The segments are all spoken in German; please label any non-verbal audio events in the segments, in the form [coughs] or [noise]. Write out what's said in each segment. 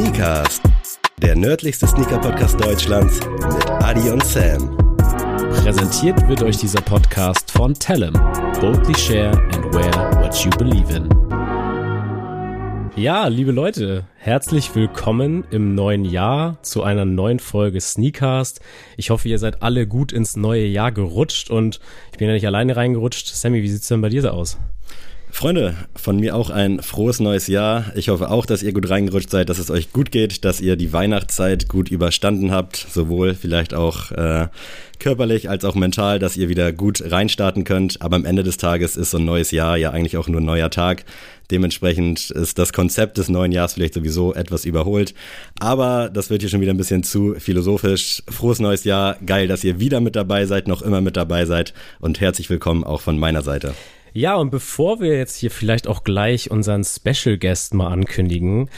Sneakers, der nördlichste Sneaker-Podcast Deutschlands mit Adi und Sam. Präsentiert wird euch dieser Podcast von Tellem. Boldly share and wear what you believe in. Ja, liebe Leute, herzlich willkommen im neuen Jahr zu einer neuen Folge Sneakcast. Ich hoffe, ihr seid alle gut ins neue Jahr gerutscht und ich bin ja nicht alleine reingerutscht. Sammy, wie sieht's denn bei dir so aus? Freunde, von mir auch ein frohes neues Jahr. Ich hoffe auch, dass ihr gut reingerutscht seid, dass es euch gut geht, dass ihr die Weihnachtszeit gut überstanden habt, sowohl vielleicht auch äh, körperlich als auch mental, dass ihr wieder gut reinstarten könnt. Aber am Ende des Tages ist so ein neues Jahr ja eigentlich auch nur ein neuer Tag. Dementsprechend ist das Konzept des neuen Jahres vielleicht sowieso etwas überholt. Aber das wird hier schon wieder ein bisschen zu philosophisch. Frohes neues Jahr. Geil, dass ihr wieder mit dabei seid, noch immer mit dabei seid. Und herzlich willkommen auch von meiner Seite. Ja, und bevor wir jetzt hier vielleicht auch gleich unseren Special Guest mal ankündigen,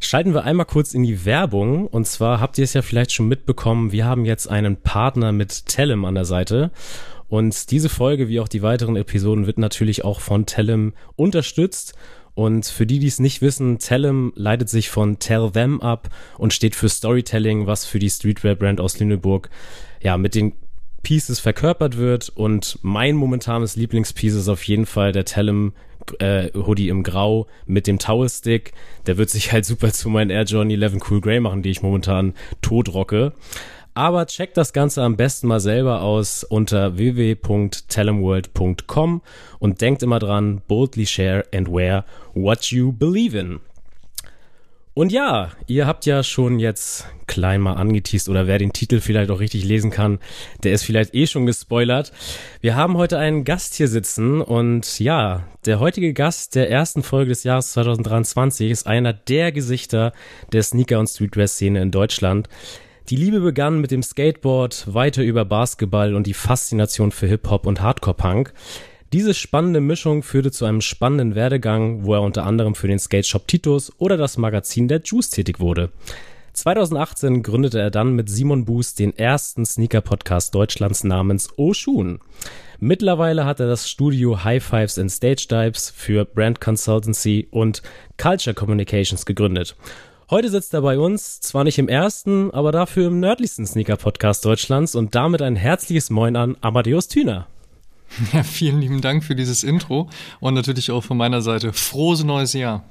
schalten wir einmal kurz in die Werbung. Und zwar habt ihr es ja vielleicht schon mitbekommen, wir haben jetzt einen Partner mit Tellem an der Seite. Und diese Folge, wie auch die weiteren Episoden, wird natürlich auch von Tellem unterstützt. Und für die, die es nicht wissen, Tellem leitet sich von Tell Them ab und steht für Storytelling, was für die Streetwear-Brand aus Lüneburg ja mit den Pieces verkörpert wird. Und mein momentanes Lieblingspiece ist auf jeden Fall der Tellem äh, Hoodie im Grau mit dem Towel Stick. Der wird sich halt super zu meinen Air Jordan 11 Cool Grey machen, die ich momentan tot rocke. Aber checkt das Ganze am besten mal selber aus unter www.tellemworld.com und denkt immer dran, boldly share and wear what you believe in. Und ja, ihr habt ja schon jetzt klein mal angeteased oder wer den Titel vielleicht auch richtig lesen kann, der ist vielleicht eh schon gespoilert. Wir haben heute einen Gast hier sitzen und ja, der heutige Gast der ersten Folge des Jahres 2023 ist einer der Gesichter der Sneaker- und Streetwear-Szene in Deutschland. Die Liebe begann mit dem Skateboard, weiter über Basketball und die Faszination für Hip-Hop und Hardcore-Punk. Diese spannende Mischung führte zu einem spannenden Werdegang, wo er unter anderem für den Skate Shop Titus oder das Magazin der Juice tätig wurde. 2018 gründete er dann mit Simon Boost den ersten Sneaker-Podcast Deutschlands namens Oshun. Mittlerweile hat er das Studio High Fives and Stage Dives für Brand Consultancy und Culture Communications gegründet. Heute sitzt er bei uns, zwar nicht im ersten, aber dafür im nördlichsten Sneaker-Podcast Deutschlands und damit ein herzliches Moin an Amadeus Thüner. [laughs] Ja, vielen lieben Dank für dieses Intro und natürlich auch von meiner Seite frohes neues Jahr.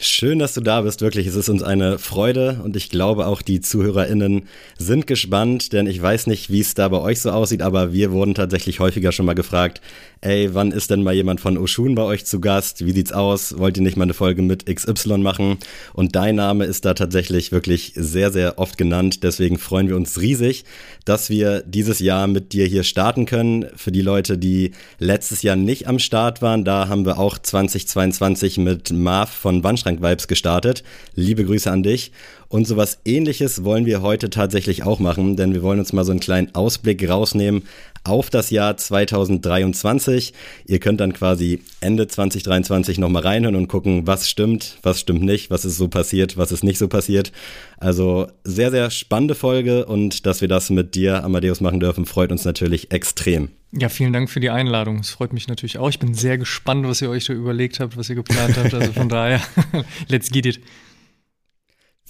Schön, dass du da bist, wirklich. Es ist uns eine Freude und ich glaube auch die ZuhörerInnen sind gespannt, denn ich weiß nicht, wie es da bei euch so aussieht, aber wir wurden tatsächlich häufiger schon mal gefragt, ey, wann ist denn mal jemand von Oshun bei euch zu Gast? Wie sieht's aus? Wollt ihr nicht mal eine Folge mit XY machen? Und dein Name ist da tatsächlich wirklich sehr, sehr oft genannt. Deswegen freuen wir uns riesig, dass wir dieses Jahr mit dir hier starten können. Für die Leute, die letztes Jahr nicht am Start waren, da haben wir auch 2022 mit Marv von Wandschrank Vibes gestartet. Liebe Grüße an dich. Und sowas ähnliches wollen wir heute tatsächlich auch machen, denn wir wollen uns mal so einen kleinen Ausblick rausnehmen auf das Jahr 2023. Ihr könnt dann quasi Ende 2023 nochmal reinhören und gucken, was stimmt, was stimmt nicht, was ist so passiert, was ist nicht so passiert. Also sehr, sehr spannende Folge und dass wir das mit dir, Amadeus, machen dürfen, freut uns natürlich extrem. Ja, vielen Dank für die Einladung. Es freut mich natürlich auch. Ich bin sehr gespannt, was ihr euch da überlegt habt, was ihr geplant habt. Also von [laughs] daher, [laughs] let's get it.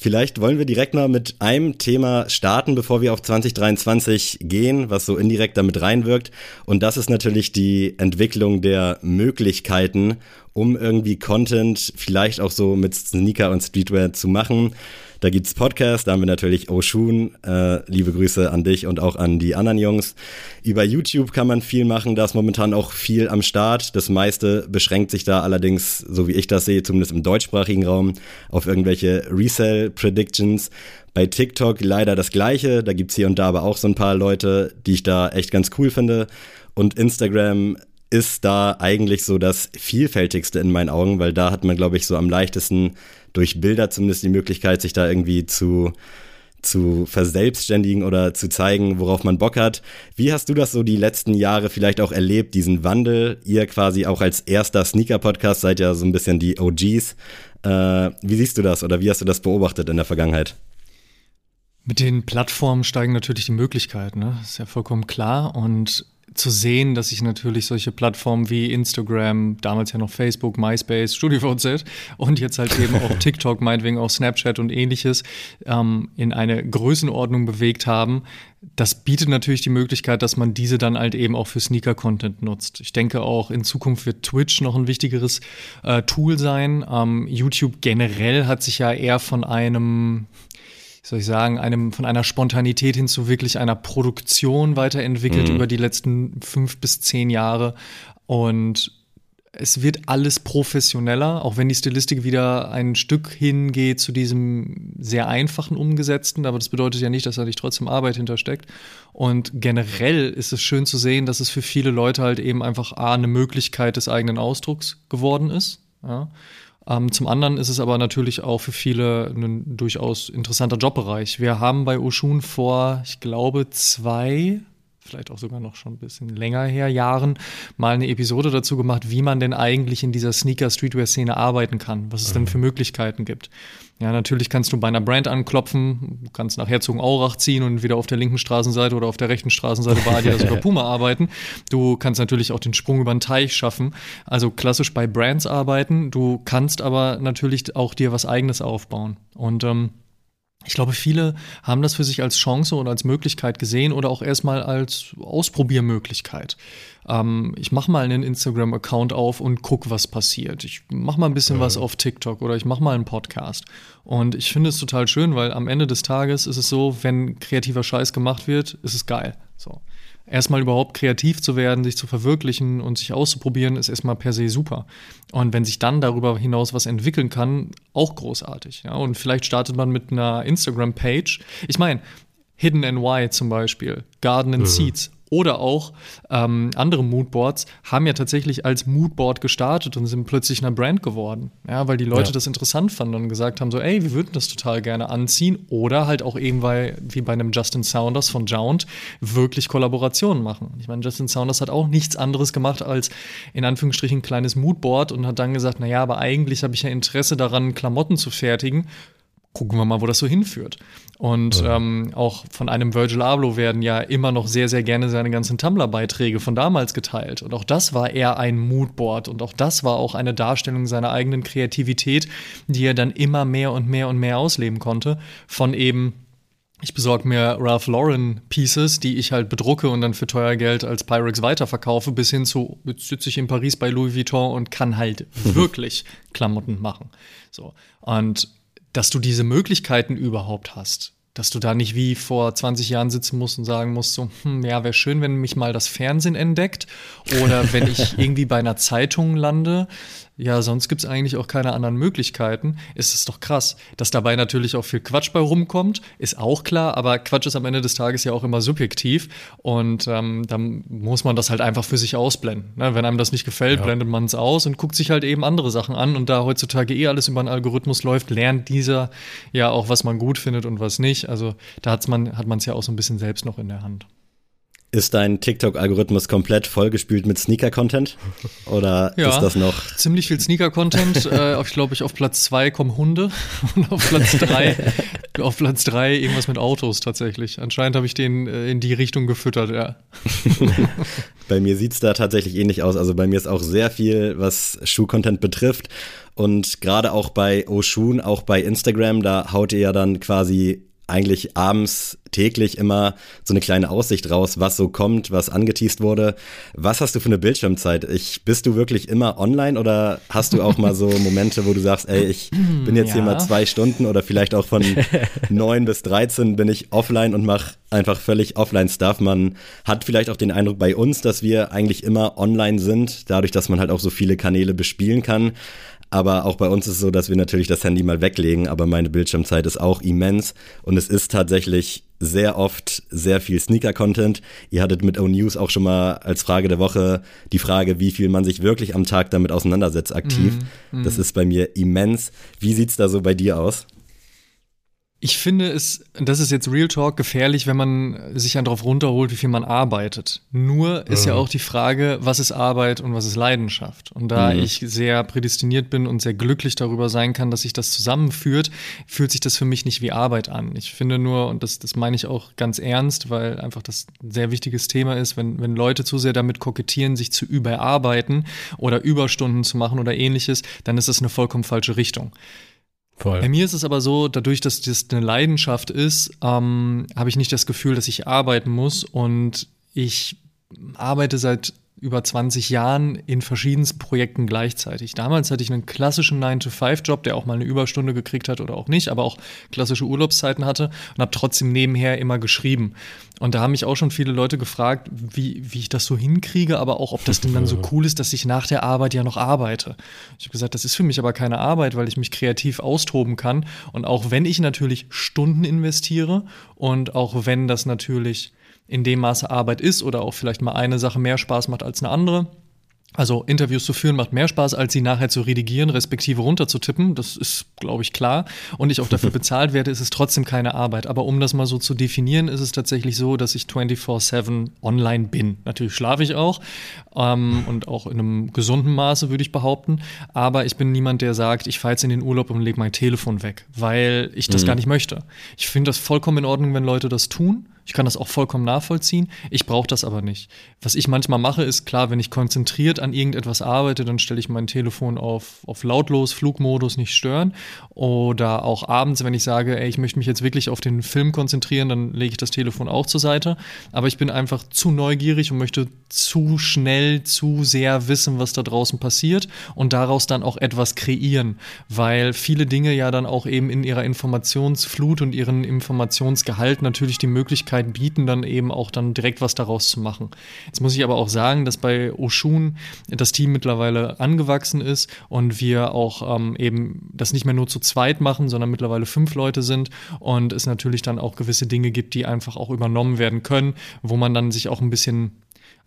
Vielleicht wollen wir direkt mal mit einem Thema starten, bevor wir auf 2023 gehen, was so indirekt damit reinwirkt. Und das ist natürlich die Entwicklung der Möglichkeiten, um irgendwie Content vielleicht auch so mit Sneaker und Streetwear zu machen. Da gibt's Podcasts, da haben wir natürlich Oshun, äh, liebe Grüße an dich und auch an die anderen Jungs. Über YouTube kann man viel machen, da ist momentan auch viel am Start. Das meiste beschränkt sich da allerdings, so wie ich das sehe, zumindest im deutschsprachigen Raum, auf irgendwelche Resell-Predictions. Bei TikTok leider das gleiche, da gibt's hier und da aber auch so ein paar Leute, die ich da echt ganz cool finde. Und Instagram ist da eigentlich so das vielfältigste in meinen Augen, weil da hat man, glaube ich, so am leichtesten durch Bilder zumindest die Möglichkeit, sich da irgendwie zu zu verselbstständigen oder zu zeigen, worauf man Bock hat. Wie hast du das so die letzten Jahre vielleicht auch erlebt, diesen Wandel? Ihr quasi auch als erster Sneaker-Podcast seid ja so ein bisschen die OGs. Äh, wie siehst du das oder wie hast du das beobachtet in der Vergangenheit? Mit den Plattformen steigen natürlich die Möglichkeiten, ne? ist ja vollkommen klar. Und zu sehen, dass sich natürlich solche Plattformen wie Instagram, damals ja noch Facebook, MySpace, StudioVZ und jetzt halt eben auch [laughs] TikTok, meinetwegen auch Snapchat und ähnliches, ähm, in eine Größenordnung bewegt haben. Das bietet natürlich die Möglichkeit, dass man diese dann halt eben auch für Sneaker-Content nutzt. Ich denke auch in Zukunft wird Twitch noch ein wichtigeres äh, Tool sein. Ähm, YouTube generell hat sich ja eher von einem soll ich sagen, einem, von einer Spontanität hin zu wirklich einer Produktion weiterentwickelt mhm. über die letzten fünf bis zehn Jahre. Und es wird alles professioneller, auch wenn die Stilistik wieder ein Stück hingeht zu diesem sehr einfachen umgesetzten, aber das bedeutet ja nicht, dass da nicht trotzdem Arbeit hintersteckt. Und generell ist es schön zu sehen, dass es für viele Leute halt eben einfach A, eine Möglichkeit des eigenen Ausdrucks geworden ist. Ja. Ähm, zum anderen ist es aber natürlich auch für viele ein durchaus interessanter Jobbereich. Wir haben bei Oshun vor, ich glaube, zwei, vielleicht auch sogar noch schon ein bisschen länger her, Jahren, mal eine Episode dazu gemacht, wie man denn eigentlich in dieser Sneaker-Streetwear-Szene arbeiten kann, was es mhm. denn für Möglichkeiten gibt. Ja, natürlich kannst du bei einer Brand anklopfen, kannst nach Herzogenaurach ziehen und wieder auf der linken Straßenseite oder auf der rechten Straßenseite bei Adidas [laughs] oder Puma arbeiten. Du kannst natürlich auch den Sprung über den Teich schaffen, also klassisch bei Brands arbeiten. Du kannst aber natürlich auch dir was Eigenes aufbauen. Und ähm, ich glaube, viele haben das für sich als Chance oder als Möglichkeit gesehen oder auch erstmal als Ausprobiermöglichkeit. Ähm, ich mache mal einen Instagram-Account auf und guck, was passiert. Ich mache mal ein bisschen ja. was auf TikTok oder ich mache mal einen Podcast. Und ich finde es total schön, weil am Ende des Tages ist es so, wenn kreativer Scheiß gemacht wird, ist es geil. So erstmal überhaupt kreativ zu werden, sich zu verwirklichen und sich auszuprobieren, ist erstmal per se super. Und wenn sich dann darüber hinaus was entwickeln kann, auch großartig. Ja? Und vielleicht startet man mit einer Instagram-Page. Ich meine, Hidden NY zum Beispiel, Garden and mhm. Seeds, oder auch ähm, andere Moodboards haben ja tatsächlich als Moodboard gestartet und sind plötzlich eine Brand geworden. Ja, weil die Leute ja. das interessant fanden und gesagt haben: so, ey, wir würden das total gerne anziehen. Oder halt auch eben bei, wie bei einem Justin Saunders von Jount, wirklich Kollaborationen machen. Ich meine, Justin Saunders hat auch nichts anderes gemacht als in Anführungsstrichen ein kleines Moodboard und hat dann gesagt: naja, aber eigentlich habe ich ja Interesse daran, Klamotten zu fertigen gucken wir mal, wo das so hinführt. Und ja. ähm, auch von einem Virgil Abloh werden ja immer noch sehr, sehr gerne seine ganzen Tumblr-Beiträge von damals geteilt. Und auch das war eher ein Moodboard und auch das war auch eine Darstellung seiner eigenen Kreativität, die er dann immer mehr und mehr und mehr ausleben konnte. Von eben ich besorge mir Ralph Lauren Pieces, die ich halt bedrucke und dann für teuer Geld als Pyrex weiterverkaufe, bis hin zu, jetzt sitze ich in Paris bei Louis Vuitton und kann halt [laughs] wirklich Klamotten machen. So. Und dass du diese Möglichkeiten überhaupt hast. Dass du da nicht wie vor 20 Jahren sitzen musst und sagen musst, so, hm, ja, wäre schön, wenn mich mal das Fernsehen entdeckt oder wenn ich [laughs] irgendwie bei einer Zeitung lande ja, sonst gibt es eigentlich auch keine anderen Möglichkeiten, ist es doch krass. Dass dabei natürlich auch viel Quatsch bei rumkommt, ist auch klar, aber Quatsch ist am Ende des Tages ja auch immer subjektiv und ähm, dann muss man das halt einfach für sich ausblenden. Ne? Wenn einem das nicht gefällt, ja. blendet man es aus und guckt sich halt eben andere Sachen an und da heutzutage eh alles über einen Algorithmus läuft, lernt dieser ja auch, was man gut findet und was nicht. Also da hat's man, hat man es ja auch so ein bisschen selbst noch in der Hand. Ist dein TikTok-Algorithmus komplett vollgespült mit Sneaker-Content? Oder ja, ist das noch? Ziemlich viel Sneaker-Content. [laughs] äh, ich glaube, ich auf Platz zwei kommen Hunde [laughs] und auf Platz drei, [laughs] auf Platz drei irgendwas mit Autos tatsächlich. Anscheinend habe ich den äh, in die Richtung gefüttert, ja. bei mir sieht's da tatsächlich ähnlich aus. Also bei mir ist auch sehr viel, was Schuh-Content betrifft. Und gerade auch bei Oshun, auch bei Instagram, da haut ihr ja dann quasi eigentlich abends täglich immer so eine kleine Aussicht raus, was so kommt, was angeteased wurde. Was hast du für eine Bildschirmzeit? Ich, bist du wirklich immer online oder hast du auch mal so [laughs] Momente, wo du sagst, ey, ich bin jetzt ja. hier mal zwei Stunden oder vielleicht auch von [laughs] neun bis dreizehn bin ich offline und mache einfach völlig Offline-Stuff. Man hat vielleicht auch den Eindruck bei uns, dass wir eigentlich immer online sind, dadurch, dass man halt auch so viele Kanäle bespielen kann. Aber auch bei uns ist es so, dass wir natürlich das Handy mal weglegen, aber meine Bildschirmzeit ist auch immens und es ist tatsächlich sehr oft sehr viel Sneaker-Content. Ihr hattet mit O-News auch schon mal als Frage der Woche die Frage, wie viel man sich wirklich am Tag damit auseinandersetzt aktiv. Mm, mm. Das ist bei mir immens. Wie sieht's da so bei dir aus? Ich finde es, das ist jetzt Real Talk, gefährlich, wenn man sich dann darauf runterholt, wie viel man arbeitet. Nur ist mhm. ja auch die Frage, was ist Arbeit und was ist Leidenschaft. Und da mhm. ich sehr prädestiniert bin und sehr glücklich darüber sein kann, dass sich das zusammenführt, fühlt sich das für mich nicht wie Arbeit an. Ich finde nur, und das, das meine ich auch ganz ernst, weil einfach das ein sehr wichtiges Thema ist, wenn, wenn Leute zu sehr damit kokettieren, sich zu überarbeiten oder Überstunden zu machen oder ähnliches, dann ist das eine vollkommen falsche Richtung. Voll. Bei mir ist es aber so, dadurch, dass das eine Leidenschaft ist, ähm, habe ich nicht das Gefühl, dass ich arbeiten muss und ich arbeite seit über 20 Jahren in verschiedensten Projekten gleichzeitig. Damals hatte ich einen klassischen 9-to-5-Job, der auch mal eine Überstunde gekriegt hat oder auch nicht, aber auch klassische Urlaubszeiten hatte und habe trotzdem nebenher immer geschrieben. Und da haben mich auch schon viele Leute gefragt, wie, wie ich das so hinkriege, aber auch, ob das denn dann so cool ist, dass ich nach der Arbeit ja noch arbeite. Ich habe gesagt, das ist für mich aber keine Arbeit, weil ich mich kreativ austoben kann. Und auch wenn ich natürlich Stunden investiere und auch wenn das natürlich in dem Maße Arbeit ist oder auch vielleicht mal eine Sache mehr Spaß macht als eine andere. Also Interviews zu führen macht mehr Spaß, als sie nachher zu redigieren, respektive runterzutippen. Das ist, glaube ich, klar. Und ich auch dafür [laughs] bezahlt werde, ist es trotzdem keine Arbeit. Aber um das mal so zu definieren, ist es tatsächlich so, dass ich 24-7 online bin. Natürlich schlafe ich auch ähm, und auch in einem gesunden Maße, würde ich behaupten. Aber ich bin niemand, der sagt, ich fahre jetzt in den Urlaub und lege mein Telefon weg, weil ich das mhm. gar nicht möchte. Ich finde das vollkommen in Ordnung, wenn Leute das tun. Ich kann das auch vollkommen nachvollziehen. Ich brauche das aber nicht. Was ich manchmal mache, ist klar, wenn ich konzentriert an irgendetwas arbeite, dann stelle ich mein Telefon auf, auf lautlos, Flugmodus, nicht stören. Oder auch abends, wenn ich sage, ey, ich möchte mich jetzt wirklich auf den Film konzentrieren, dann lege ich das Telefon auch zur Seite. Aber ich bin einfach zu neugierig und möchte zu schnell, zu sehr wissen, was da draußen passiert und daraus dann auch etwas kreieren. Weil viele Dinge ja dann auch eben in ihrer Informationsflut und ihren Informationsgehalt natürlich die Möglichkeit Möglichkeit bieten, dann eben auch dann direkt was daraus zu machen. Jetzt muss ich aber auch sagen, dass bei Oshun das Team mittlerweile angewachsen ist und wir auch ähm, eben das nicht mehr nur zu zweit machen, sondern mittlerweile fünf Leute sind und es natürlich dann auch gewisse Dinge gibt, die einfach auch übernommen werden können, wo man dann sich auch ein bisschen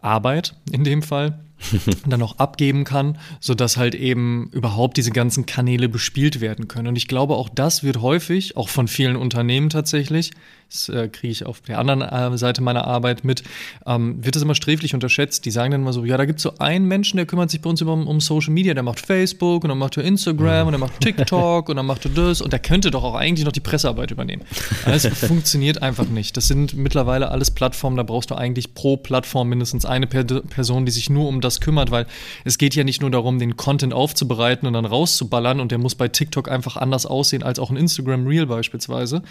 Arbeit in dem Fall [laughs] dann auch abgeben kann, sodass halt eben überhaupt diese ganzen Kanäle bespielt werden können. Und ich glaube, auch das wird häufig, auch von vielen Unternehmen tatsächlich, das äh, kriege ich auf der anderen äh, Seite meiner Arbeit mit, ähm, wird das immer sträflich unterschätzt. Die sagen dann immer so, ja, da gibt es so einen Menschen, der kümmert sich bei uns über, um Social Media, der macht Facebook und dann macht er Instagram mhm. und dann macht TikTok und dann macht er das und der könnte doch auch eigentlich noch die Pressearbeit übernehmen. Das [laughs] funktioniert einfach nicht. Das sind mittlerweile alles Plattformen, da brauchst du eigentlich pro Plattform mindestens eine per Person, die sich nur um das kümmert, weil es geht ja nicht nur darum, den Content aufzubereiten und dann rauszuballern und der muss bei TikTok einfach anders aussehen als auch ein Instagram Reel beispielsweise.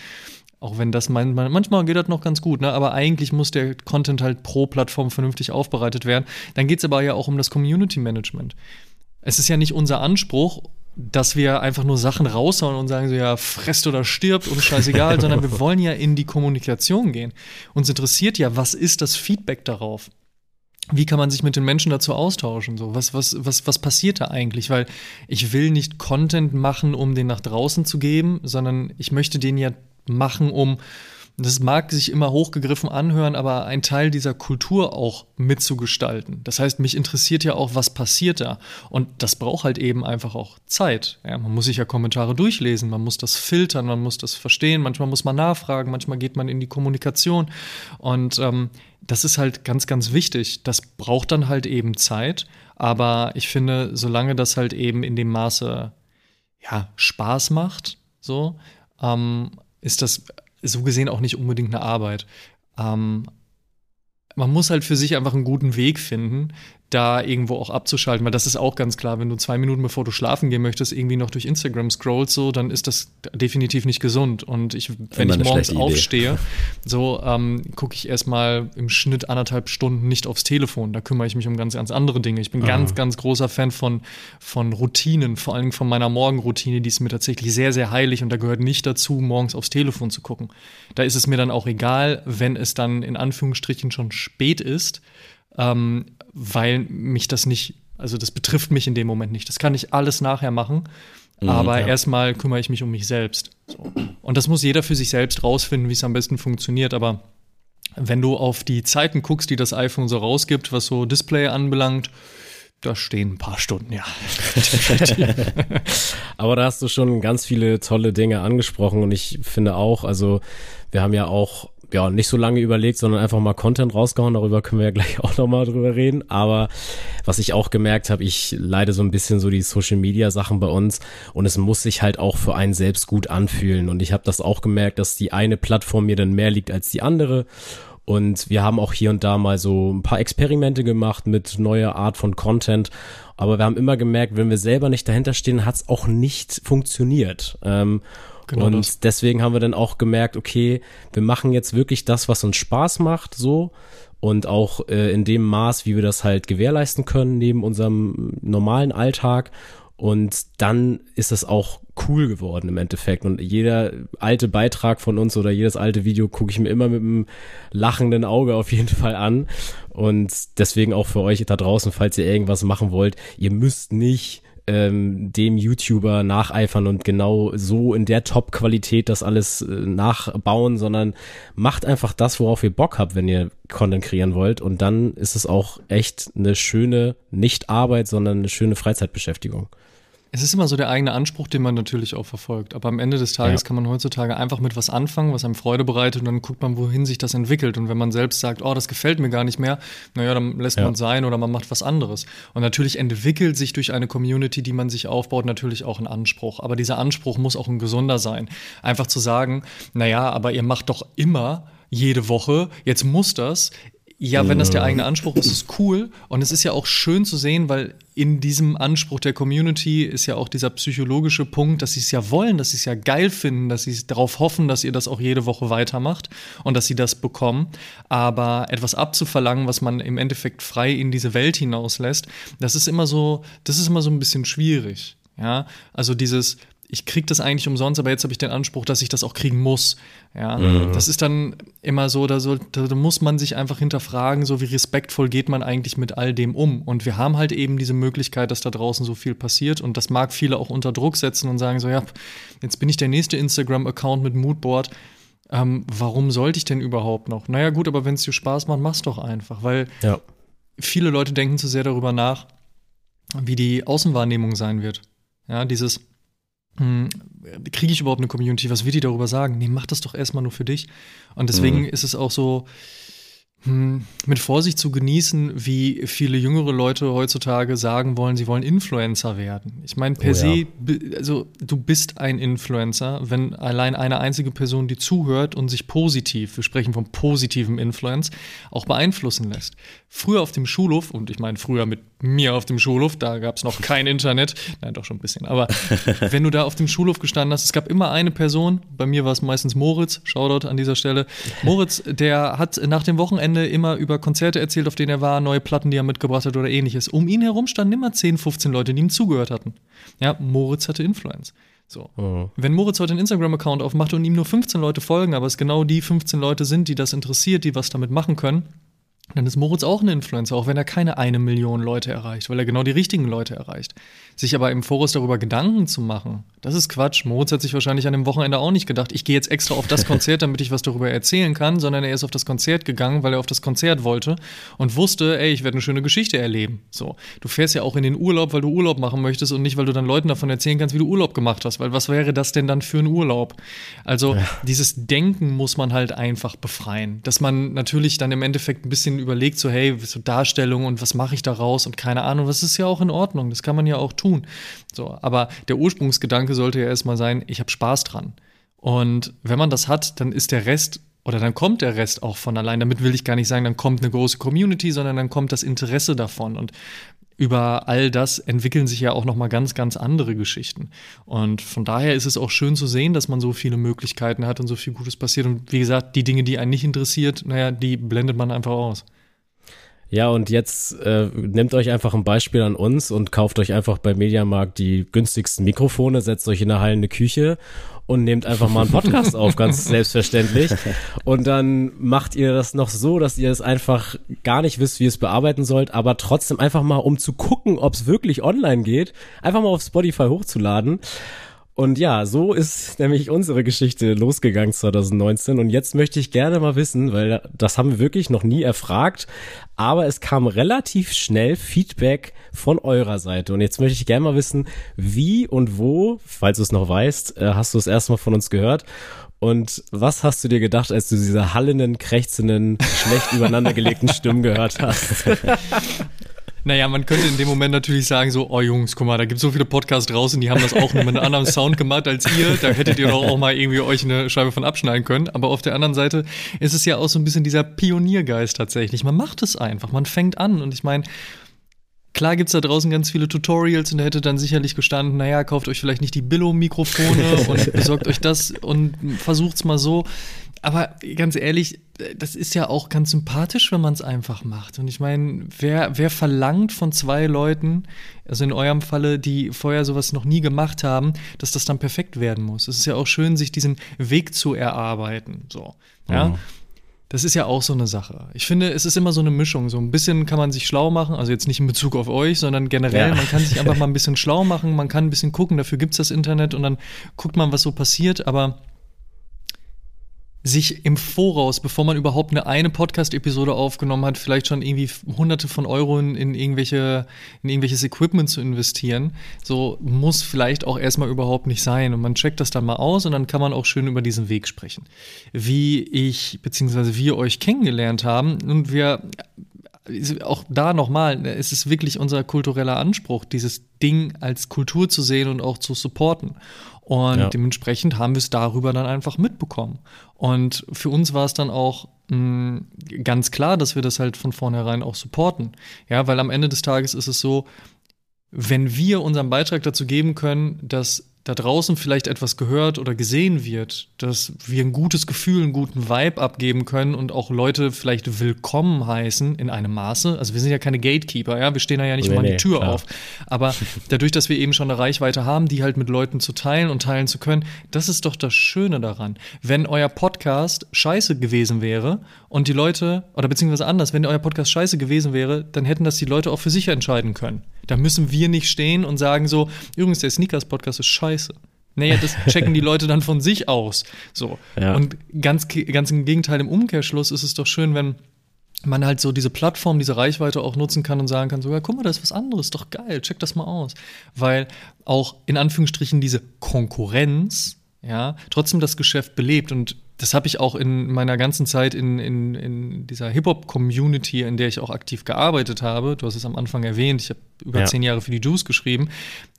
Auch wenn das mein, manchmal geht das noch ganz gut, ne? aber eigentlich muss der Content halt pro Plattform vernünftig aufbereitet werden. Dann geht es aber ja auch um das Community Management. Es ist ja nicht unser Anspruch, dass wir einfach nur Sachen raushauen und sagen so, ja, fresst oder stirbt, uns scheißegal, [laughs] sondern wir wollen ja in die Kommunikation gehen. Uns interessiert ja, was ist das Feedback darauf? Wie kann man sich mit den Menschen dazu austauschen? So, was, was, was, was passiert da eigentlich? Weil ich will nicht Content machen, um den nach draußen zu geben, sondern ich möchte den ja machen, um, das mag sich immer hochgegriffen anhören, aber ein Teil dieser Kultur auch mitzugestalten. Das heißt, mich interessiert ja auch, was passiert da. Und das braucht halt eben einfach auch Zeit. Ja, man muss sich ja Kommentare durchlesen, man muss das filtern, man muss das verstehen, manchmal muss man nachfragen, manchmal geht man in die Kommunikation. Und ähm, das ist halt ganz, ganz wichtig. Das braucht dann halt eben Zeit. Aber ich finde, solange das halt eben in dem Maße ja, Spaß macht, so, ähm, ist das so gesehen auch nicht unbedingt eine Arbeit. Ähm, man muss halt für sich einfach einen guten Weg finden, da irgendwo auch abzuschalten, weil das ist auch ganz klar, wenn du zwei Minuten bevor du schlafen gehen möchtest, irgendwie noch durch Instagram scrollst, so, dann ist das definitiv nicht gesund. Und ich, wenn ich morgens aufstehe, [laughs] so ähm, gucke ich erstmal im Schnitt anderthalb Stunden nicht aufs Telefon. Da kümmere ich mich um ganz, ganz andere Dinge. Ich bin Aha. ganz, ganz großer Fan von, von Routinen, vor allem von meiner Morgenroutine, die ist mir tatsächlich sehr, sehr heilig und da gehört nicht dazu, morgens aufs Telefon zu gucken. Da ist es mir dann auch egal, wenn es dann in Anführungsstrichen schon spät ist ähm, weil mich das nicht, also das betrifft mich in dem Moment nicht. Das kann ich alles nachher machen. Mhm, aber ja. erstmal kümmere ich mich um mich selbst. So. Und das muss jeder für sich selbst rausfinden, wie es am besten funktioniert. Aber wenn du auf die Zeiten guckst, die das iPhone so rausgibt, was so Display anbelangt, Da stehen ein paar Stunden, ja. [laughs] Aber da hast du schon ganz viele tolle Dinge angesprochen und ich finde auch, also wir haben ja auch ja, nicht so lange überlegt, sondern einfach mal Content rausgehauen. Darüber können wir ja gleich [laughs] auch nochmal drüber reden. Aber was ich auch gemerkt habe, ich leide so ein bisschen so die Social Media Sachen bei uns und es muss sich halt auch für einen selbst gut anfühlen. Und ich habe das auch gemerkt, dass die eine Plattform mir dann mehr liegt als die andere. Und wir haben auch hier und da mal so ein paar Experimente gemacht mit neuer Art von Content. Aber wir haben immer gemerkt, wenn wir selber nicht dahinter stehen, hat es auch nicht funktioniert. Ähm, Genau und das. deswegen haben wir dann auch gemerkt, okay, wir machen jetzt wirklich das, was uns Spaß macht, so und auch äh, in dem Maß, wie wir das halt gewährleisten können neben unserem normalen Alltag. Und dann ist es auch cool geworden im Endeffekt. Und jeder alte Beitrag von uns oder jedes alte Video gucke ich mir immer mit einem lachenden Auge auf jeden Fall an. Und deswegen auch für euch da draußen, falls ihr irgendwas machen wollt, ihr müsst nicht ähm, dem YouTuber nacheifern und genau so in der Top-Qualität das alles äh, nachbauen, sondern macht einfach das, worauf ihr Bock habt, wenn ihr Content kreieren wollt. Und dann ist es auch echt eine schöne, nicht Arbeit, sondern eine schöne Freizeitbeschäftigung. Es ist immer so der eigene Anspruch, den man natürlich auch verfolgt. Aber am Ende des Tages ja. kann man heutzutage einfach mit was anfangen, was einem Freude bereitet und dann guckt man, wohin sich das entwickelt. Und wenn man selbst sagt, oh, das gefällt mir gar nicht mehr, naja, dann lässt ja. man es sein oder man macht was anderes. Und natürlich entwickelt sich durch eine Community, die man sich aufbaut, natürlich auch ein Anspruch. Aber dieser Anspruch muss auch ein gesunder sein. Einfach zu sagen, naja, aber ihr macht doch immer jede Woche, jetzt muss das, ja, wenn das der eigene Anspruch ist, ist es cool. Und es ist ja auch schön zu sehen, weil in diesem Anspruch der Community ist ja auch dieser psychologische Punkt, dass sie es ja wollen, dass sie es ja geil finden, dass sie darauf hoffen, dass ihr das auch jede Woche weitermacht und dass sie das bekommen. Aber etwas abzuverlangen, was man im Endeffekt frei in diese Welt hinauslässt, das ist immer so, das ist immer so ein bisschen schwierig. Ja, also dieses, ich kriege das eigentlich umsonst, aber jetzt habe ich den Anspruch, dass ich das auch kriegen muss. Ja, mhm. das ist dann immer so, da, so, da muss man sich einfach hinterfragen, so wie respektvoll geht man eigentlich mit all dem um. Und wir haben halt eben diese Möglichkeit, dass da draußen so viel passiert und das mag viele auch unter Druck setzen und sagen so, ja, jetzt bin ich der nächste Instagram-Account mit Moodboard. Ähm, warum sollte ich denn überhaupt noch? Naja, gut, aber wenn es dir Spaß macht, mach's doch einfach, weil ja. viele Leute denken zu sehr darüber nach, wie die Außenwahrnehmung sein wird. Ja, dieses, kriege ich überhaupt eine Community? Was wird die darüber sagen? Nee, mach das doch erstmal nur für dich. Und deswegen mhm. ist es auch so, hm, mit Vorsicht zu genießen, wie viele jüngere Leute heutzutage sagen wollen, sie wollen Influencer werden. Ich meine, per oh, se, ja. also du bist ein Influencer, wenn allein eine einzige Person, die zuhört und sich positiv, wir sprechen von positivem Influence, auch beeinflussen lässt. Früher auf dem Schulhof, und ich meine früher mit mir auf dem Schulhof, da gab es noch kein Internet, nein, doch schon ein bisschen, aber [laughs] wenn du da auf dem Schulhof gestanden hast, es gab immer eine Person, bei mir war es meistens Moritz, Shoutout an dieser Stelle, Moritz, der hat nach dem Wochenende immer über Konzerte erzählt, auf denen er war, neue Platten, die er mitgebracht hat oder ähnliches. Um ihn herum standen immer 10, 15 Leute, die ihm zugehört hatten. Ja, Moritz hatte Influence. So. Mhm. Wenn Moritz heute einen Instagram-Account aufmacht und ihm nur 15 Leute folgen, aber es genau die 15 Leute sind, die das interessiert, die was damit machen können, dann ist Moritz auch ein Influencer, auch wenn er keine eine Million Leute erreicht, weil er genau die richtigen Leute erreicht. Sich aber im Voraus darüber Gedanken zu machen, das ist Quatsch. Moritz hat sich wahrscheinlich an dem Wochenende auch nicht gedacht, ich gehe jetzt extra auf das [laughs] Konzert, damit ich was darüber erzählen kann, sondern er ist auf das Konzert gegangen, weil er auf das Konzert wollte und wusste, ey, ich werde eine schöne Geschichte erleben. So, du fährst ja auch in den Urlaub, weil du Urlaub machen möchtest und nicht, weil du dann Leuten davon erzählen kannst, wie du Urlaub gemacht hast, weil was wäre das denn dann für ein Urlaub? Also, ja. dieses Denken muss man halt einfach befreien, dass man natürlich dann im Endeffekt ein bisschen überlegt, so, hey, so Darstellung und was mache ich daraus und keine Ahnung, das ist ja auch in Ordnung, das kann man ja auch tun. So, aber der Ursprungsgedanke sollte ja erstmal sein, ich habe Spaß dran. Und wenn man das hat, dann ist der Rest oder dann kommt der Rest auch von allein. Damit will ich gar nicht sagen, dann kommt eine große Community, sondern dann kommt das Interesse davon. Und über all das entwickeln sich ja auch noch mal ganz, ganz andere Geschichten. Und von daher ist es auch schön zu sehen, dass man so viele Möglichkeiten hat und so viel Gutes passiert. Und wie gesagt, die Dinge, die einen nicht interessiert, naja, die blendet man einfach aus. Ja, und jetzt äh, nehmt euch einfach ein Beispiel an uns und kauft euch einfach bei Mediamarkt die günstigsten Mikrofone, setzt euch in eine hallende Küche und nehmt einfach mal einen Podcast auf, ganz [laughs] selbstverständlich. Und dann macht ihr das noch so, dass ihr es einfach gar nicht wisst, wie ihr es bearbeiten sollt, aber trotzdem einfach mal, um zu gucken, ob es wirklich online geht, einfach mal auf Spotify hochzuladen. Und ja, so ist nämlich unsere Geschichte losgegangen 2019. Und jetzt möchte ich gerne mal wissen, weil das haben wir wirklich noch nie erfragt, aber es kam relativ schnell Feedback von eurer Seite. Und jetzt möchte ich gerne mal wissen, wie und wo, falls du es noch weißt, äh, hast du es erstmal von uns gehört. Und was hast du dir gedacht, als du diese hallenden, krächzenden, schlecht übereinandergelegten Stimmen gehört hast? [laughs] Naja, man könnte in dem Moment natürlich sagen, so, oh Jungs, guck mal, da gibt es so viele Podcasts draußen, die haben das auch mit einem anderen Sound gemacht als ihr. Da hättet ihr doch auch mal irgendwie euch eine Scheibe von abschneiden können. Aber auf der anderen Seite ist es ja auch so ein bisschen dieser Pioniergeist tatsächlich. Man macht es einfach, man fängt an. Und ich meine, Klar gibt's da draußen ganz viele Tutorials und da hätte dann sicherlich gestanden, naja, kauft euch vielleicht nicht die Billo-Mikrofone [laughs] und besorgt euch das und versucht's mal so. Aber ganz ehrlich, das ist ja auch ganz sympathisch, wenn man es einfach macht. Und ich meine, wer, wer verlangt von zwei Leuten, also in eurem Falle, die vorher sowas noch nie gemacht haben, dass das dann perfekt werden muss? Es ist ja auch schön, sich diesen Weg zu erarbeiten. So. Ja. Mhm. Das ist ja auch so eine Sache. Ich finde, es ist immer so eine Mischung. So ein bisschen kann man sich schlau machen, also jetzt nicht in Bezug auf euch, sondern generell, ja. man kann sich [laughs] einfach mal ein bisschen schlau machen, man kann ein bisschen gucken, dafür gibt es das Internet und dann guckt man, was so passiert, aber sich im Voraus, bevor man überhaupt eine eine Podcast-Episode aufgenommen hat, vielleicht schon irgendwie hunderte von Euro in, in, irgendwelche, in irgendwelches Equipment zu investieren, so muss vielleicht auch erstmal überhaupt nicht sein. Und man checkt das dann mal aus und dann kann man auch schön über diesen Weg sprechen. Wie ich, beziehungsweise wir euch kennengelernt haben und wir auch da nochmal, es ist wirklich unser kultureller Anspruch, dieses Ding als Kultur zu sehen und auch zu supporten. Und ja. dementsprechend haben wir es darüber dann einfach mitbekommen. Und für uns war es dann auch mh, mm, ganz klar, dass wir das halt von vornherein auch supporten. Ja, weil am Ende des Tages ist es so, wenn wir unseren Beitrag dazu geben können, dass da draußen vielleicht etwas gehört oder gesehen wird, dass wir ein gutes Gefühl, einen guten Vibe abgeben können und auch Leute vielleicht willkommen heißen in einem Maße. Also wir sind ja keine Gatekeeper, ja, wir stehen da ja nicht nee, mal die Tür klar. auf. Aber [laughs] dadurch, dass wir eben schon eine Reichweite haben, die halt mit Leuten zu teilen und teilen zu können, das ist doch das Schöne daran. Wenn euer Podcast scheiße gewesen wäre und die Leute, oder beziehungsweise anders, wenn euer Podcast scheiße gewesen wäre, dann hätten das die Leute auch für sich entscheiden können. Da müssen wir nicht stehen und sagen so, übrigens, der Sneakers-Podcast ist scheiße. Naja, das checken die Leute dann von sich aus. So. Ja. Und ganz, ganz im Gegenteil, im Umkehrschluss ist es doch schön, wenn man halt so diese Plattform, diese Reichweite auch nutzen kann und sagen kann, sogar, guck mal, da ist was anderes, doch geil, check das mal aus. Weil auch in Anführungsstrichen diese Konkurrenz, ja, trotzdem das Geschäft belebt und das habe ich auch in meiner ganzen Zeit in, in, in dieser Hip-Hop-Community, in der ich auch aktiv gearbeitet habe. Du hast es am Anfang erwähnt, ich habe über ja. zehn Jahre für die Juice geschrieben.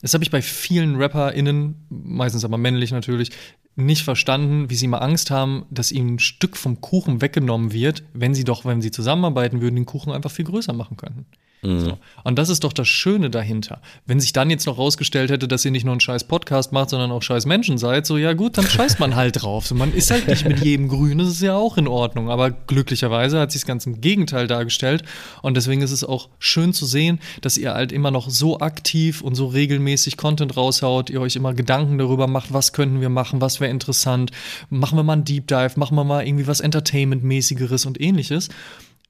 Das habe ich bei vielen RapperInnen, meistens aber männlich natürlich, nicht verstanden, wie sie mal Angst haben, dass ihnen ein Stück vom Kuchen weggenommen wird, wenn sie doch, wenn sie zusammenarbeiten würden, den Kuchen einfach viel größer machen könnten. Mhm. So. Und das ist doch das Schöne dahinter. Wenn sich dann jetzt noch rausgestellt hätte, dass ihr nicht nur einen scheiß Podcast macht, sondern auch scheiß Menschen seid, so ja gut, dann scheißt man halt drauf. So, man ist halt nicht mit jedem grün, das ist ja auch in Ordnung. Aber glücklicherweise hat sich das ganze Gegenteil dargestellt. Und deswegen ist es auch schön zu sehen, dass ihr halt immer noch so aktiv und so regelmäßig Content raushaut, ihr euch immer Gedanken darüber macht, was könnten wir machen, was wäre interessant, machen wir mal einen Deep Dive, machen wir mal irgendwie was Entertainment-mäßigeres und ähnliches.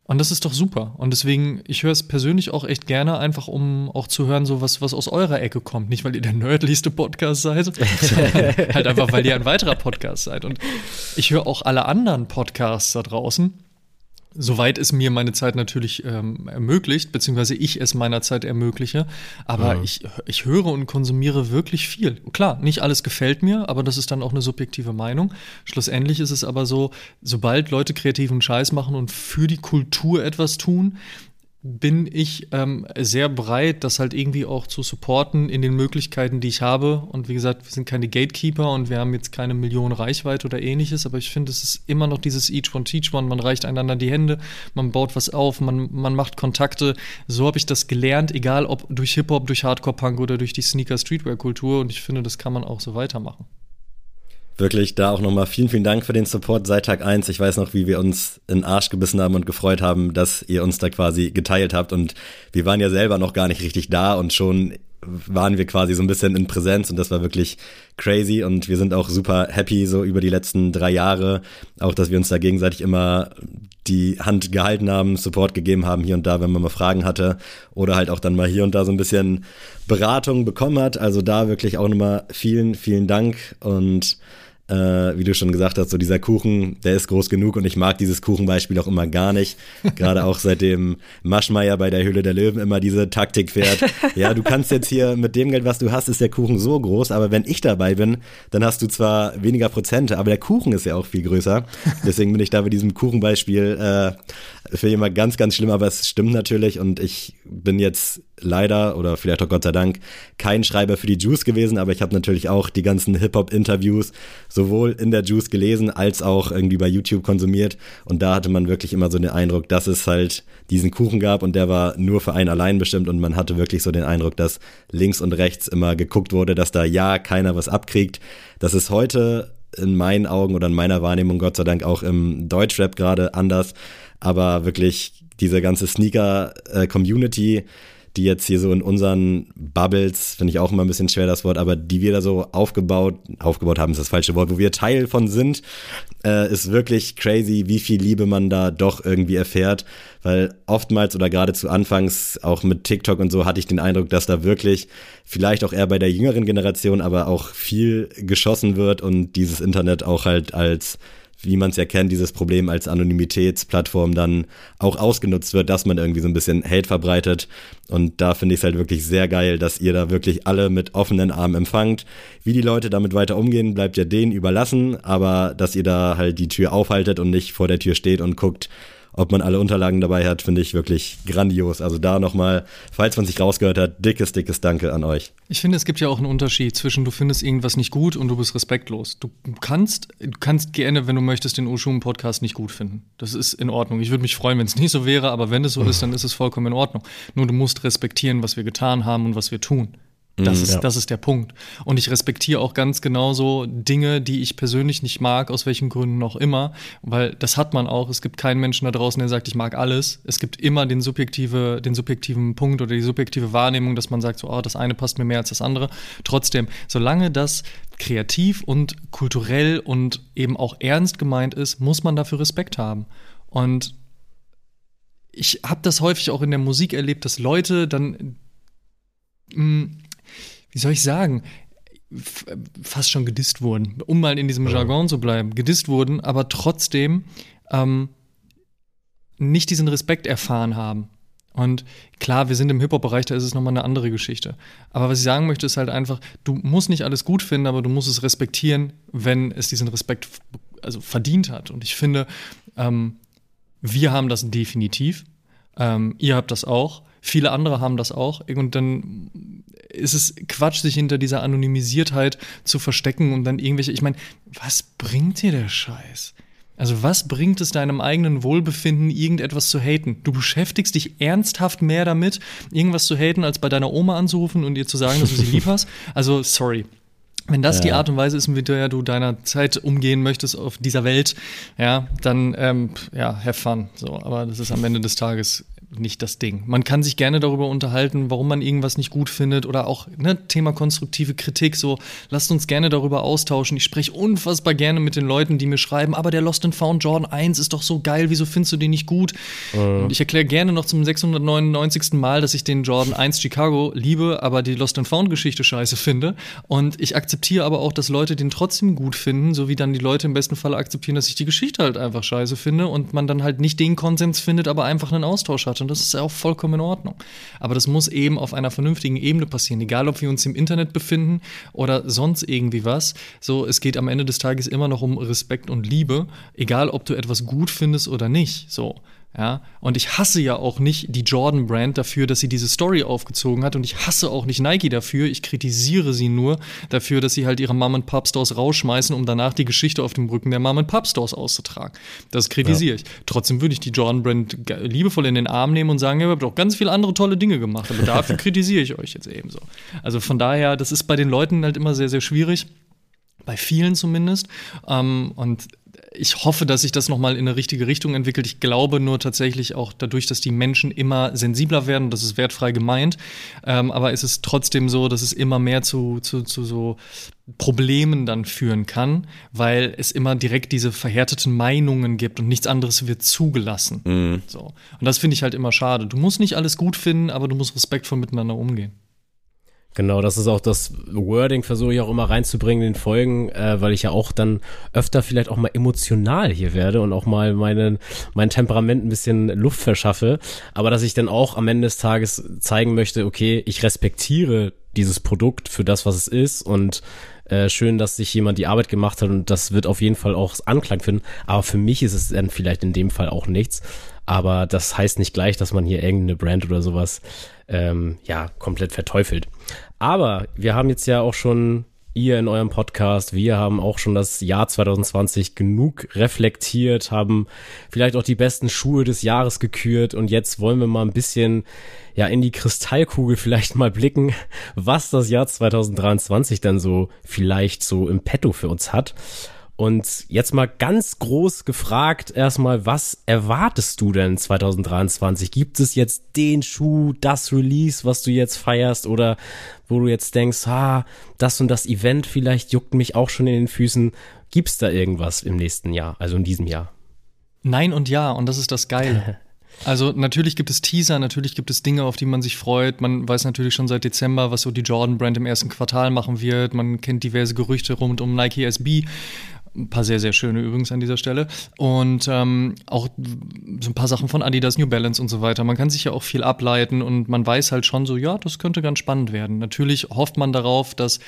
Und das ist doch super. Und deswegen, ich höre es persönlich auch echt gerne, einfach um auch zu hören, so was, was aus eurer Ecke kommt. Nicht, weil ihr der nerdlichste Podcast seid, [laughs] sondern halt einfach, weil ihr ein weiterer Podcast seid. Und ich höre auch alle anderen Podcasts da draußen soweit es mir meine Zeit natürlich ähm, ermöglicht, beziehungsweise ich es meiner Zeit ermögliche. Aber ja. ich, ich höre und konsumiere wirklich viel. Klar, nicht alles gefällt mir, aber das ist dann auch eine subjektive Meinung. Schlussendlich ist es aber so, sobald Leute kreativen Scheiß machen und für die Kultur etwas tun, bin ich ähm, sehr bereit, das halt irgendwie auch zu supporten in den Möglichkeiten, die ich habe. Und wie gesagt, wir sind keine Gatekeeper und wir haben jetzt keine Millionen Reichweite oder ähnliches, aber ich finde, es ist immer noch dieses Each One Teach One. Man reicht einander die Hände, man baut was auf, man, man macht Kontakte. So habe ich das gelernt, egal ob durch Hip-Hop, durch Hardcore-Punk oder durch die Sneaker-Streetwear-Kultur. Und ich finde, das kann man auch so weitermachen wirklich da auch nochmal vielen, vielen Dank für den Support seit Tag eins. Ich weiß noch, wie wir uns in den Arsch gebissen haben und gefreut haben, dass ihr uns da quasi geteilt habt. Und wir waren ja selber noch gar nicht richtig da und schon waren wir quasi so ein bisschen in Präsenz und das war wirklich crazy und wir sind auch super happy so über die letzten drei Jahre, auch dass wir uns da gegenseitig immer die Hand gehalten haben, Support gegeben haben hier und da, wenn man mal Fragen hatte oder halt auch dann mal hier und da so ein bisschen Beratung bekommen hat. Also da wirklich auch nochmal vielen, vielen Dank und äh, wie du schon gesagt hast, so dieser Kuchen, der ist groß genug und ich mag dieses Kuchenbeispiel auch immer gar nicht. Gerade auch seitdem Maschmeyer bei der Höhle der Löwen immer diese Taktik fährt. Ja, du kannst jetzt hier mit dem Geld, was du hast, ist der Kuchen so groß, aber wenn ich dabei bin, dann hast du zwar weniger Prozente, aber der Kuchen ist ja auch viel größer. Deswegen bin ich da bei diesem Kuchenbeispiel äh, für jemand ganz, ganz schlimm, aber es stimmt natürlich und ich bin jetzt leider oder vielleicht auch Gott sei Dank kein Schreiber für die Juice gewesen, aber ich habe natürlich auch die ganzen Hip-Hop-Interviews sowohl in der Juice gelesen als auch irgendwie bei YouTube konsumiert. Und da hatte man wirklich immer so den Eindruck, dass es halt diesen Kuchen gab und der war nur für einen allein bestimmt. Und man hatte wirklich so den Eindruck, dass links und rechts immer geguckt wurde, dass da ja keiner was abkriegt. Das ist heute in meinen Augen oder in meiner Wahrnehmung Gott sei Dank auch im Deutschrap gerade anders, aber wirklich diese ganze Sneaker-Community, äh, die jetzt hier so in unseren Bubbles, finde ich auch immer ein bisschen schwer das Wort, aber die wir da so aufgebaut, aufgebaut haben ist das falsche Wort, wo wir Teil von sind, äh, ist wirklich crazy, wie viel Liebe man da doch irgendwie erfährt, weil oftmals oder geradezu anfangs auch mit TikTok und so hatte ich den Eindruck, dass da wirklich vielleicht auch eher bei der jüngeren Generation, aber auch viel geschossen wird und dieses Internet auch halt als wie man es ja kennt, dieses Problem als Anonymitätsplattform dann auch ausgenutzt wird, dass man irgendwie so ein bisschen Hate verbreitet. Und da finde ich es halt wirklich sehr geil, dass ihr da wirklich alle mit offenen Armen empfangt. Wie die Leute damit weiter umgehen, bleibt ja denen überlassen, aber dass ihr da halt die Tür aufhaltet und nicht vor der Tür steht und guckt, ob man alle Unterlagen dabei hat, finde ich wirklich grandios. Also da nochmal, falls man sich rausgehört hat, dickes, dickes Danke an euch. Ich finde, es gibt ja auch einen Unterschied zwischen du findest irgendwas nicht gut und du bist respektlos. Du kannst, du kannst gerne, wenn du möchtest, den Ushum-Podcast nicht gut finden. Das ist in Ordnung. Ich würde mich freuen, wenn es nicht so wäre, aber wenn es so ist, dann ist es vollkommen in Ordnung. Nur du musst respektieren, was wir getan haben und was wir tun. Das, mhm. ist, ja. das ist der Punkt. Und ich respektiere auch ganz genauso Dinge, die ich persönlich nicht mag, aus welchen Gründen auch immer, weil das hat man auch. Es gibt keinen Menschen da draußen, der sagt, ich mag alles. Es gibt immer den, subjektive, den subjektiven Punkt oder die subjektive Wahrnehmung, dass man sagt, so, oh, das eine passt mir mehr als das andere. Trotzdem, solange das kreativ und kulturell und eben auch ernst gemeint ist, muss man dafür Respekt haben. Und ich habe das häufig auch in der Musik erlebt, dass Leute dann mh, mm, wie soll ich sagen, fast schon gedisst wurden, um mal in diesem Jargon zu bleiben, gedisst wurden, aber trotzdem ähm, nicht diesen Respekt erfahren haben. Und klar, wir sind im Hip-Hop-Bereich, da ist es nochmal eine andere Geschichte. Aber was ich sagen möchte, ist halt einfach, du musst nicht alles gut finden, aber du musst es respektieren, wenn es diesen Respekt also verdient hat. Und ich finde, ähm, wir haben das definitiv. Ähm, ihr habt das auch. Viele andere haben das auch. Und dann ist es Quatsch, sich hinter dieser Anonymisiertheit zu verstecken und dann irgendwelche. Ich meine, was bringt dir der Scheiß? Also was bringt es deinem eigenen Wohlbefinden, irgendetwas zu haten? Du beschäftigst dich ernsthaft mehr damit, irgendwas zu haten, als bei deiner Oma anzurufen und ihr zu sagen, dass du sie lieb hast? [laughs] Also sorry. Wenn das ja. die Art und Weise ist, mit der du deiner Zeit umgehen möchtest auf dieser Welt, ja, dann ähm, ja, have fun. So, aber das ist am Ende des Tages nicht das Ding. Man kann sich gerne darüber unterhalten, warum man irgendwas nicht gut findet oder auch ne, Thema konstruktive Kritik. So, lasst uns gerne darüber austauschen. Ich spreche unfassbar gerne mit den Leuten, die mir schreiben, aber der Lost and Found Jordan 1 ist doch so geil, wieso findest du den nicht gut? Und ich erkläre gerne noch zum 699. Mal, dass ich den Jordan 1 Chicago liebe, aber die Lost and Found Geschichte scheiße finde. Und ich akzeptiere aber auch, dass Leute den trotzdem gut finden, so wie dann die Leute im besten Fall akzeptieren, dass ich die Geschichte halt einfach scheiße finde und man dann halt nicht den Konsens findet, aber einfach einen Austausch hat. Und das ist auch vollkommen in Ordnung. Aber das muss eben auf einer vernünftigen Ebene passieren, egal ob wir uns im Internet befinden oder sonst irgendwie was. So, es geht am Ende des Tages immer noch um Respekt und Liebe, egal ob du etwas gut findest oder nicht. So. Ja, und ich hasse ja auch nicht die Jordan Brand dafür, dass sie diese Story aufgezogen hat und ich hasse auch nicht Nike dafür. Ich kritisiere sie nur dafür, dass sie halt ihre Mom and Pop Stores rausschmeißen, um danach die Geschichte auf dem Rücken der Mom and Pop Stores auszutragen. Das kritisiere ja. ich. Trotzdem würde ich die Jordan Brand liebevoll in den Arm nehmen und sagen, ihr habt auch ganz viele andere tolle Dinge gemacht, aber dafür [laughs] kritisiere ich euch jetzt ebenso. Also von daher, das ist bei den Leuten halt immer sehr sehr schwierig, bei vielen zumindest. Ähm, und ich hoffe, dass sich das nochmal in eine richtige Richtung entwickelt. Ich glaube nur tatsächlich auch dadurch, dass die Menschen immer sensibler werden, das ist wertfrei gemeint, ähm, aber es ist trotzdem so, dass es immer mehr zu, zu, zu so Problemen dann führen kann, weil es immer direkt diese verhärteten Meinungen gibt und nichts anderes wird zugelassen. Mhm. So. Und das finde ich halt immer schade. Du musst nicht alles gut finden, aber du musst respektvoll miteinander umgehen. Genau, das ist auch das Wording, versuche ich auch immer reinzubringen in den Folgen, äh, weil ich ja auch dann öfter vielleicht auch mal emotional hier werde und auch mal meine, mein Temperament ein bisschen Luft verschaffe. Aber dass ich dann auch am Ende des Tages zeigen möchte, okay, ich respektiere dieses Produkt für das, was es ist und äh, schön, dass sich jemand die Arbeit gemacht hat und das wird auf jeden Fall auch Anklang finden. Aber für mich ist es dann vielleicht in dem Fall auch nichts. Aber das heißt nicht gleich, dass man hier irgendeine Brand oder sowas ähm, ja komplett verteufelt. Aber wir haben jetzt ja auch schon ihr in eurem Podcast, wir haben auch schon das Jahr 2020 genug reflektiert, haben vielleicht auch die besten Schuhe des Jahres gekürt und jetzt wollen wir mal ein bisschen ja in die Kristallkugel vielleicht mal blicken, was das Jahr 2023 dann so vielleicht so im Petto für uns hat. Und jetzt mal ganz groß gefragt, erstmal, was erwartest du denn 2023? Gibt es jetzt den Schuh, das Release, was du jetzt feierst oder wo du jetzt denkst, ha, das und das Event vielleicht juckt mich auch schon in den Füßen. Gibt es da irgendwas im nächsten Jahr, also in diesem Jahr? Nein und ja, und das ist das Geile. [laughs] Also natürlich gibt es Teaser, natürlich gibt es Dinge, auf die man sich freut. Man weiß natürlich schon seit Dezember, was so die Jordan Brand im ersten Quartal machen wird. Man kennt diverse Gerüchte rund um Nike SB. Ein paar sehr, sehr schöne übrigens an dieser Stelle. Und ähm, auch so ein paar Sachen von Adidas, New Balance und so weiter. Man kann sich ja auch viel ableiten und man weiß halt schon so, ja, das könnte ganz spannend werden. Natürlich hofft man darauf, dass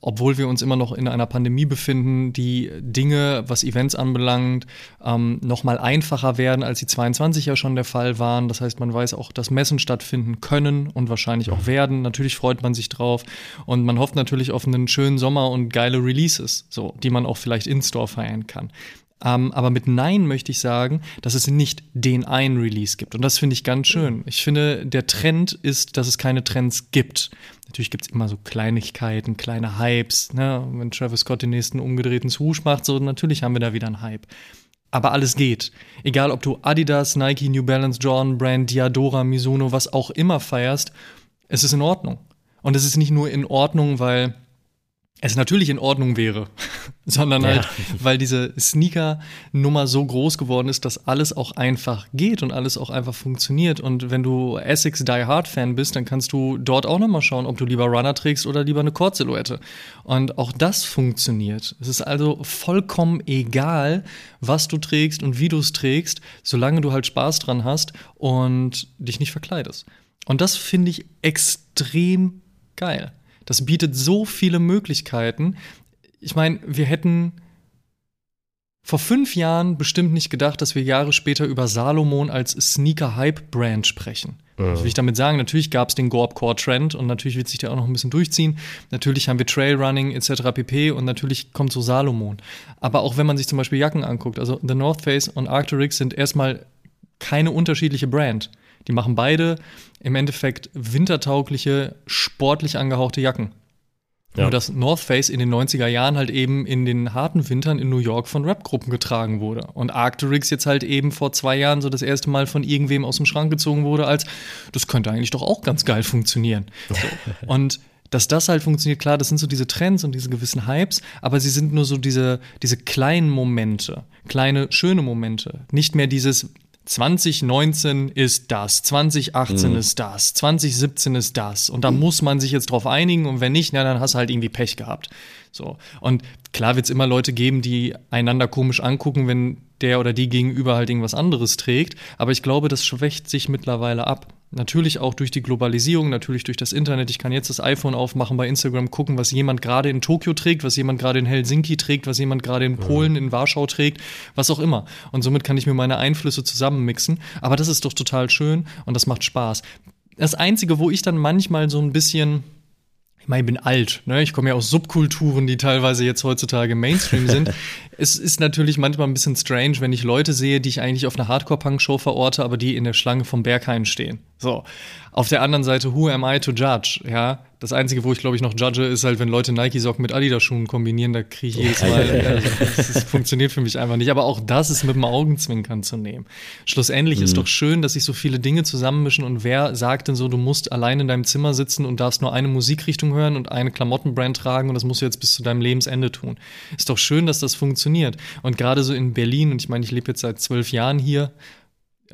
obwohl wir uns immer noch in einer Pandemie befinden, die Dinge, was Events anbelangt, ähm, noch mal einfacher werden, als sie 22 ja schon der Fall waren. Das heißt, man weiß auch, dass Messen stattfinden können und wahrscheinlich auch werden. Natürlich freut man sich drauf und man hofft natürlich auf einen schönen Sommer und geile Releases, so, die man auch vielleicht in-store feiern kann. Ähm, aber mit Nein möchte ich sagen, dass es nicht den einen Release gibt. Und das finde ich ganz schön. Ich finde, der Trend ist, dass es keine Trends gibt. Natürlich gibt es immer so Kleinigkeiten, kleine Hypes. Ne? Wenn Travis Scott den nächsten umgedrehten Swoosh macht, so natürlich haben wir da wieder einen Hype. Aber alles geht. Egal, ob du Adidas, Nike, New Balance, Jordan Brand, Diadora, Mizuno, was auch immer feierst, es ist in Ordnung. Und es ist nicht nur in Ordnung, weil es natürlich in Ordnung wäre, [laughs] sondern halt, weil diese Sneaker-Nummer so groß geworden ist, dass alles auch einfach geht und alles auch einfach funktioniert. Und wenn du Essex Die Hard Fan bist, dann kannst du dort auch nochmal schauen, ob du lieber Runner trägst oder lieber eine Cord-Silhouette. Und auch das funktioniert. Es ist also vollkommen egal, was du trägst und wie du es trägst, solange du halt Spaß dran hast und dich nicht verkleidest. Und das finde ich extrem geil. Das bietet so viele Möglichkeiten. Ich meine, wir hätten vor fünf Jahren bestimmt nicht gedacht, dass wir Jahre später über Salomon als Sneaker-Hype-Brand sprechen. Was will ich damit sagen? Natürlich gab es den Gorb-Core-Trend und natürlich wird sich der auch noch ein bisschen durchziehen. Natürlich haben wir Trailrunning etc. pp. und natürlich kommt so Salomon. Aber auch wenn man sich zum Beispiel Jacken anguckt, also The North Face und Arc'teryx sind erstmal keine unterschiedliche Brand. Die machen beide im Endeffekt wintertaugliche, sportlich angehauchte Jacken. Ja. Nur dass North Face in den 90er Jahren halt eben in den harten Wintern in New York von Rap-Gruppen getragen wurde. Und Arcteryx jetzt halt eben vor zwei Jahren so das erste Mal von irgendwem aus dem Schrank gezogen wurde, als das könnte eigentlich doch auch ganz geil funktionieren. So. [laughs] Und dass das halt funktioniert, klar, das sind so diese Trends und diese gewissen Hypes, aber sie sind nur so diese, diese kleinen Momente, kleine, schöne Momente. Nicht mehr dieses, 2019 ist das, 2018 mhm. ist das, 2017 ist das. Und da muss man sich jetzt drauf einigen und wenn nicht, na, dann hast du halt irgendwie Pech gehabt. So. Und klar wird es immer Leute geben, die einander komisch angucken, wenn der oder die gegenüber halt irgendwas anderes trägt. Aber ich glaube, das schwächt sich mittlerweile ab. Natürlich auch durch die Globalisierung, natürlich durch das Internet. Ich kann jetzt das iPhone aufmachen, bei Instagram gucken, was jemand gerade in Tokio trägt, was jemand gerade in Helsinki trägt, was jemand gerade in Polen, in Warschau trägt, was auch immer. Und somit kann ich mir meine Einflüsse zusammenmixen. Aber das ist doch total schön und das macht Spaß. Das Einzige, wo ich dann manchmal so ein bisschen ich meine, ich bin alt, ne? ich komme ja aus Subkulturen, die teilweise jetzt heutzutage Mainstream sind. [laughs] es ist natürlich manchmal ein bisschen strange, wenn ich Leute sehe, die ich eigentlich auf einer Hardcore-Punk-Show verorte, aber die in der Schlange vom Berghain stehen. So. Auf der anderen Seite, who am I to judge? Ja. Das Einzige, wo ich glaube ich noch judge, ist halt, wenn Leute Nike-Socken mit Adidas-Schuhen kombinieren, da kriege ich jedes Mal, also, das, das, funktioniert für mich einfach nicht. Aber auch das ist mit dem Augenzwinkern zu nehmen. Schlussendlich mhm. ist doch schön, dass sich so viele Dinge zusammenmischen und wer sagt denn so, du musst allein in deinem Zimmer sitzen und darfst nur eine Musikrichtung hören und eine Klamottenbrand tragen und das musst du jetzt bis zu deinem Lebensende tun. Ist doch schön, dass das funktioniert. Und gerade so in Berlin, und ich meine, ich lebe jetzt seit zwölf Jahren hier,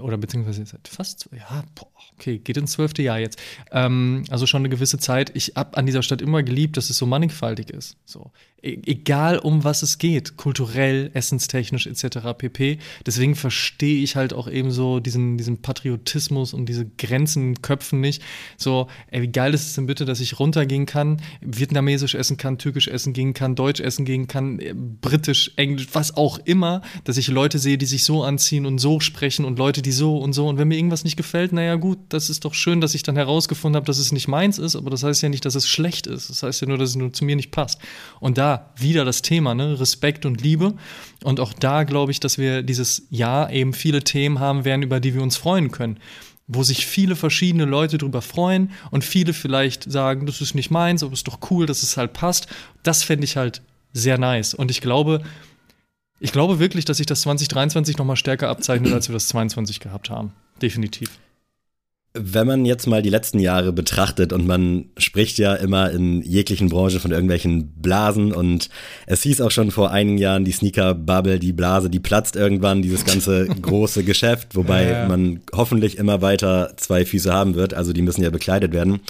oder beziehungsweise seit fast, ja, boah, okay, geht ins zwölfte Jahr jetzt. Ähm, also schon eine gewisse Zeit. Ich habe an dieser Stadt immer geliebt, dass es so mannigfaltig ist. So. E egal um was es geht, kulturell, essenstechnisch etc. pp. Deswegen verstehe ich halt auch eben so diesen, diesen Patriotismus und diese Grenzen Köpfen nicht. So, ey, wie geil ist es denn bitte, dass ich runtergehen kann, vietnamesisch essen kann, türkisch essen gehen kann, deutsch essen gehen kann, äh, britisch, englisch, was auch immer, dass ich Leute sehe, die sich so anziehen und so sprechen und Leute, die so und so. Und wenn mir irgendwas nicht gefällt, naja gut, das ist doch schön, dass ich dann herausgefunden habe, dass es nicht meins ist, aber das heißt ja nicht, dass es schlecht ist. Das heißt ja nur, dass es nur zu mir nicht passt. Und da wieder das Thema, ne? Respekt und Liebe. Und auch da glaube ich, dass wir dieses Jahr eben viele Themen haben werden, über die wir uns freuen können wo sich viele verschiedene Leute drüber freuen und viele vielleicht sagen, das ist nicht meins, aber es ist doch cool, dass es halt passt. Das fände ich halt sehr nice. Und ich glaube, ich glaube wirklich, dass sich das 2023 noch mal stärker abzeichnet, als wir das 2022 gehabt haben. Definitiv. Wenn man jetzt mal die letzten Jahre betrachtet und man spricht ja immer in jeglichen Branchen von irgendwelchen Blasen und es hieß auch schon vor einigen Jahren, die Sneaker-Bubble, die Blase, die platzt irgendwann, dieses ganze [laughs] große Geschäft, wobei ja. man hoffentlich immer weiter zwei Füße haben wird, also die müssen ja bekleidet werden.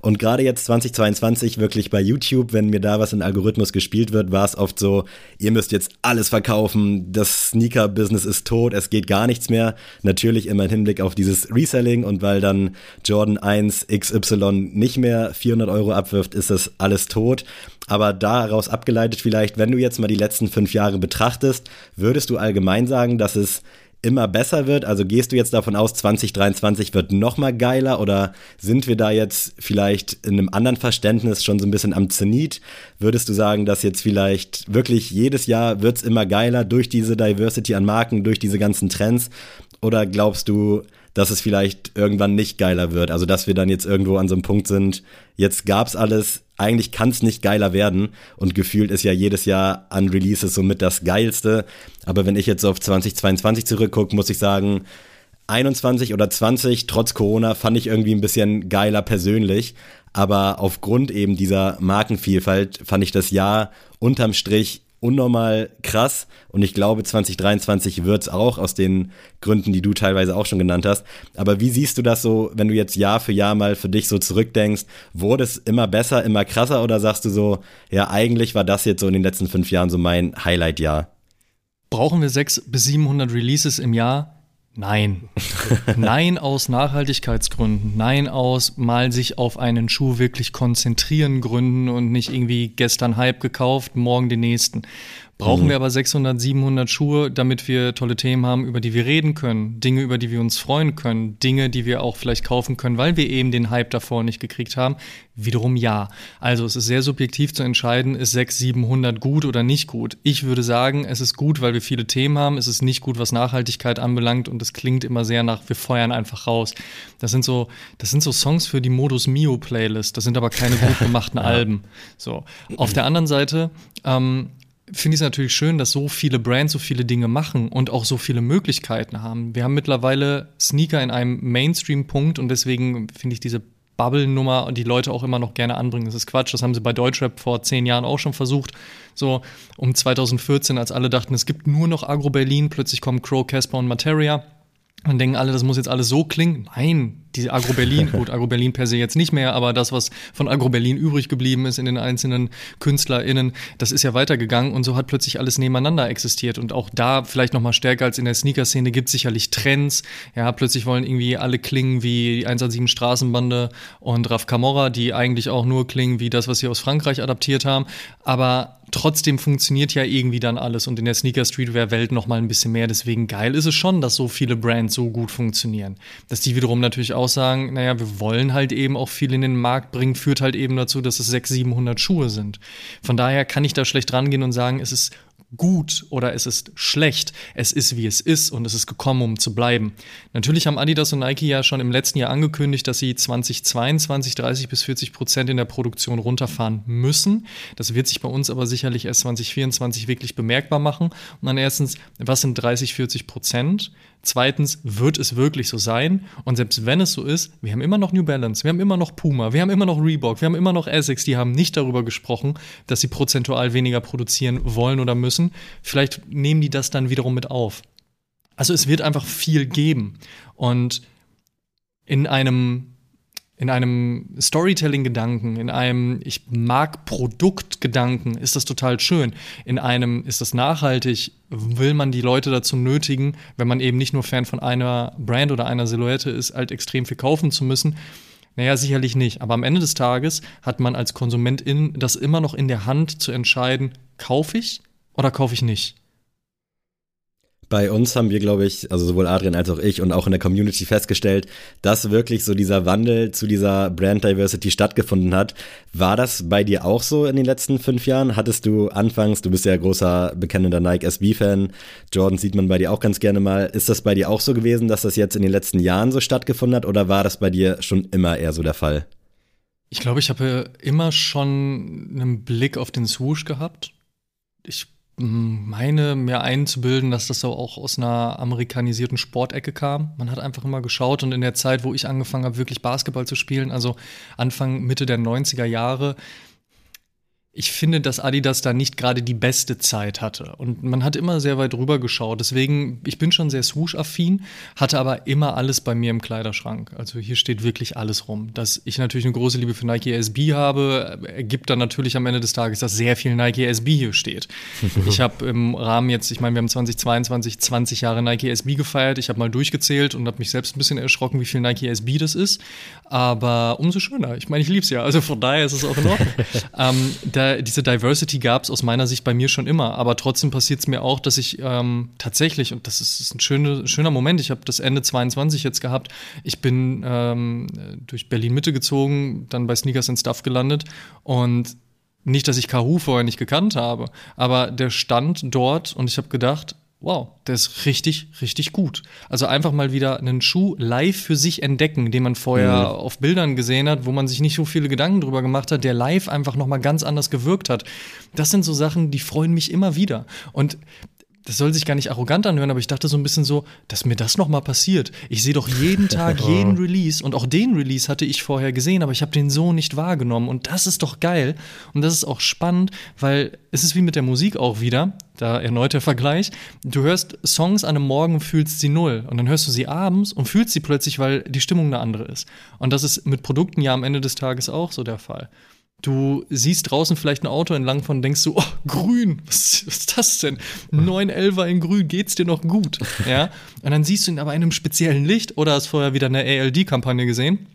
Und gerade jetzt 2022 wirklich bei YouTube, wenn mir da was in Algorithmus gespielt wird, war es oft so, ihr müsst jetzt alles verkaufen, das Sneaker-Business ist tot, es geht gar nichts mehr. Natürlich immer im Hinblick auf dieses Reselling und weil dann Jordan 1 XY nicht mehr 400 Euro abwirft, ist das alles tot. Aber daraus abgeleitet vielleicht, wenn du jetzt mal die letzten fünf Jahre betrachtest, würdest du allgemein sagen, dass es immer besser wird? Also gehst du jetzt davon aus, 2023 wird noch mal geiler oder sind wir da jetzt vielleicht in einem anderen Verständnis schon so ein bisschen am Zenit? Würdest du sagen, dass jetzt vielleicht wirklich jedes Jahr wird's immer geiler durch diese Diversity an Marken, durch diese ganzen Trends? Oder glaubst du, dass es vielleicht irgendwann nicht geiler wird. Also dass wir dann jetzt irgendwo an so einem Punkt sind, jetzt gab's alles, eigentlich kann es nicht geiler werden. Und gefühlt ist ja jedes Jahr an Releases somit das Geilste. Aber wenn ich jetzt auf 2022 zurückgucke, muss ich sagen, 21 oder 20, trotz Corona, fand ich irgendwie ein bisschen geiler persönlich. Aber aufgrund eben dieser Markenvielfalt fand ich das Jahr unterm Strich unnormal krass und ich glaube 2023 wird's auch aus den Gründen, die du teilweise auch schon genannt hast. Aber wie siehst du das so, wenn du jetzt Jahr für Jahr mal für dich so zurückdenkst? Wurde es immer besser, immer krasser oder sagst du so, ja eigentlich war das jetzt so in den letzten fünf Jahren so mein Highlight-Jahr? Brauchen wir sechs bis 700 Releases im Jahr? Nein. Nein aus Nachhaltigkeitsgründen. Nein aus mal sich auf einen Schuh wirklich konzentrieren Gründen und nicht irgendwie gestern Hype gekauft, morgen den nächsten. Brauchen mhm. wir aber 600, 700 Schuhe, damit wir tolle Themen haben, über die wir reden können, Dinge, über die wir uns freuen können, Dinge, die wir auch vielleicht kaufen können, weil wir eben den Hype davor nicht gekriegt haben? Wiederum ja. Also es ist sehr subjektiv zu entscheiden, ist 600, 700 gut oder nicht gut. Ich würde sagen, es ist gut, weil wir viele Themen haben. Es ist nicht gut, was Nachhaltigkeit anbelangt und es klingt immer sehr nach, wir feuern einfach raus. Das sind so, das sind so Songs für die Modus Mio Playlist. Das sind aber keine gut gemachten [laughs] Alben. So. Auf der anderen Seite, ähm, finde ich es natürlich schön, dass so viele Brands so viele Dinge machen und auch so viele Möglichkeiten haben. Wir haben mittlerweile Sneaker in einem Mainstream-Punkt und deswegen finde ich diese Bubble-Nummer, die Leute auch immer noch gerne anbringen. Das ist Quatsch. Das haben sie bei Deutschrap vor zehn Jahren auch schon versucht. So um 2014, als alle dachten, es gibt nur noch Agro Berlin, plötzlich kommen Crow, Casper und Materia. Und denken alle, das muss jetzt alles so klingen. Nein, die Agro Berlin, [laughs] gut, Agro Berlin per se jetzt nicht mehr, aber das, was von Agro Berlin übrig geblieben ist in den einzelnen KünstlerInnen, das ist ja weitergegangen und so hat plötzlich alles nebeneinander existiert. Und auch da vielleicht nochmal stärker als in der Sneaker-Szene gibt es sicherlich Trends. Ja, plötzlich wollen irgendwie alle klingen wie die 117 Straßenbande und Raf Camorra, die eigentlich auch nur klingen wie das, was sie aus Frankreich adaptiert haben. Aber trotzdem funktioniert ja irgendwie dann alles und in der Sneaker-Streetwear-Welt nochmal ein bisschen mehr. Deswegen geil ist es schon, dass so viele Brands so gut funktionieren. Dass die wiederum natürlich auch sagen, naja, wir wollen halt eben auch viel in den Markt bringen, führt halt eben dazu, dass es 600, 700 Schuhe sind. Von daher kann ich da schlecht rangehen und sagen, es ist gut oder es ist schlecht. Es ist, wie es ist und es ist gekommen, um zu bleiben. Natürlich haben Adidas und Nike ja schon im letzten Jahr angekündigt, dass sie 2022 30 bis 40 Prozent in der Produktion runterfahren müssen. Das wird sich bei uns aber sicherlich erst 2024 wirklich bemerkbar machen. Und dann erstens, was sind 30, 40 Prozent? Zweitens, wird es wirklich so sein? Und selbst wenn es so ist, wir haben immer noch New Balance, wir haben immer noch Puma, wir haben immer noch Reebok, wir haben immer noch Essex, die haben nicht darüber gesprochen, dass sie prozentual weniger produzieren wollen oder müssen. Vielleicht nehmen die das dann wiederum mit auf. Also es wird einfach viel geben. Und in einem in einem Storytelling-Gedanken, in einem ich mag Produkt-Gedanken ist das total schön. In einem ist das nachhaltig, will man die Leute dazu nötigen, wenn man eben nicht nur Fan von einer Brand oder einer Silhouette ist, halt extrem viel kaufen zu müssen. Naja, sicherlich nicht. Aber am Ende des Tages hat man als Konsumentin das immer noch in der Hand zu entscheiden, kaufe ich oder kaufe ich nicht. Bei uns haben wir, glaube ich, also sowohl Adrian als auch ich und auch in der Community festgestellt, dass wirklich so dieser Wandel zu dieser Brand Diversity stattgefunden hat. War das bei dir auch so in den letzten fünf Jahren? Hattest du anfangs, du bist ja großer, bekennender Nike SB-Fan, Jordan sieht man bei dir auch ganz gerne mal. Ist das bei dir auch so gewesen, dass das jetzt in den letzten Jahren so stattgefunden hat oder war das bei dir schon immer eher so der Fall? Ich glaube, ich habe immer schon einen Blick auf den Swoosh gehabt. Ich meine, mir einzubilden, dass das so auch aus einer amerikanisierten Sportecke kam. Man hat einfach immer geschaut und in der Zeit, wo ich angefangen habe, wirklich Basketball zu spielen, also Anfang, Mitte der 90er Jahre, ich finde, dass Adidas da nicht gerade die beste Zeit hatte. Und man hat immer sehr weit rüber geschaut. Deswegen, ich bin schon sehr swoosh-affin, hatte aber immer alles bei mir im Kleiderschrank. Also hier steht wirklich alles rum. Dass ich natürlich eine große Liebe für Nike SB habe, ergibt dann natürlich am Ende des Tages, dass sehr viel Nike SB hier steht. [laughs] ich habe im Rahmen jetzt, ich meine, wir haben 2022 20 Jahre Nike SB gefeiert. Ich habe mal durchgezählt und habe mich selbst ein bisschen erschrocken, wie viel Nike SB das ist. Aber umso schöner. Ich meine, ich liebe es ja. Also von daher ist es auch in Ordnung. [laughs] ähm, da diese Diversity gab es aus meiner Sicht bei mir schon immer. Aber trotzdem passiert es mir auch, dass ich ähm, tatsächlich, und das ist, ist ein schöne, schöner Moment, ich habe das Ende 22 jetzt gehabt, ich bin ähm, durch Berlin-Mitte gezogen, dann bei Sneakers and Stuff gelandet und nicht, dass ich Kahoo vorher nicht gekannt habe, aber der stand dort und ich habe gedacht, wow, der ist richtig, richtig gut. Also einfach mal wieder einen Schuh live für sich entdecken, den man vorher mhm. auf Bildern gesehen hat, wo man sich nicht so viele Gedanken drüber gemacht hat, der live einfach noch mal ganz anders gewirkt hat. Das sind so Sachen, die freuen mich immer wieder. Und das soll sich gar nicht arrogant anhören, aber ich dachte so ein bisschen so, dass mir das noch mal passiert. Ich sehe doch jeden [laughs] Tag jeden Release und auch den Release hatte ich vorher gesehen, aber ich habe den so nicht wahrgenommen und das ist doch geil und das ist auch spannend, weil es ist wie mit der Musik auch wieder, da erneut der Vergleich. Du hörst Songs an einem Morgen, fühlst sie null und dann hörst du sie abends und fühlst sie plötzlich, weil die Stimmung eine andere ist. Und das ist mit Produkten ja am Ende des Tages auch so der Fall. Du siehst draußen vielleicht ein Auto entlang von, denkst du, oh, grün, was, was ist das denn? 911er in grün, geht's dir noch gut? Ja. Und dann siehst du ihn aber in einem speziellen Licht oder hast vorher wieder eine ALD-Kampagne gesehen.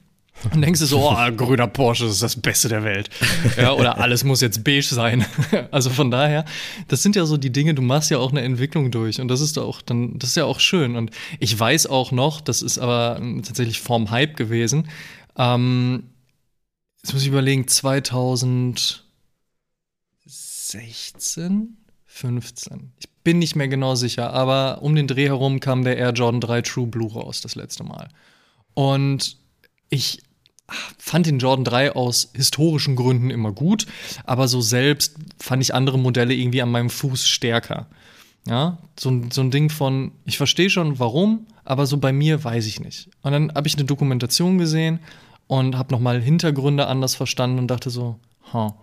Und denkst du so, oh, grüner Porsche, das ist das Beste der Welt. [laughs] Ja, oder alles muss jetzt beige sein. [laughs] Also von daher, das sind ja so die Dinge, du machst ja auch eine Entwicklung durch. Und das ist auch dann, das ist ja auch schön. Und ich weiß auch noch, das ist aber tatsächlich vorm Hype gewesen, ähm, jetzt muss ich überlegen, 2016, 15. Ich bin nicht mehr genau sicher, aber um den Dreh herum kam der Air Jordan 3 True Blue raus, das letzte Mal. Und ich fand den Jordan 3 aus historischen Gründen immer gut, aber so selbst fand ich andere Modelle irgendwie an meinem Fuß stärker. Ja, so, so ein Ding von, ich verstehe schon warum, aber so bei mir weiß ich nicht. Und dann habe ich eine Dokumentation gesehen und habe nochmal Hintergründe anders verstanden und dachte so, huh,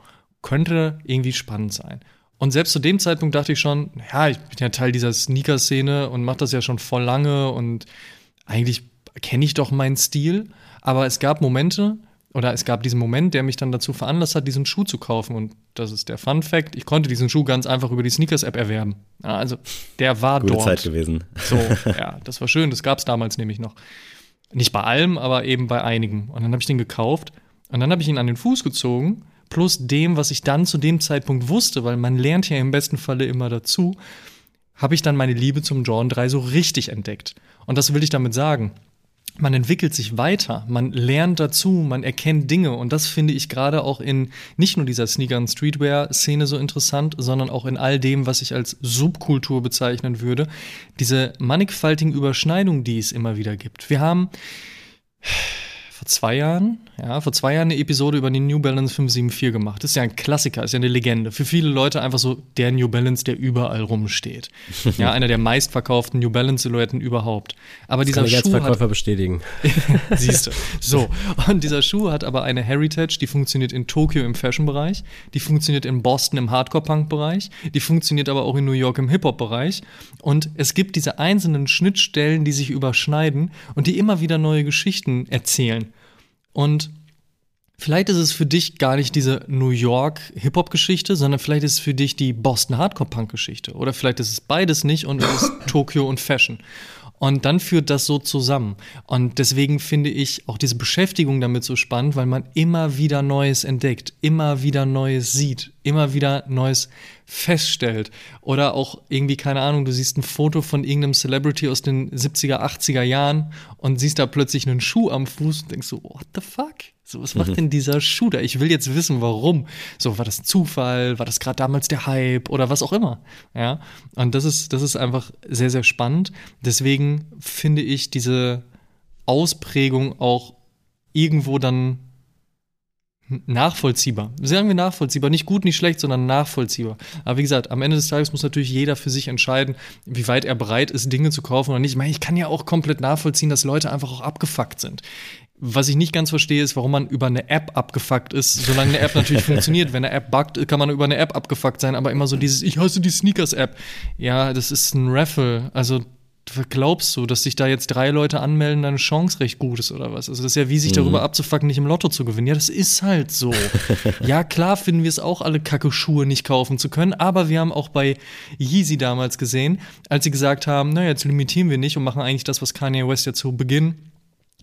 könnte irgendwie spannend sein. Und selbst zu dem Zeitpunkt dachte ich schon, ja, ich bin ja Teil dieser Sneaker-Szene und mache das ja schon voll lange und eigentlich kenne ich doch meinen Stil. Aber es gab Momente, oder es gab diesen Moment, der mich dann dazu veranlasst hat, diesen Schuh zu kaufen. Und das ist der Fun Fact: Ich konnte diesen Schuh ganz einfach über die Sneakers-App erwerben. Also, der war Gute dort. Zeit gewesen. So, [laughs] ja, das war schön. Das gab es damals nämlich noch. Nicht bei allem, aber eben bei einigen. Und dann habe ich den gekauft und dann habe ich ihn an den Fuß gezogen, plus dem, was ich dann zu dem Zeitpunkt wusste, weil man lernt ja im besten Falle immer dazu, habe ich dann meine Liebe zum Jordan 3 so richtig entdeckt. Und das will ich damit sagen. Man entwickelt sich weiter, man lernt dazu, man erkennt Dinge und das finde ich gerade auch in nicht nur dieser Sneaker- und Streetwear-Szene so interessant, sondern auch in all dem, was ich als Subkultur bezeichnen würde, diese mannigfaltigen Überschneidungen, die es immer wieder gibt. Wir haben vor zwei Jahren, ja, vor zwei Jahren eine Episode über den New Balance 574 gemacht. Das ist ja ein Klassiker, ist ja eine Legende. Für viele Leute einfach so der New Balance, der überall rumsteht. ja, [laughs] einer der meistverkauften New Balance Silhouetten überhaupt. Aber das dieser kann ich als Schuh Verkäufer hat, bestätigen. [laughs] Siehst du. So. Und dieser Schuh hat aber eine Heritage, die funktioniert in Tokio im Fashion-Bereich, die funktioniert in Boston im Hardcore-Punk-Bereich, die funktioniert aber auch in New York im Hip-Hop-Bereich. Und es gibt diese einzelnen Schnittstellen, die sich überschneiden und die immer wieder neue Geschichten erzählen. Und vielleicht ist es für dich gar nicht diese New York Hip-Hop-Geschichte, sondern vielleicht ist es für dich die Boston Hardcore-Punk-Geschichte. Oder vielleicht ist es beides nicht und es ist [coughs] Tokio und Fashion. Und dann führt das so zusammen. Und deswegen finde ich auch diese Beschäftigung damit so spannend, weil man immer wieder Neues entdeckt, immer wieder Neues sieht, immer wieder Neues feststellt. Oder auch irgendwie, keine Ahnung, du siehst ein Foto von irgendeinem Celebrity aus den 70er, 80er Jahren und siehst da plötzlich einen Schuh am Fuß und denkst so, what the fuck? So, was macht denn dieser Schuh da? Ich will jetzt wissen, warum. So, war das ein Zufall? War das gerade damals der Hype oder was auch immer? Ja. Und das ist, das ist einfach sehr, sehr spannend. Deswegen finde ich diese Ausprägung auch irgendwo dann nachvollziehbar. Sagen wir nachvollziehbar. Nicht gut, nicht schlecht, sondern nachvollziehbar. Aber wie gesagt, am Ende des Tages muss natürlich jeder für sich entscheiden, wie weit er bereit ist, Dinge zu kaufen oder nicht. Ich meine, ich kann ja auch komplett nachvollziehen, dass Leute einfach auch abgefuckt sind. Was ich nicht ganz verstehe, ist, warum man über eine App abgefuckt ist, solange eine App natürlich [laughs] funktioniert. Wenn eine App buggt, kann man über eine App abgefuckt sein, aber immer so dieses, ich hasse die Sneakers-App. Ja, das ist ein Raffle. Also glaubst du, dass sich da jetzt drei Leute anmelden, deine Chance recht gut ist oder was? Also das ist ja wie sich mhm. darüber abzufacken, nicht im Lotto zu gewinnen. Ja, das ist halt so. [laughs] ja, klar finden wir es auch alle kacke Schuhe nicht kaufen zu können, aber wir haben auch bei Yeezy damals gesehen, als sie gesagt haben, naja, jetzt limitieren wir nicht und machen eigentlich das, was Kanye West ja zu Beginn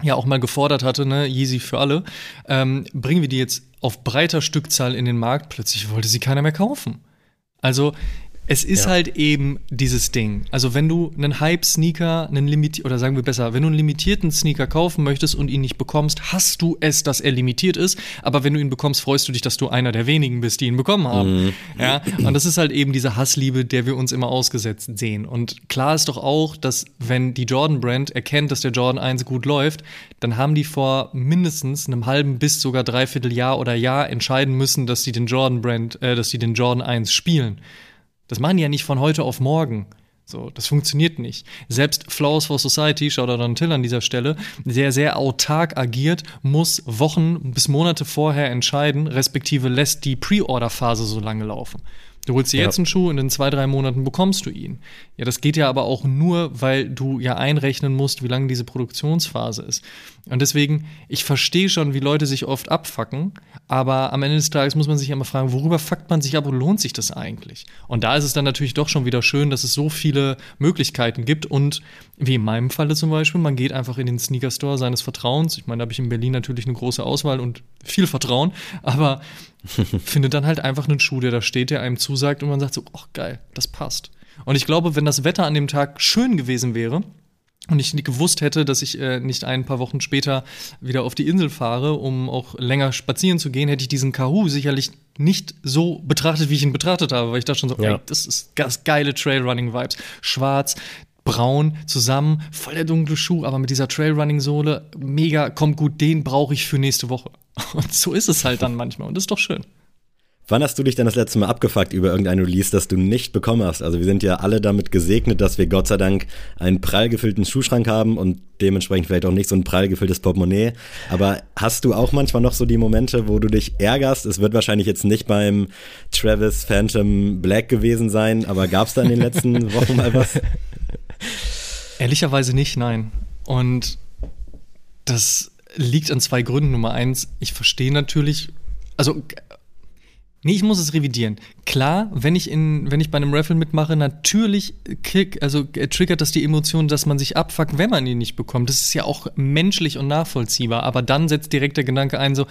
ja auch mal gefordert hatte, ne, Yeezy für alle, ähm, bringen wir die jetzt auf breiter Stückzahl in den Markt, plötzlich wollte sie keiner mehr kaufen. Also es ist ja. halt eben dieses Ding. Also wenn du einen Hype-Sneaker, einen limitiert oder sagen wir besser, wenn du einen limitierten Sneaker kaufen möchtest und ihn nicht bekommst, hast du es, dass er limitiert ist. Aber wenn du ihn bekommst, freust du dich, dass du einer der wenigen bist, die ihn bekommen haben. Mhm. Ja. Und das ist halt eben diese Hassliebe, der wir uns immer ausgesetzt sehen. Und klar ist doch auch, dass wenn die Jordan Brand erkennt, dass der Jordan 1 gut läuft, dann haben die vor mindestens einem halben bis sogar dreiviertel Jahr oder Jahr entscheiden müssen, dass sie den Jordan Brand, äh, dass sie den Jordan 1 spielen. Das machen die ja nicht von heute auf morgen. So, das funktioniert nicht. Selbst Flowers for Society, schaut an Till an dieser Stelle, der sehr autark agiert, muss Wochen bis Monate vorher entscheiden, respektive lässt die Pre-Order-Phase so lange laufen. Du holst dir ja. jetzt einen Schuh, in den zwei, drei Monaten bekommst du ihn. Ja, das geht ja aber auch nur, weil du ja einrechnen musst, wie lange diese Produktionsphase ist. Und deswegen, ich verstehe schon, wie Leute sich oft abfacken, aber am Ende des Tages muss man sich immer fragen, worüber fuckt man sich ab und lohnt sich das eigentlich? Und da ist es dann natürlich doch schon wieder schön, dass es so viele Möglichkeiten gibt und wie in meinem Falle zum Beispiel, man geht einfach in den Sneaker Store seines Vertrauens. Ich meine, da habe ich in Berlin natürlich eine große Auswahl und viel Vertrauen, aber [laughs] findet dann halt einfach einen Schuh, der da steht, der einem zusagt und man sagt so, ach geil, das passt. Und ich glaube, wenn das Wetter an dem Tag schön gewesen wäre, und ich nicht gewusst hätte, dass ich äh, nicht ein paar Wochen später wieder auf die Insel fahre, um auch länger spazieren zu gehen, hätte ich diesen Kahoo sicherlich nicht so betrachtet, wie ich ihn betrachtet habe, weil ich dachte schon so, ja. ey, das ist ganz geile Trailrunning-Vibes. Schwarz, braun zusammen, voll der dunkle Schuh, aber mit dieser Trailrunning-Sohle, mega, kommt gut, den brauche ich für nächste Woche. [laughs] Und so ist es halt dann manchmal und das ist doch schön. Wann hast du dich denn das letzte Mal abgefuckt über irgendein Release, das du nicht bekommen hast? Also wir sind ja alle damit gesegnet, dass wir Gott sei Dank einen prall gefüllten Schuhschrank haben und dementsprechend vielleicht auch nicht so ein prall gefülltes Portemonnaie. Aber hast du auch manchmal noch so die Momente, wo du dich ärgerst? Es wird wahrscheinlich jetzt nicht beim Travis Phantom Black gewesen sein, aber gab es da in den letzten [laughs] Wochen mal was? Ehrlicherweise nicht, nein. Und das liegt an zwei Gründen. Nummer eins, ich verstehe natürlich, also Nee, ich muss es revidieren. Klar, wenn ich in, wenn ich bei einem Raffle mitmache, natürlich kick, also triggert das die Emotion, dass man sich abfuckt, wenn man ihn nicht bekommt. Das ist ja auch menschlich und nachvollziehbar. Aber dann setzt direkt der Gedanke ein, so,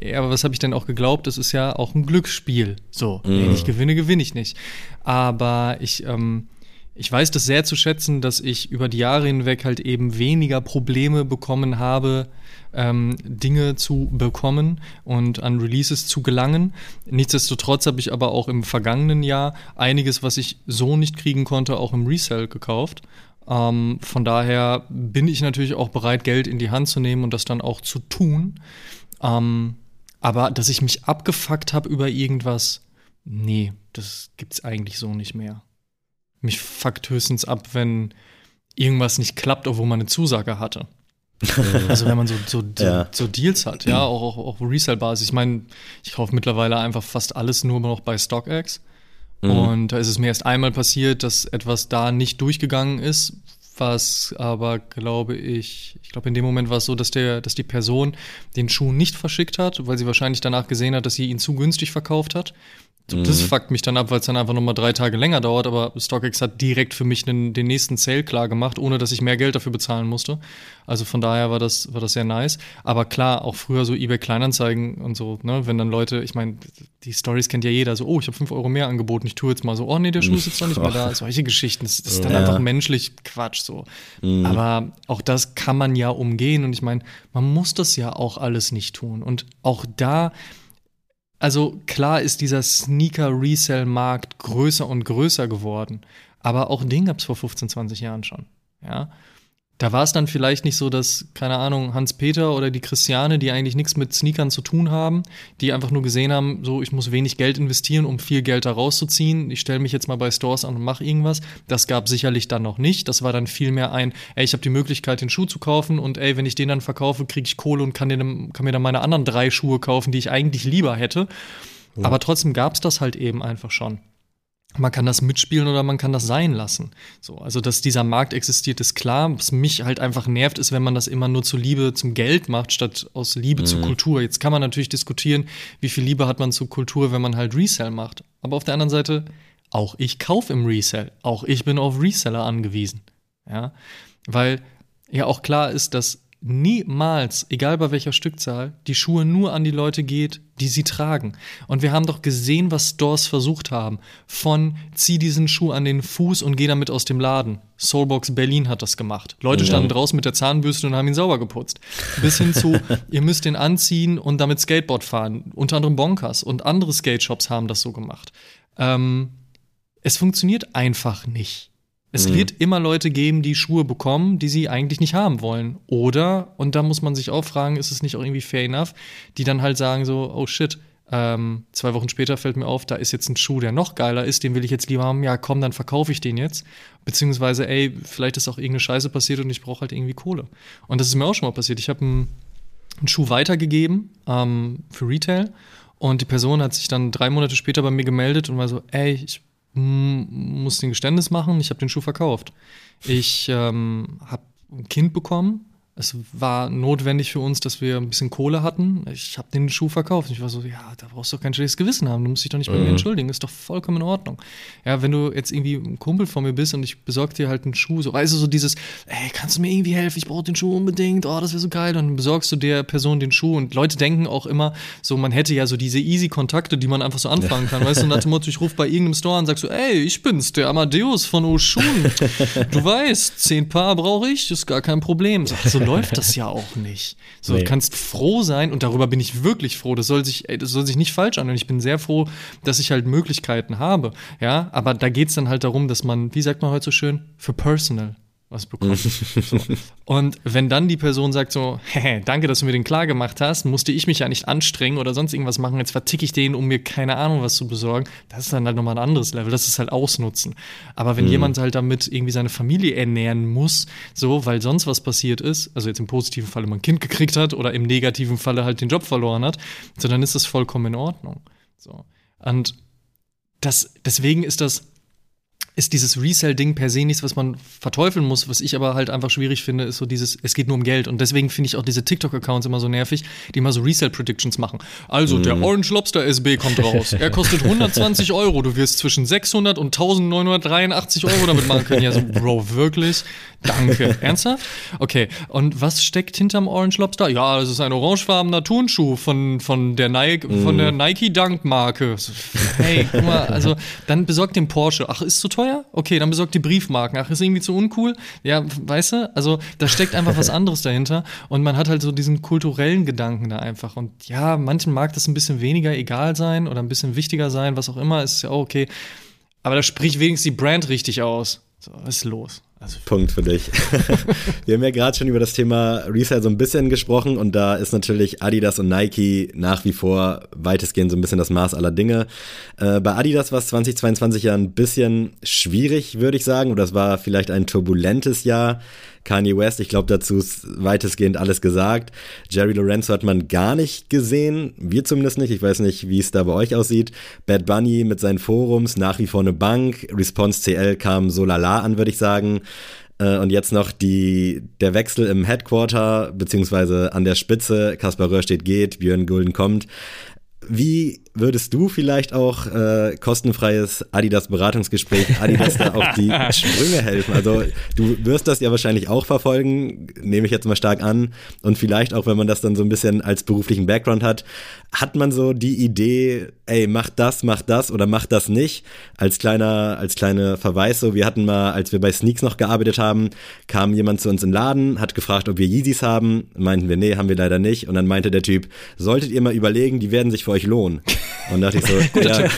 ja, aber was habe ich denn auch geglaubt? Das ist ja auch ein Glücksspiel. So, mm. wenn ich gewinne, gewinne ich nicht. Aber ich, ähm, ich weiß das sehr zu schätzen, dass ich über die Jahre hinweg halt eben weniger Probleme bekommen habe, ähm, Dinge zu bekommen und an Releases zu gelangen. Nichtsdestotrotz habe ich aber auch im vergangenen Jahr einiges, was ich so nicht kriegen konnte, auch im Resell gekauft. Ähm, von daher bin ich natürlich auch bereit, Geld in die Hand zu nehmen und das dann auch zu tun. Ähm, aber dass ich mich abgefuckt habe über irgendwas, nee, das gibt's eigentlich so nicht mehr. Mich fuckt höchstens ab, wenn irgendwas nicht klappt, obwohl man eine Zusage hatte. [laughs] also wenn man so, so, ja. so Deals hat, ja, auch, auch, auch Resale-Basis. Ich meine, ich kaufe mittlerweile einfach fast alles nur noch bei StockX. Mhm. Und da ist es mir erst einmal passiert, dass etwas da nicht durchgegangen ist, was aber, glaube ich, ich glaube, in dem Moment war es so, dass der, dass die Person den Schuh nicht verschickt hat, weil sie wahrscheinlich danach gesehen hat, dass sie ihn zu günstig verkauft hat. So, mhm. Das fuckt mich dann ab, weil es dann einfach nochmal drei Tage länger dauert, aber StockX hat direkt für mich den, den nächsten Sale klar gemacht, ohne dass ich mehr Geld dafür bezahlen musste. Also von daher war das, war das sehr nice. Aber klar, auch früher so eBay Kleinanzeigen und so, ne, wenn dann Leute, ich meine, die Stories kennt ja jeder, so, oh, ich habe fünf Euro mehr angeboten, ich tue jetzt mal so, oh nee, der Schuh ist jetzt noch nicht mehr da. [laughs] Solche Geschichten, das, das ist dann ja. einfach menschlich Quatsch so. Mhm. Aber auch das kann man ja umgehen und ich meine, man muss das ja auch alles nicht tun. Und auch da also klar ist dieser Sneaker-Resell-Markt größer und größer geworden, aber auch den gab es vor 15, 20 Jahren schon. Ja, da war es dann vielleicht nicht so, dass, keine Ahnung, Hans-Peter oder die Christiane, die eigentlich nichts mit Sneakern zu tun haben, die einfach nur gesehen haben, so, ich muss wenig Geld investieren, um viel Geld da rauszuziehen. Ich stelle mich jetzt mal bei Stores an und mache irgendwas. Das gab sicherlich dann noch nicht. Das war dann vielmehr ein, ey, ich habe die Möglichkeit, den Schuh zu kaufen und ey, wenn ich den dann verkaufe, kriege ich Kohle und kann, den, kann mir dann meine anderen drei Schuhe kaufen, die ich eigentlich lieber hätte. Ja. Aber trotzdem gab es das halt eben einfach schon. Man kann das mitspielen oder man kann das sein lassen. So, also, dass dieser Markt existiert, ist klar. Was mich halt einfach nervt, ist, wenn man das immer nur zur Liebe zum Geld macht, statt aus Liebe mhm. zur Kultur. Jetzt kann man natürlich diskutieren, wie viel Liebe hat man zur Kultur, wenn man halt Resell macht. Aber auf der anderen Seite, auch ich kaufe im Resell. Auch ich bin auf Reseller angewiesen. Ja, weil ja auch klar ist, dass niemals, egal bei welcher Stückzahl, die Schuhe nur an die Leute geht, die sie tragen. Und wir haben doch gesehen, was Stores versucht haben. Von zieh diesen Schuh an den Fuß und geh damit aus dem Laden. Soulbox Berlin hat das gemacht. Leute ja. standen draußen mit der Zahnbürste und haben ihn sauber geputzt. Bis hin zu, [laughs] ihr müsst den anziehen und damit Skateboard fahren. Unter anderem Bonkers und andere Skate Shops haben das so gemacht. Ähm, es funktioniert einfach nicht. Es mhm. wird immer Leute geben, die Schuhe bekommen, die sie eigentlich nicht haben wollen. Oder, und da muss man sich auch fragen, ist es nicht auch irgendwie fair enough, die dann halt sagen so, oh shit, ähm, zwei Wochen später fällt mir auf, da ist jetzt ein Schuh, der noch geiler ist, den will ich jetzt lieber haben. Ja, komm, dann verkaufe ich den jetzt. Beziehungsweise, ey, vielleicht ist auch irgendeine Scheiße passiert und ich brauche halt irgendwie Kohle. Und das ist mir auch schon mal passiert. Ich habe einen, einen, Schuh weitergegeben ähm, für Retail und die Person hat sich dann drei Monate später bei mir gemeldet und war so, ey, ich musste ein Geständnis machen, ich habe den Schuh verkauft. Ich ähm, habe ein Kind bekommen es war notwendig für uns, dass wir ein bisschen Kohle hatten. Ich habe den Schuh verkauft. Ich war so, ja, da brauchst du doch kein schlechtes Gewissen haben. Du musst dich doch nicht bei mhm. mir entschuldigen. Ist doch vollkommen in Ordnung. Ja, wenn du jetzt irgendwie ein Kumpel von mir bist und ich besorge dir halt einen Schuh, so, weißt du, so dieses, ey, kannst du mir irgendwie helfen? Ich brauche den Schuh unbedingt. Oh, das wäre so geil. Und dann besorgst du der Person den Schuh. Und Leute denken auch immer, so, man hätte ja so diese easy Kontakte, die man einfach so anfangen kann. Weißt du, nach dem Motto, ich rufe bei irgendeinem Store an und sag so, ey, ich bin's, der Amadeus von Oshun. Du weißt, zehn Paar brauche ich, ist gar kein Problem. So, so läuft das [laughs] ja auch nicht. So, nee. du kannst froh sein und darüber bin ich wirklich froh. Das soll sich, ey, das soll sich nicht falsch anhören. Ich bin sehr froh, dass ich halt Möglichkeiten habe. Ja, aber da geht es dann halt darum, dass man, wie sagt man heute so schön, für personal was bekommen. [laughs] so. Und wenn dann die Person sagt so, hey, danke, dass du mir den klar gemacht hast, musste ich mich ja nicht anstrengen oder sonst irgendwas machen, jetzt verticke ich den, um mir keine Ahnung was zu besorgen, das ist dann halt nochmal ein anderes Level, das ist halt Ausnutzen. Aber wenn mhm. jemand halt damit irgendwie seine Familie ernähren muss, so, weil sonst was passiert ist, also jetzt im positiven Falle man ein Kind gekriegt hat oder im negativen Falle halt den Job verloren hat, so dann ist das vollkommen in Ordnung. So. Und das, deswegen ist das ist dieses Resell-Ding per se nichts, was man verteufeln muss. Was ich aber halt einfach schwierig finde, ist so dieses, es geht nur um Geld. Und deswegen finde ich auch diese TikTok-Accounts immer so nervig, die immer so Resell-Predictions machen. Also, mhm. der Orange Lobster SB kommt raus. er kostet [laughs] 120 Euro. Du wirst zwischen 600 und 1983 Euro damit machen können. Ja, so, Bro, wirklich? Danke. [laughs] Ernsthaft? Okay. Und was steckt hinterm Orange Lobster? Ja, es ist ein orangefarbener Turnschuh von, von der Nike, von der Nike Dunk Marke. Hey, guck mal, also dann besorgt den Porsche. Ach, ist zu teuer teuer? Okay, dann besorgt die Briefmarken. Ach, ist irgendwie zu uncool? Ja, weißt du? Also da steckt einfach was anderes dahinter und man hat halt so diesen kulturellen Gedanken da einfach. Und ja, manchen mag das ein bisschen weniger egal sein oder ein bisschen wichtiger sein, was auch immer, ist ja auch okay. Aber da spricht wenigstens die Brand richtig aus. So, was ist los? Also Punkt für dich. [laughs] Wir haben ja gerade schon über das Thema Resale so ein bisschen gesprochen und da ist natürlich Adidas und Nike nach wie vor weitestgehend so ein bisschen das Maß aller Dinge. Äh, bei Adidas war es 2022 ja ein bisschen schwierig, würde ich sagen, oder es war vielleicht ein turbulentes Jahr. Kanye West, ich glaube, dazu ist weitestgehend alles gesagt. Jerry Lorenzo hat man gar nicht gesehen, wir zumindest nicht. Ich weiß nicht, wie es da bei euch aussieht. Bad Bunny mit seinen Forums, nach wie vor eine Bank. Response CL kam so lala an, würde ich sagen. Äh, und jetzt noch die, der Wechsel im Headquarter, beziehungsweise an der Spitze. Kaspar Röhr steht geht, Björn Gulden kommt. Wie würdest du vielleicht auch äh, kostenfreies Adidas Beratungsgespräch Adidas da auf die [laughs] Sprünge helfen? Also du wirst das ja wahrscheinlich auch verfolgen, nehme ich jetzt mal stark an. Und vielleicht auch, wenn man das dann so ein bisschen als beruflichen Background hat, hat man so die Idee, ey, mach das, mach das oder mach das nicht. Als kleiner, als kleine Verweis so, wir hatten mal, als wir bei Sneaks noch gearbeitet haben, kam jemand zu uns im Laden, hat gefragt, ob wir Yeezys haben. Meinten wir, nee, haben wir leider nicht. Und dann meinte der Typ, solltet ihr mal überlegen, die werden sich für euch lohnen. Und dachte ich so, [laughs] ja,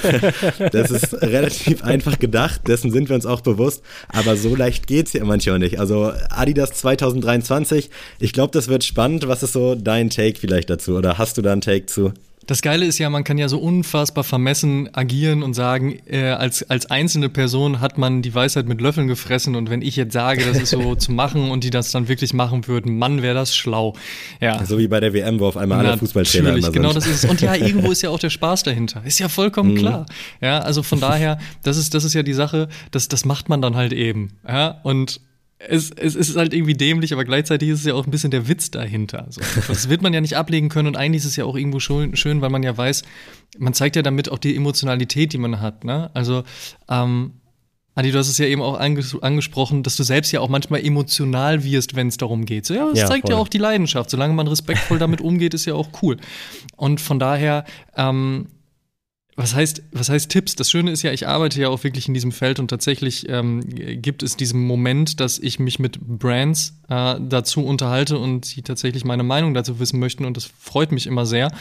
das ist relativ einfach gedacht, dessen sind wir uns auch bewusst, aber so leicht geht's ja manchmal nicht. Also Adidas 2023, ich glaube, das wird spannend. Was ist so dein Take vielleicht dazu? Oder hast du da einen Take zu? Das Geile ist ja, man kann ja so unfassbar vermessen agieren und sagen, äh, als, als einzelne Person hat man die Weisheit mit Löffeln gefressen und wenn ich jetzt sage, das ist so [laughs] zu machen und die das dann wirklich machen würden, Mann, wäre das schlau. Ja. So wie bei der WM, wo auf einmal alle Fußballtrainer immer sind. Genau, das ist es. Und ja, [laughs] irgendwo ist ja auch der Spaß dahinter. Ist ja vollkommen mhm. klar. Ja, also von daher, das ist, das ist ja die Sache, das, das macht man dann halt eben. Ja, und es, es, ist halt irgendwie dämlich, aber gleichzeitig ist es ja auch ein bisschen der Witz dahinter. So. [laughs] Das wird man ja nicht ablegen können und eigentlich ist es ja auch irgendwo schön, schön, weil man ja weiß, man zeigt ja damit auch die Emotionalität, die man hat. Ne? Also, ähm, Adi, du hast es ja eben auch anges angesprochen, dass du selbst ja auch manchmal emotional wirst, wenn es darum geht. So, ja, das ja, zeigt voll. ja auch die Leidenschaft. Solange man respektvoll damit umgeht, ist ja auch cool. Und von daher, ähm, was heißt, was heißt Tipps? Das Schöne ist ja, ich arbeite ja auch wirklich in diesem Feld und tatsächlich ähm, gibt es diesen Moment, dass ich mich mit Brands äh, dazu unterhalte und sie tatsächlich meine Meinung dazu wissen möchten und das freut mich immer sehr.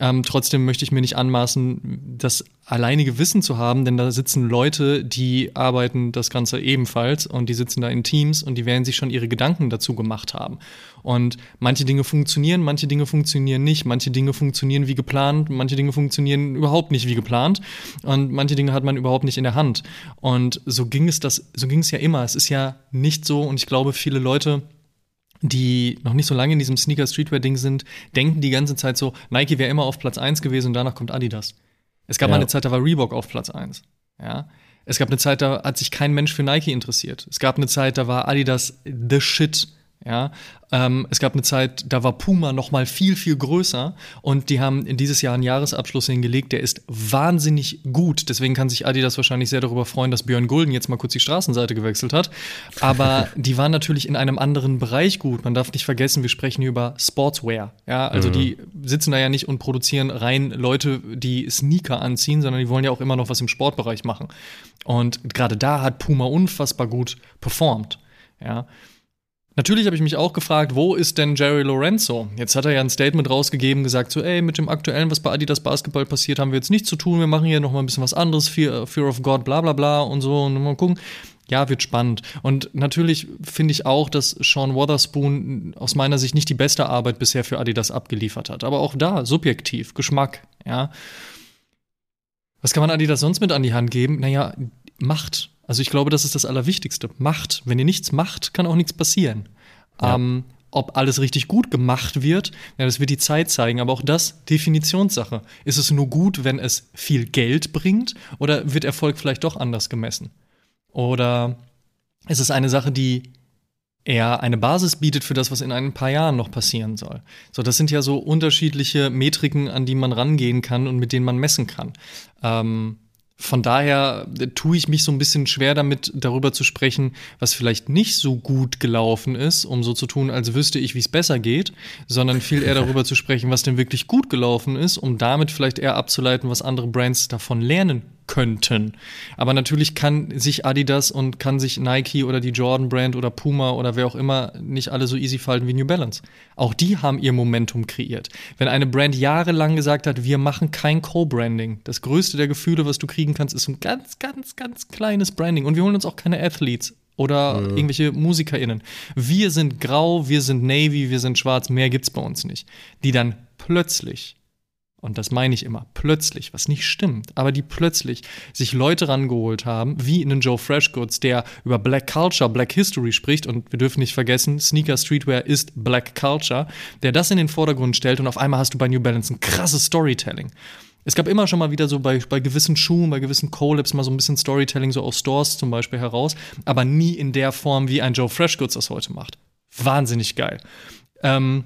Ähm, trotzdem möchte ich mir nicht anmaßen, das alleinige Wissen zu haben, denn da sitzen Leute, die arbeiten das Ganze ebenfalls und die sitzen da in Teams und die werden sich schon ihre Gedanken dazu gemacht haben. Und manche Dinge funktionieren, manche Dinge funktionieren nicht, manche Dinge funktionieren wie geplant, manche Dinge funktionieren überhaupt nicht wie geplant und manche Dinge hat man überhaupt nicht in der Hand. Und so ging es das, so ging es ja immer. Es ist ja nicht so und ich glaube, viele Leute die noch nicht so lange in diesem Sneaker-Streetwear-Ding sind, denken die ganze Zeit so, Nike wäre immer auf Platz 1 gewesen und danach kommt Adidas. Es gab ja. mal eine Zeit, da war Reebok auf Platz 1. Ja. Es gab eine Zeit, da hat sich kein Mensch für Nike interessiert. Es gab eine Zeit, da war Adidas the shit. Ja, ähm, es gab eine Zeit, da war Puma noch mal viel viel größer und die haben in dieses Jahr einen Jahresabschluss hingelegt, der ist wahnsinnig gut. Deswegen kann sich Adidas wahrscheinlich sehr darüber freuen, dass Björn Gulden jetzt mal kurz die Straßenseite gewechselt hat. Aber [laughs] die waren natürlich in einem anderen Bereich gut. Man darf nicht vergessen, wir sprechen hier über Sportswear. Ja, also mhm. die sitzen da ja nicht und produzieren rein Leute, die Sneaker anziehen, sondern die wollen ja auch immer noch was im Sportbereich machen. Und gerade da hat Puma unfassbar gut performt. Ja. Natürlich habe ich mich auch gefragt, wo ist denn Jerry Lorenzo? Jetzt hat er ja ein Statement rausgegeben, gesagt so, ey, mit dem aktuellen, was bei Adidas Basketball passiert, haben wir jetzt nichts zu tun. Wir machen hier noch mal ein bisschen was anderes, Fear, Fear of God, bla bla bla und so und mal gucken. Ja, wird spannend. Und natürlich finde ich auch, dass Sean Wotherspoon aus meiner Sicht nicht die beste Arbeit bisher für Adidas abgeliefert hat. Aber auch da, subjektiv, Geschmack, ja. Was kann man Adidas sonst mit an die Hand geben? Naja, Macht. Also ich glaube, das ist das Allerwichtigste. Macht. Wenn ihr nichts macht, kann auch nichts passieren. Ja. Ähm, ob alles richtig gut gemacht wird, ja, das wird die Zeit zeigen. Aber auch das Definitionssache. Ist es nur gut, wenn es viel Geld bringt? Oder wird Erfolg vielleicht doch anders gemessen? Oder ist es eine Sache, die eher eine Basis bietet für das, was in ein paar Jahren noch passieren soll? So, das sind ja so unterschiedliche Metriken, an die man rangehen kann und mit denen man messen kann. Ähm, von daher äh, tue ich mich so ein bisschen schwer damit, darüber zu sprechen, was vielleicht nicht so gut gelaufen ist, um so zu tun, als wüsste ich, wie es besser geht, sondern viel eher darüber [laughs] zu sprechen, was denn wirklich gut gelaufen ist, um damit vielleicht eher abzuleiten, was andere Brands davon lernen könnten. Aber natürlich kann sich Adidas und kann sich Nike oder die Jordan Brand oder Puma oder wer auch immer nicht alle so easy falten wie New Balance. Auch die haben ihr Momentum kreiert. Wenn eine Brand jahrelang gesagt hat, wir machen kein Co-Branding, das größte der Gefühle, was du kriegen kannst, ist ein ganz, ganz, ganz kleines Branding. Und wir holen uns auch keine Athletes oder mhm. irgendwelche MusikerInnen. Wir sind grau, wir sind Navy, wir sind schwarz, mehr gibt's bei uns nicht. Die dann plötzlich und das meine ich immer, plötzlich, was nicht stimmt, aber die plötzlich sich Leute rangeholt haben, wie einen Joe Freshgoods, der über Black Culture, Black History spricht und wir dürfen nicht vergessen, Sneaker Streetwear ist Black Culture, der das in den Vordergrund stellt und auf einmal hast du bei New Balance ein krasses Storytelling. Es gab immer schon mal wieder so bei, bei gewissen Schuhen, bei gewissen Collabs mal so ein bisschen Storytelling, so aus Stores zum Beispiel heraus, aber nie in der Form, wie ein Joe Freshgoods das heute macht. Wahnsinnig geil. Ähm,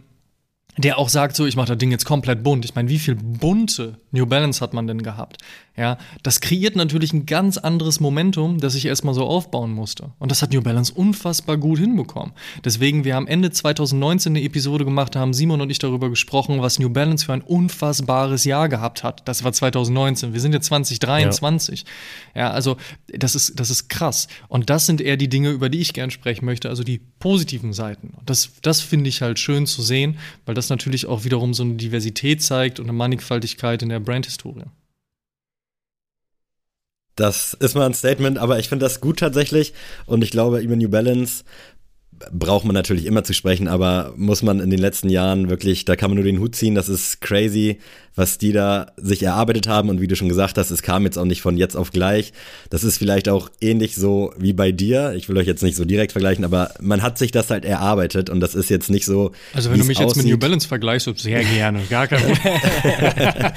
der auch sagt so, ich mache das Ding jetzt komplett bunt. Ich meine, wie viel bunte New Balance hat man denn gehabt? Ja, das kreiert natürlich ein ganz anderes Momentum, das ich erstmal so aufbauen musste. Und das hat New Balance unfassbar gut hinbekommen. Deswegen, wir haben Ende 2019 eine Episode gemacht, da haben Simon und ich darüber gesprochen, was New Balance für ein unfassbares Jahr gehabt hat. Das war 2019. Wir sind jetzt 2023. Ja, ja also das ist, das ist krass. Und das sind eher die Dinge, über die ich gern sprechen möchte, also die positiven Seiten. Und das, das finde ich halt schön zu sehen, weil das natürlich auch wiederum so eine Diversität zeigt und eine Mannigfaltigkeit in der Brandhistorie. Das ist mal ein Statement, aber ich finde das gut tatsächlich. Und ich glaube, über New Balance braucht man natürlich immer zu sprechen, aber muss man in den letzten Jahren wirklich, da kann man nur den Hut ziehen, das ist crazy, was die da sich erarbeitet haben und wie du schon gesagt hast, es kam jetzt auch nicht von jetzt auf gleich. Das ist vielleicht auch ähnlich so wie bei dir. Ich will euch jetzt nicht so direkt vergleichen, aber man hat sich das halt erarbeitet und das ist jetzt nicht so. Also wenn du mich jetzt mit New Balance vergleichst, sehr gerne, gar kein Problem.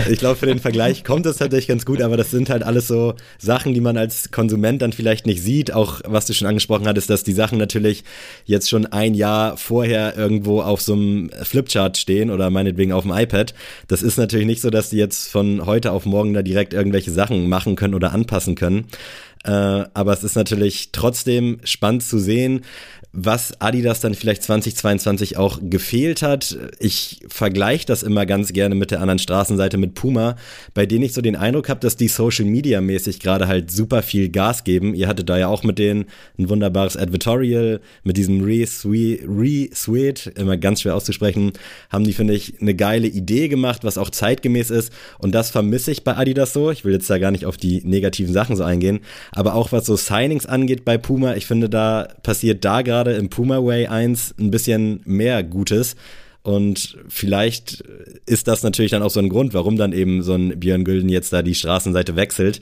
[laughs] ich glaube, für den Vergleich kommt es tatsächlich ganz gut, aber das sind halt alles so Sachen, die man als Konsument dann vielleicht nicht sieht. Auch was du schon angesprochen hattest, dass die Sachen natürlich jetzt schon ein Jahr vorher irgendwo auf so einem Flipchart stehen oder meinetwegen auf dem iPad. Das ist natürlich nicht so, dass die jetzt von heute auf morgen da direkt irgendwelche Sachen machen können oder anpassen können. Äh, aber es ist natürlich trotzdem spannend zu sehen, was Adidas dann vielleicht 2022 auch gefehlt hat. Ich vergleiche das immer ganz gerne mit der anderen Straßenseite mit Puma, bei denen ich so den Eindruck habe, dass die Social Media mäßig gerade halt super viel Gas geben. Ihr hattet da ja auch mit denen ein wunderbares Advertorial, mit diesem Re-Sweet, immer ganz schwer auszusprechen, haben die, finde ich, eine geile Idee gemacht, was auch zeitgemäß ist. Und das vermisse ich bei Adidas so. Ich will jetzt da gar nicht auf die negativen Sachen so eingehen, aber auch was so Signings angeht bei Puma, ich finde, da passiert da gerade gerade im Puma Way 1 ein bisschen mehr Gutes. Und vielleicht ist das natürlich dann auch so ein Grund, warum dann eben so ein Björn Gülden jetzt da die Straßenseite wechselt.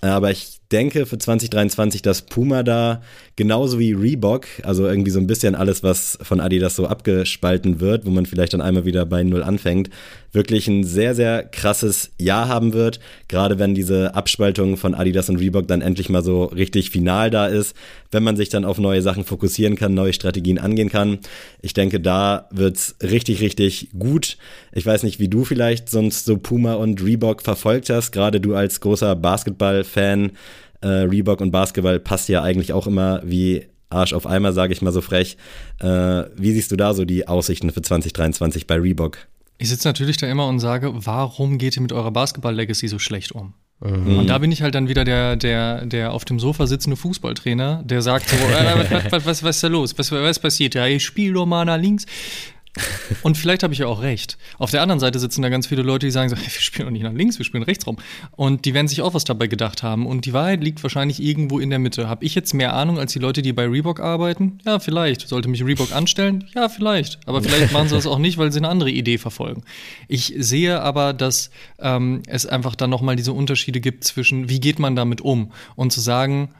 Aber ich denke für 2023, dass Puma da genauso wie Reebok, also irgendwie so ein bisschen alles, was von Adidas so abgespalten wird, wo man vielleicht dann einmal wieder bei Null anfängt, wirklich ein sehr, sehr krasses Jahr haben wird. Gerade wenn diese Abspaltung von Adidas und Reebok dann endlich mal so richtig final da ist, wenn man sich dann auf neue Sachen fokussieren kann, neue Strategien angehen kann. Ich denke, da wird's richtig, richtig gut. Ich weiß nicht, wie du vielleicht sonst so Puma und Reebok verfolgt hast, gerade du als großer Basketball-Fan äh, Reebok und Basketball passt ja eigentlich auch immer wie Arsch auf Eimer, sage ich mal so frech. Äh, wie siehst du da so die Aussichten für 2023 bei Reebok? Ich sitze natürlich da immer und sage, warum geht ihr mit eurer Basketball-Legacy so schlecht um? Mhm. Und da bin ich halt dann wieder der, der, der auf dem Sofa sitzende Fußballtrainer, der sagt so, äh, was, was, was, was, ist da los? Was, was passiert? Ja, ich spiele doch mal nach links. [laughs] Und vielleicht habe ich ja auch recht. Auf der anderen Seite sitzen da ganz viele Leute, die sagen so, hey, [laughs] wir spielen doch nicht nach links, wir spielen rechts rum. Und die werden sich auch was dabei gedacht haben. Und die Wahrheit liegt wahrscheinlich irgendwo in der Mitte. Habe ich jetzt mehr Ahnung als die Leute, die bei Reebok arbeiten? Ja, vielleicht. Sollte mich Reebok anstellen? Ja, vielleicht. Aber [laughs] vielleicht machen sie das auch nicht, weil sie eine andere Idee verfolgen. Ich sehe aber, dass ähm, es einfach dann nochmal diese Unterschiede gibt zwischen, wie geht man damit um? Und zu sagen,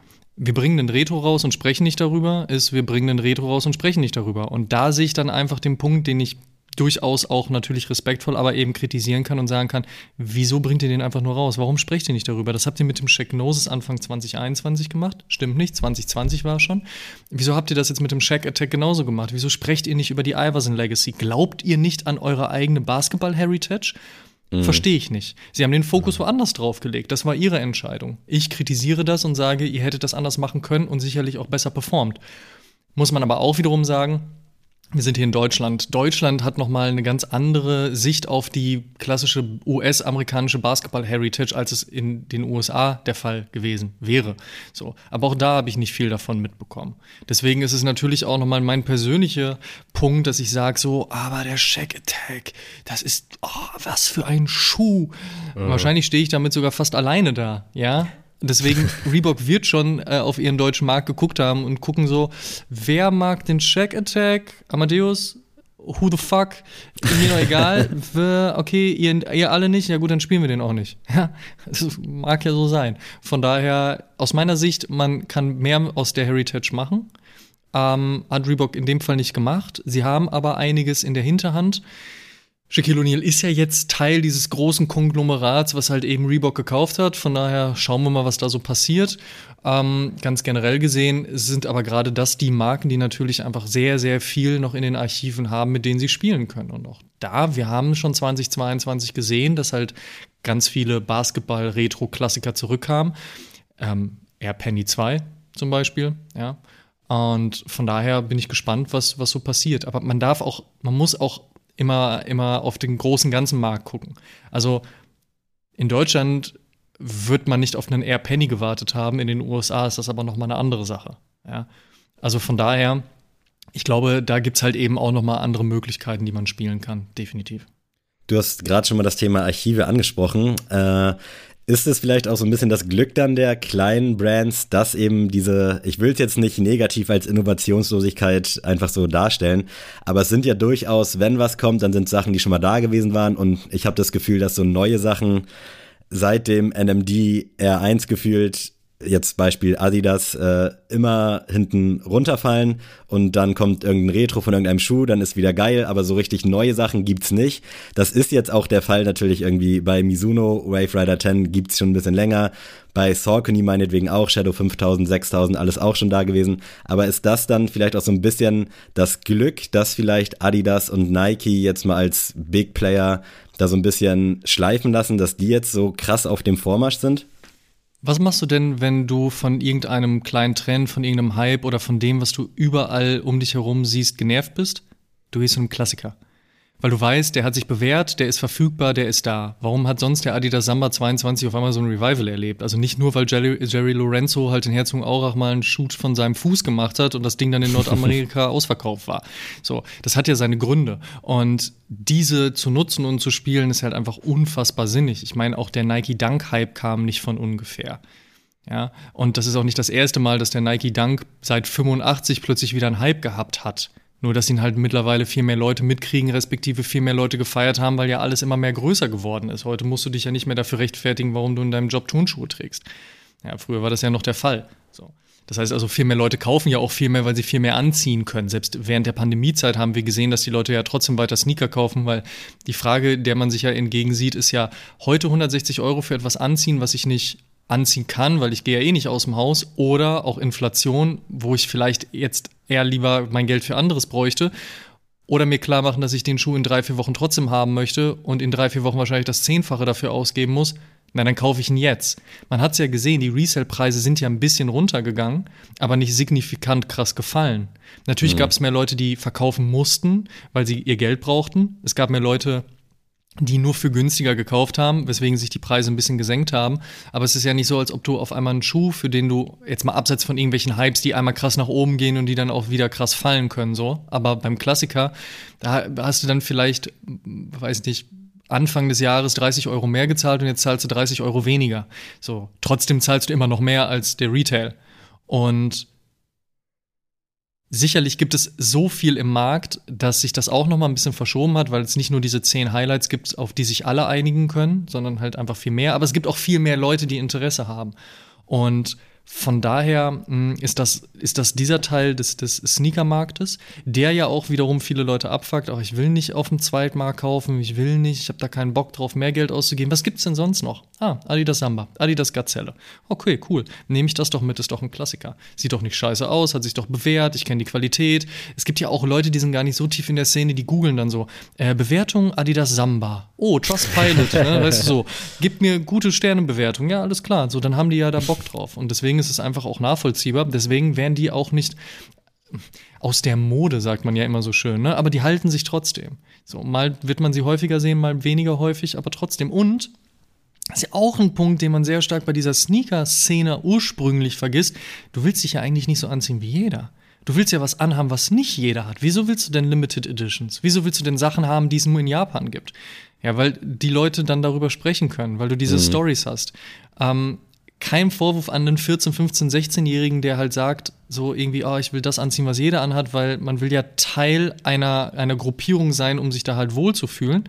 wir bringen den Retro raus und sprechen nicht darüber, ist, wir bringen den Retro raus und sprechen nicht darüber. Und da sehe ich dann einfach den Punkt, den ich durchaus auch natürlich respektvoll, aber eben kritisieren kann und sagen kann, wieso bringt ihr den einfach nur raus? Warum sprecht ihr nicht darüber? Das habt ihr mit dem Checknosis Anfang 2021 gemacht? Stimmt nicht, 2020 war schon. Wieso habt ihr das jetzt mit dem Check Attack genauso gemacht? Wieso sprecht ihr nicht über die Iverson Legacy? Glaubt ihr nicht an eure eigene Basketball-Heritage? Mhm. Verstehe ich nicht. Sie haben den Fokus woanders drauf gelegt. Das war ihre Entscheidung. Ich kritisiere das und sage, ihr hättet das anders machen können und sicherlich auch besser performt. Muss man aber auch wiederum sagen, wir sind hier in Deutschland. Deutschland hat nochmal eine ganz andere Sicht auf die klassische US-amerikanische Basketball-Heritage, als es in den USA der Fall gewesen wäre. So. Aber auch da habe ich nicht viel davon mitbekommen. Deswegen ist es natürlich auch nochmal mein persönlicher Punkt, dass ich sage so, aber der Shack Attack, das ist, oh, was für ein Schuh. Mhm. Wahrscheinlich stehe ich damit sogar fast alleine da, ja. Deswegen, [laughs] Reebok wird schon äh, auf ihren deutschen Markt geguckt haben und gucken so, wer mag den Check Attack? Amadeus? Who the fuck? Mir doch egal. [laughs] okay, ihr, ihr alle nicht, ja gut, dann spielen wir den auch nicht. Ja, das mag ja so sein. Von daher, aus meiner Sicht, man kann mehr aus der Heritage machen. Ähm, hat Reebok in dem Fall nicht gemacht. Sie haben aber einiges in der Hinterhand. Shaquille O'Neal ist ja jetzt Teil dieses großen Konglomerats, was halt eben Reebok gekauft hat. Von daher schauen wir mal, was da so passiert. Ähm, ganz generell gesehen sind aber gerade das die Marken, die natürlich einfach sehr, sehr viel noch in den Archiven haben, mit denen sie spielen können. Und auch da, wir haben schon 2022 gesehen, dass halt ganz viele Basketball-Retro-Klassiker zurückkamen. Ähm, Air Penny 2 zum Beispiel, ja. Und von daher bin ich gespannt, was, was so passiert. Aber man darf auch, man muss auch immer, immer auf den großen ganzen Markt gucken. Also in Deutschland wird man nicht auf einen Air Penny gewartet haben, in den USA ist das aber nochmal eine andere Sache. Ja? Also von daher, ich glaube, da gibt es halt eben auch nochmal andere Möglichkeiten, die man spielen kann, definitiv. Du hast gerade schon mal das Thema Archive angesprochen. Äh, ist es vielleicht auch so ein bisschen das Glück dann der kleinen Brands, dass eben diese, ich will es jetzt nicht negativ als Innovationslosigkeit einfach so darstellen, aber es sind ja durchaus, wenn was kommt, dann sind Sachen, die schon mal da gewesen waren. Und ich habe das Gefühl, dass so neue Sachen seit dem NMD R1 gefühlt jetzt Beispiel Adidas, äh, immer hinten runterfallen und dann kommt irgendein Retro von irgendeinem Schuh, dann ist wieder geil, aber so richtig neue Sachen gibt's nicht. Das ist jetzt auch der Fall natürlich irgendwie bei Mizuno, Wave Rider 10 gibt's schon ein bisschen länger, bei Saucony meinetwegen auch, Shadow 5000, 6000, alles auch schon da gewesen. Aber ist das dann vielleicht auch so ein bisschen das Glück, dass vielleicht Adidas und Nike jetzt mal als Big Player da so ein bisschen schleifen lassen, dass die jetzt so krass auf dem Vormarsch sind? Was machst du denn, wenn du von irgendeinem kleinen Trend, von irgendeinem Hype oder von dem, was du überall um dich herum siehst, genervt bist? Du gehst zu einem Klassiker weil du weißt, der hat sich bewährt, der ist verfügbar, der ist da. Warum hat sonst der Adidas Samba 22 auf einmal so ein Revival erlebt? Also nicht nur, weil Jerry, Jerry Lorenzo halt in Herzogenaurach mal einen Shoot von seinem Fuß gemacht hat und das Ding dann in Nordamerika [laughs] ausverkauft war. So, das hat ja seine Gründe. Und diese zu nutzen und zu spielen ist halt einfach unfassbar sinnig. Ich meine, auch der Nike Dunk Hype kam nicht von ungefähr. Ja, und das ist auch nicht das erste Mal, dass der Nike Dunk seit 85 plötzlich wieder einen Hype gehabt hat. Nur, dass ihn halt mittlerweile viel mehr Leute mitkriegen, respektive viel mehr Leute gefeiert haben, weil ja alles immer mehr größer geworden ist. Heute musst du dich ja nicht mehr dafür rechtfertigen, warum du in deinem Job Turnschuhe trägst. Ja, früher war das ja noch der Fall. So. Das heißt also, viel mehr Leute kaufen ja auch viel mehr, weil sie viel mehr anziehen können. Selbst während der Pandemiezeit haben wir gesehen, dass die Leute ja trotzdem weiter Sneaker kaufen, weil die Frage, der man sich ja entgegensieht, ist ja heute 160 Euro für etwas anziehen, was ich nicht anziehen kann, weil ich gehe ja eh nicht aus dem Haus, oder auch Inflation, wo ich vielleicht jetzt eher lieber mein Geld für anderes bräuchte. Oder mir klar machen, dass ich den Schuh in drei, vier Wochen trotzdem haben möchte und in drei, vier Wochen wahrscheinlich das Zehnfache dafür ausgeben muss. Na, dann kaufe ich ihn jetzt. Man hat es ja gesehen, die Resale-Preise sind ja ein bisschen runtergegangen, aber nicht signifikant krass gefallen. Natürlich mhm. gab es mehr Leute, die verkaufen mussten, weil sie ihr Geld brauchten. Es gab mehr Leute, die nur für günstiger gekauft haben, weswegen sich die Preise ein bisschen gesenkt haben. Aber es ist ja nicht so, als ob du auf einmal einen Schuh, für den du jetzt mal abseits von irgendwelchen Hypes, die einmal krass nach oben gehen und die dann auch wieder krass fallen können, so. Aber beim Klassiker, da hast du dann vielleicht, weiß nicht, Anfang des Jahres 30 Euro mehr gezahlt und jetzt zahlst du 30 Euro weniger. So. Trotzdem zahlst du immer noch mehr als der Retail. Und Sicherlich gibt es so viel im Markt, dass sich das auch noch mal ein bisschen verschoben hat, weil es nicht nur diese zehn Highlights gibt, auf die sich alle einigen können, sondern halt einfach viel mehr. Aber es gibt auch viel mehr Leute, die Interesse haben. Und von daher hm, ist, das, ist das dieser Teil des, des Sneakermarktes, der ja auch wiederum viele Leute abfuckt. Auch ich will nicht auf dem Zweitmarkt kaufen, ich will nicht, ich habe da keinen Bock drauf, mehr Geld auszugeben. Was gibt's denn sonst noch? Ah, Adidas Samba, Adidas Gazelle. Okay, cool. Nehme ich das doch mit, ist doch ein Klassiker. Sieht doch nicht scheiße aus, hat sich doch bewährt, ich kenne die Qualität. Es gibt ja auch Leute, die sind gar nicht so tief in der Szene, die googeln dann so, äh, Bewertung Adidas Samba. Oh, Trustpilot, ne? weißt du so, gibt mir gute Sternebewertung. Ja, alles klar. So, dann haben die ja da Bock drauf. Und deswegen ist es einfach auch nachvollziehbar. Deswegen werden die auch nicht aus der Mode, sagt man ja immer so schön, ne? aber die halten sich trotzdem. So, mal wird man sie häufiger sehen, mal weniger häufig, aber trotzdem. Und das ist ja auch ein Punkt, den man sehr stark bei dieser Sneaker-Szene ursprünglich vergisst. Du willst dich ja eigentlich nicht so anziehen wie jeder. Du willst ja was anhaben, was nicht jeder hat. Wieso willst du denn Limited Editions? Wieso willst du denn Sachen haben, die es nur in Japan gibt? Ja, weil die Leute dann darüber sprechen können, weil du diese mhm. Stories hast. Ähm, kein Vorwurf an den 14, 15, 16-Jährigen, der halt sagt, so irgendwie, oh, ich will das anziehen, was jeder anhat, weil man will ja Teil einer, einer Gruppierung sein, um sich da halt wohlzufühlen.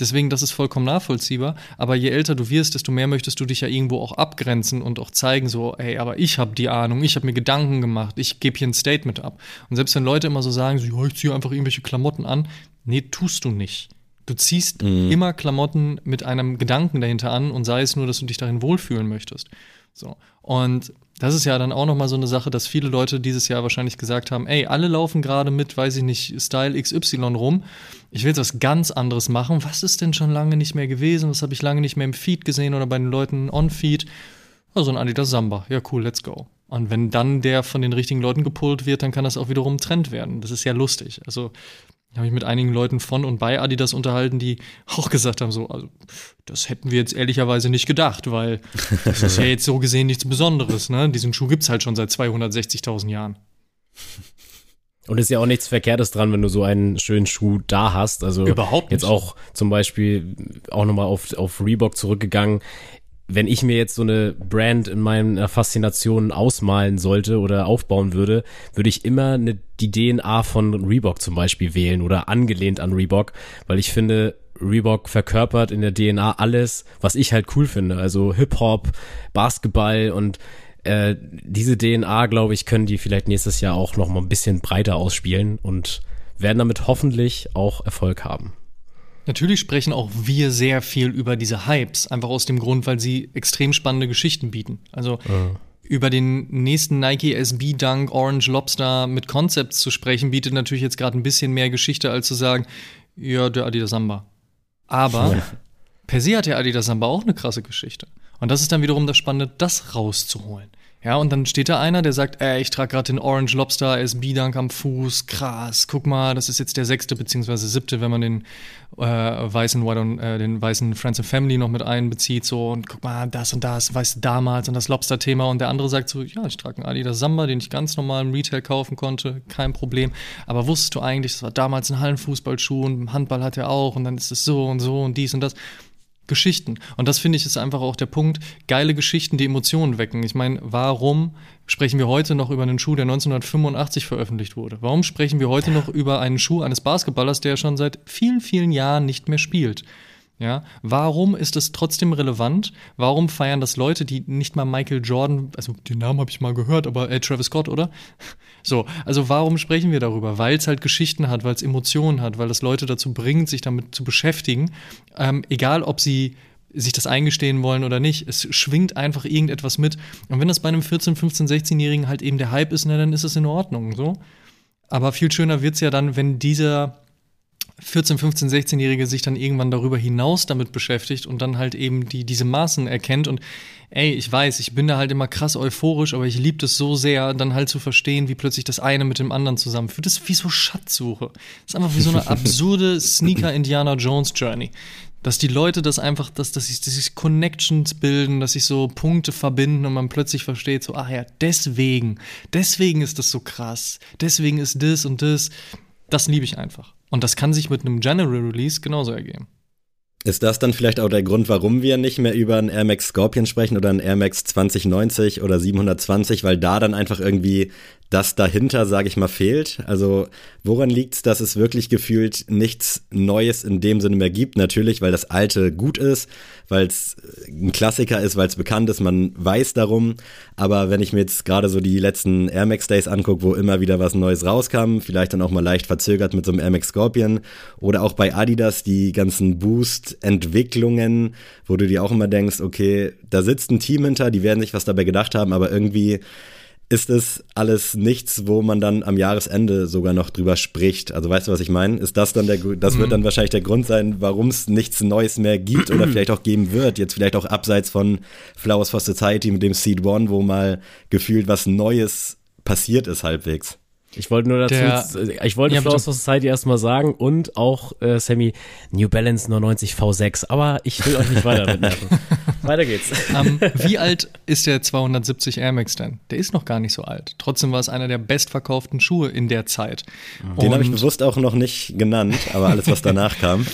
Deswegen, das ist vollkommen nachvollziehbar. Aber je älter du wirst, desto mehr möchtest du dich ja irgendwo auch abgrenzen und auch zeigen, so, ey, aber ich habe die Ahnung, ich habe mir Gedanken gemacht, ich gebe hier ein Statement ab. Und selbst wenn Leute immer so sagen, so, ja, ich ziehe einfach irgendwelche Klamotten an, nee, tust du nicht. Du ziehst mhm. immer Klamotten mit einem Gedanken dahinter an und sei es nur, dass du dich darin wohlfühlen möchtest. So. Und das ist ja dann auch nochmal so eine Sache, dass viele Leute dieses Jahr wahrscheinlich gesagt haben, ey, alle laufen gerade mit, weiß ich nicht, Style XY rum. Ich will jetzt was ganz anderes machen. Was ist denn schon lange nicht mehr gewesen? Was habe ich lange nicht mehr im Feed gesehen oder bei den Leuten on-Feed? Also ein Adidas Samba. Ja, cool, let's go. Und wenn dann der von den richtigen Leuten gepult wird, dann kann das auch wiederum Trend werden. Das ist ja lustig. Also habe ich mit einigen Leuten von und bei Adidas unterhalten, die auch gesagt haben, so, also, das hätten wir jetzt ehrlicherweise nicht gedacht, weil das ist ja [laughs] jetzt so gesehen nichts Besonderes, ne? Diesen Schuh gibt es halt schon seit 260.000 Jahren. Und ist ja auch nichts Verkehrtes dran, wenn du so einen schönen Schuh da hast. Also Überhaupt nicht. jetzt auch zum Beispiel auch nochmal auf, auf Reebok zurückgegangen wenn ich mir jetzt so eine Brand in meiner Faszination ausmalen sollte oder aufbauen würde, würde ich immer eine, die DNA von Reebok zum Beispiel wählen oder angelehnt an Reebok, weil ich finde, Reebok verkörpert in der DNA alles, was ich halt cool finde. Also Hip-Hop, Basketball und äh, diese DNA, glaube ich, können die vielleicht nächstes Jahr auch noch mal ein bisschen breiter ausspielen und werden damit hoffentlich auch Erfolg haben. Natürlich sprechen auch wir sehr viel über diese Hypes, einfach aus dem Grund, weil sie extrem spannende Geschichten bieten. Also ja. über den nächsten Nike SB Dunk Orange Lobster mit Concepts zu sprechen, bietet natürlich jetzt gerade ein bisschen mehr Geschichte, als zu sagen, ja, der Adidas Samba. Aber ja. per se hat der Adidas Samba auch eine krasse Geschichte. Und das ist dann wiederum das Spannende, das rauszuholen. Ja, und dann steht da einer, der sagt, ey, ich trage gerade den Orange Lobster SB-Dunk am Fuß, krass, guck mal, das ist jetzt der sechste beziehungsweise siebte, wenn man den äh, weißen White on, äh, den weißen Friends and Family noch mit einbezieht, so, und guck mal, das und das, weißt du, damals und das Lobster-Thema. Und der andere sagt so, ja, ich trage einen Adidas Samba, den ich ganz normal im Retail kaufen konnte, kein Problem, aber wusstest du eigentlich, das war damals ein Hallenfußballschuh und Handball hat er auch und dann ist es so und so und dies und das Geschichten. Und das finde ich ist einfach auch der Punkt. Geile Geschichten, die Emotionen wecken. Ich meine, warum sprechen wir heute noch über einen Schuh, der 1985 veröffentlicht wurde? Warum sprechen wir heute noch über einen Schuh eines Basketballers, der schon seit vielen, vielen Jahren nicht mehr spielt? Ja, warum ist es trotzdem relevant? Warum feiern das Leute, die nicht mal Michael Jordan, also den Namen habe ich mal gehört, aber äh, Travis Scott, oder? So, also warum sprechen wir darüber? Weil es halt Geschichten hat, weil es Emotionen hat, weil es Leute dazu bringt, sich damit zu beschäftigen, ähm, egal ob sie sich das eingestehen wollen oder nicht. Es schwingt einfach irgendetwas mit. Und wenn das bei einem 14, 15, 16-Jährigen halt eben der Hype ist, na, dann ist es in Ordnung, so. Aber viel schöner wird es ja dann, wenn dieser 14, 15, 16-Jährige sich dann irgendwann darüber hinaus damit beschäftigt und dann halt eben die, diese Maßen erkennt und ey, ich weiß, ich bin da halt immer krass euphorisch, aber ich liebe es so sehr, dann halt zu verstehen, wie plötzlich das eine mit dem anderen zusammenführt. Das ist wie so Schatzsuche. Das ist einfach wie so eine [laughs] absurde Sneaker-Indiana Jones Journey. Dass die Leute das einfach, dass, dass, sich, dass sich Connections bilden, dass sich so Punkte verbinden und man plötzlich versteht, so, ach ja, deswegen, deswegen ist das so krass, deswegen ist das und das. Das liebe ich einfach. Und das kann sich mit einem General Release genauso ergeben. Ist das dann vielleicht auch der Grund, warum wir nicht mehr über einen Air Max Scorpion sprechen oder einen Air Max 2090 oder 720, weil da dann einfach irgendwie das dahinter, sage ich mal, fehlt? Also woran liegt es, dass es wirklich gefühlt nichts Neues in dem Sinne mehr gibt? Natürlich, weil das Alte gut ist, weil es ein Klassiker ist, weil es bekannt ist, man weiß darum. Aber wenn ich mir jetzt gerade so die letzten Air Max Days angucke, wo immer wieder was Neues rauskam, vielleicht dann auch mal leicht verzögert mit so einem Air Max Scorpion oder auch bei Adidas die ganzen Boost-Entwicklungen, wo du dir auch immer denkst, okay, da sitzt ein Team hinter, die werden sich was dabei gedacht haben, aber irgendwie ist es alles nichts, wo man dann am Jahresende sogar noch drüber spricht. Also weißt du, was ich meine? Ist das dann der, das mhm. wird dann wahrscheinlich der Grund sein, warum es nichts Neues mehr gibt oder vielleicht auch geben wird. Jetzt vielleicht auch abseits von Flowers for Society mit dem Seed One, wo mal gefühlt was Neues passiert ist halbwegs. Ich wollte nur dazu, der, ich wollte ja, for Society erstmal sagen und auch äh, Sammy New Balance 99 V6, aber ich will euch nicht weiter mitnerven. [laughs] weiter geht's. Um, ähm, wie alt ist der 270 Air Max denn? Der ist noch gar nicht so alt. Trotzdem war es einer der bestverkauften Schuhe in der Zeit. Den habe ich bewusst auch noch nicht genannt, aber alles, was danach kam.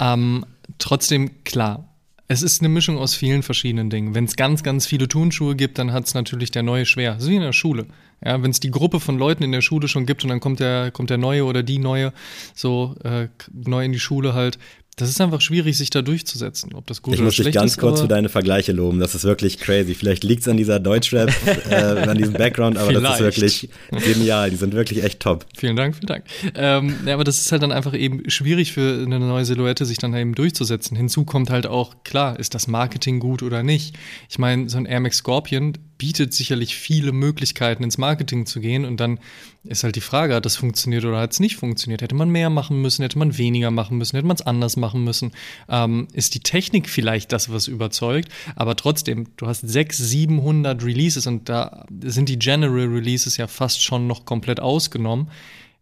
um, [laughs] trotzdem, klar, es ist eine Mischung aus vielen verschiedenen Dingen. Wenn es ganz, ganz viele Turnschuhe gibt, dann hat es natürlich der Neue schwer. So wie in der Schule. Ja, wenn es die Gruppe von Leuten in der Schule schon gibt und dann kommt der, kommt der Neue oder die Neue so äh, neu in die Schule halt, das ist einfach schwierig, sich da durchzusetzen, ob das gut ich oder schlecht ist. Ich muss dich ganz kurz für deine Vergleiche loben. Das ist wirklich crazy. Vielleicht liegt es an dieser Deutschrap, [laughs] äh, an diesem Background, aber das ist wirklich genial. Die sind wirklich echt top. Vielen Dank, vielen Dank. Ähm, ja, aber das ist halt dann einfach eben schwierig für eine neue Silhouette, sich dann eben durchzusetzen. Hinzu kommt halt auch, klar, ist das Marketing gut oder nicht? Ich meine, so ein Air Max Scorpion, bietet sicherlich viele Möglichkeiten, ins Marketing zu gehen. Und dann ist halt die Frage, hat das funktioniert oder hat es nicht funktioniert? Hätte man mehr machen müssen, hätte man weniger machen müssen, hätte man es anders machen müssen? Ähm, ist die Technik vielleicht das, was überzeugt? Aber trotzdem, du hast 600, 700 Releases und da sind die General Releases ja fast schon noch komplett ausgenommen.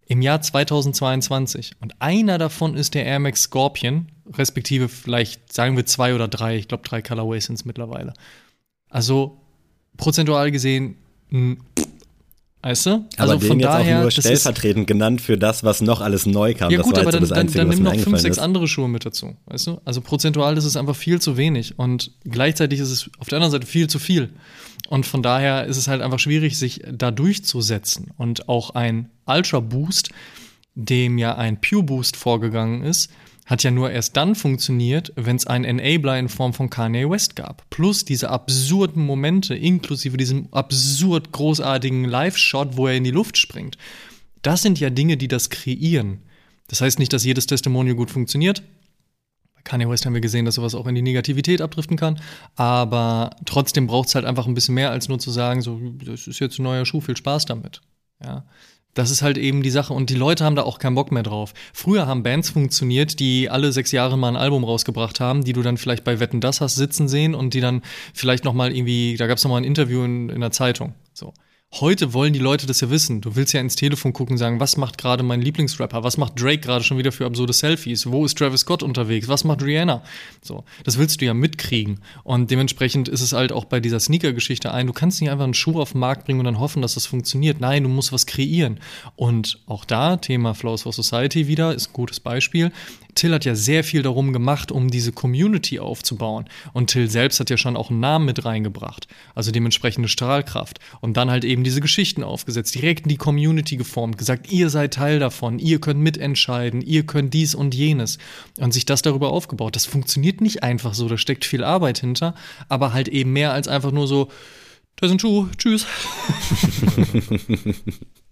Im Jahr 2022. Und einer davon ist der Air Max Scorpion, respektive vielleicht sagen wir zwei oder drei. Ich glaube, drei Colorways sind es mittlerweile. Also prozentual gesehen, mh, weißt du? Also aber von daher, auch nur stellvertretend genannt für das, was noch alles neu kam. Ja gut, aber dann, dann, dann nimm noch fünf, sechs andere Schuhe mit dazu, weißt du? Also prozentual ist es einfach viel zu wenig und gleichzeitig ist es auf der anderen Seite viel zu viel. Und von daher ist es halt einfach schwierig, sich da durchzusetzen. Und auch ein Ultra Boost, dem ja ein Pure Boost vorgegangen ist, hat ja nur erst dann funktioniert, wenn es einen Enabler in Form von Kanye West gab. Plus diese absurden Momente, inklusive diesem absurd großartigen Live-Shot, wo er in die Luft springt. Das sind ja Dinge, die das kreieren. Das heißt nicht, dass jedes Testimonial gut funktioniert. Bei Kanye West haben wir gesehen, dass sowas auch in die Negativität abdriften kann. Aber trotzdem braucht es halt einfach ein bisschen mehr, als nur zu sagen, so, das ist jetzt ein neuer Schuh, viel Spaß damit. Ja. Das ist halt eben die Sache und die Leute haben da auch keinen Bock mehr drauf. Früher haben Bands funktioniert, die alle sechs Jahre mal ein Album rausgebracht haben, die du dann vielleicht bei Wetten das hast sitzen sehen und die dann vielleicht noch mal irgendwie, da gab es noch mal ein Interview in, in der Zeitung. So. Heute wollen die Leute das ja wissen. Du willst ja ins Telefon gucken sagen, was macht gerade mein Lieblingsrapper? Was macht Drake gerade schon wieder für absurde Selfies? Wo ist Travis Scott unterwegs? Was macht Rihanna? So, das willst du ja mitkriegen. Und dementsprechend ist es halt auch bei dieser Sneaker-Geschichte ein, du kannst nicht einfach einen Schuh auf den Markt bringen und dann hoffen, dass das funktioniert. Nein, du musst was kreieren. Und auch da, Thema Flows for Society wieder, ist ein gutes Beispiel. Till hat ja sehr viel darum gemacht, um diese Community aufzubauen. Und Till selbst hat ja schon auch einen Namen mit reingebracht. Also dementsprechende Strahlkraft. Und dann halt eben diese Geschichten aufgesetzt, direkt in die Community geformt, gesagt, ihr seid Teil davon, ihr könnt mitentscheiden, ihr könnt dies und jenes. Und sich das darüber aufgebaut. Das funktioniert nicht einfach so, da steckt viel Arbeit hinter, aber halt eben mehr als einfach nur so, da sind Schuhe, tschüss. [laughs] [laughs]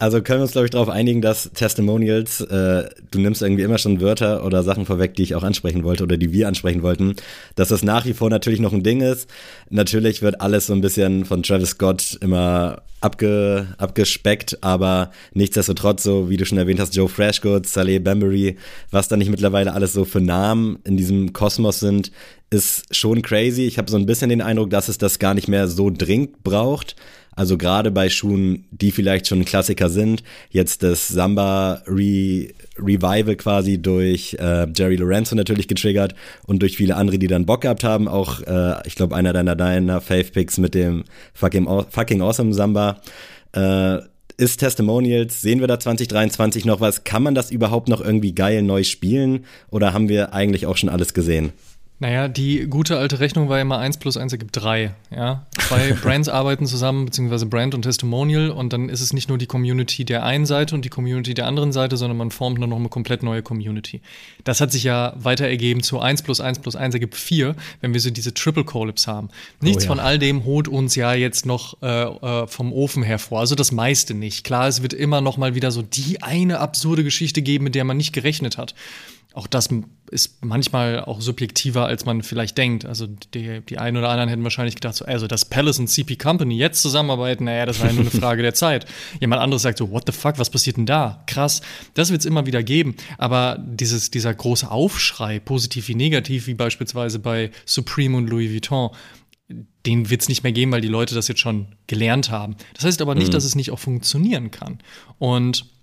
Also können wir uns, glaube ich, darauf einigen, dass Testimonials, äh, du nimmst irgendwie immer schon Wörter oder Sachen vorweg, die ich auch ansprechen wollte oder die wir ansprechen wollten, dass das nach wie vor natürlich noch ein Ding ist. Natürlich wird alles so ein bisschen von Travis Scott immer abge, abgespeckt, aber nichtsdestotrotz, so wie du schon erwähnt hast, Joe Freshgoods, Saleh Bambury, was da nicht mittlerweile alles so für Namen in diesem Kosmos sind, ist schon crazy. Ich habe so ein bisschen den Eindruck, dass es das gar nicht mehr so dringend braucht. Also gerade bei Schuhen, die vielleicht schon Klassiker sind, jetzt das Samba Re Revival quasi durch äh, Jerry Lorenzo natürlich getriggert und durch viele andere, die dann Bock gehabt haben. Auch, äh, ich glaube, einer deiner, deiner Fave Picks mit dem fucking, fucking Awesome Samba. Äh, ist Testimonials, sehen wir da 2023 noch was? Kann man das überhaupt noch irgendwie geil neu spielen oder haben wir eigentlich auch schon alles gesehen? Naja, die gute alte Rechnung war immer 1 plus 1 ergibt 3. Ja? Zwei [laughs] Brands arbeiten zusammen, beziehungsweise Brand und Testimonial, und dann ist es nicht nur die Community der einen Seite und die Community der anderen Seite, sondern man formt nur noch eine komplett neue Community. Das hat sich ja weiter ergeben zu 1 plus 1 plus 1 ergibt 4, wenn wir so diese Triple Collabs haben. Nichts oh ja. von all dem holt uns ja jetzt noch äh, äh, vom Ofen hervor, also das meiste nicht. Klar, es wird immer noch mal wieder so die eine absurde Geschichte geben, mit der man nicht gerechnet hat auch das ist manchmal auch subjektiver, als man vielleicht denkt. Also die, die einen oder anderen hätten wahrscheinlich gedacht, so, also dass Palace und CP Company jetzt zusammenarbeiten, naja, das war ja nur eine [laughs] Frage der Zeit. Jemand anderes sagt so, what the fuck, was passiert denn da? Krass. Das wird es immer wieder geben. Aber dieses, dieser große Aufschrei, positiv wie negativ, wie beispielsweise bei Supreme und Louis Vuitton, den wird es nicht mehr geben, weil die Leute das jetzt schon gelernt haben. Das heißt aber nicht, mhm. dass es nicht auch funktionieren kann. Und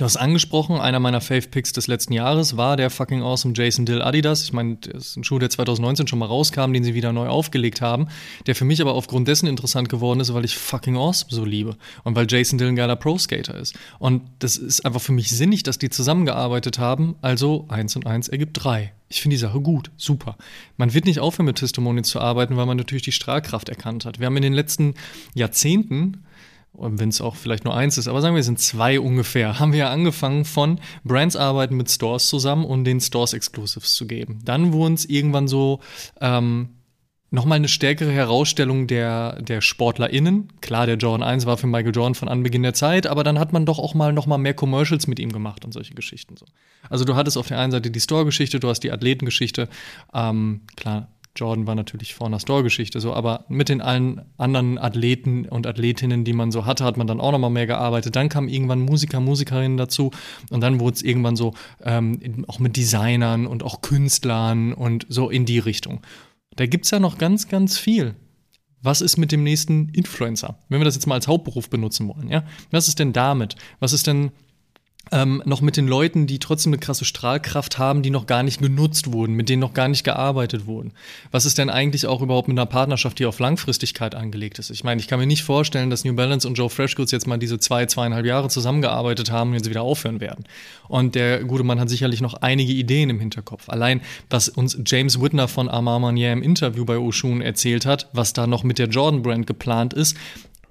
Du hast angesprochen, einer meiner Fave-Picks des letzten Jahres war der fucking awesome Jason Dill Adidas. Ich meine, das ist ein Schuh, der 2019 schon mal rauskam, den sie wieder neu aufgelegt haben, der für mich aber aufgrund dessen interessant geworden ist, weil ich fucking awesome so liebe und weil Jason Dill ein geiler Pro-Skater ist. Und das ist einfach für mich sinnig, dass die zusammengearbeitet haben, also eins und eins ergibt drei. Ich finde die Sache gut, super. Man wird nicht aufhören, mit Testimonials zu arbeiten, weil man natürlich die Strahlkraft erkannt hat. Wir haben in den letzten Jahrzehnten wenn es auch vielleicht nur eins ist, aber sagen wir, es sind zwei ungefähr, [laughs] haben wir angefangen von Brands arbeiten mit Stores zusammen und den Stores Exclusives zu geben. Dann wurden es irgendwann so ähm, nochmal eine stärkere Herausstellung der, der SportlerInnen. Klar, der Jordan 1 war für Michael Jordan von Anbeginn der Zeit, aber dann hat man doch auch mal nochmal mehr Commercials mit ihm gemacht und solche Geschichten so. Also du hattest auf der einen Seite die Store-Geschichte, du hast die Athletengeschichte. Ähm, klar, Jordan war natürlich vor einer Store-Geschichte so, aber mit den allen anderen Athleten und Athletinnen, die man so hatte, hat man dann auch nochmal mehr gearbeitet. Dann kamen irgendwann Musiker, Musikerinnen dazu und dann wurde es irgendwann so ähm, auch mit Designern und auch Künstlern und so in die Richtung. Da gibt es ja noch ganz, ganz viel. Was ist mit dem nächsten Influencer? Wenn wir das jetzt mal als Hauptberuf benutzen wollen, ja? Was ist denn damit? Was ist denn ähm, noch mit den Leuten, die trotzdem eine krasse Strahlkraft haben, die noch gar nicht genutzt wurden, mit denen noch gar nicht gearbeitet wurden. Was ist denn eigentlich auch überhaupt mit einer Partnerschaft, die auf Langfristigkeit angelegt ist? Ich meine, ich kann mir nicht vorstellen, dass New Balance und Joe Freshgoods jetzt mal diese zwei, zweieinhalb Jahre zusammengearbeitet haben und jetzt wieder aufhören werden. Und der gute Mann hat sicherlich noch einige Ideen im Hinterkopf. Allein, was uns James Whitner von Amar Manier im Interview bei Oshun erzählt hat, was da noch mit der Jordan Brand geplant ist,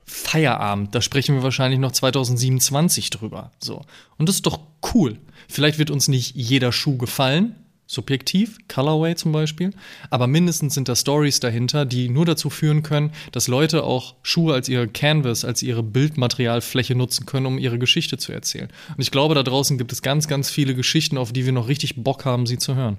Feierabend. Da sprechen wir wahrscheinlich noch 2027 drüber. So. Und das ist doch cool. Vielleicht wird uns nicht jeder Schuh gefallen, subjektiv, Colorway zum Beispiel, aber mindestens sind da Stories dahinter, die nur dazu führen können, dass Leute auch Schuhe als ihre Canvas, als ihre Bildmaterialfläche nutzen können, um ihre Geschichte zu erzählen. Und ich glaube, da draußen gibt es ganz, ganz viele Geschichten, auf die wir noch richtig Bock haben, sie zu hören.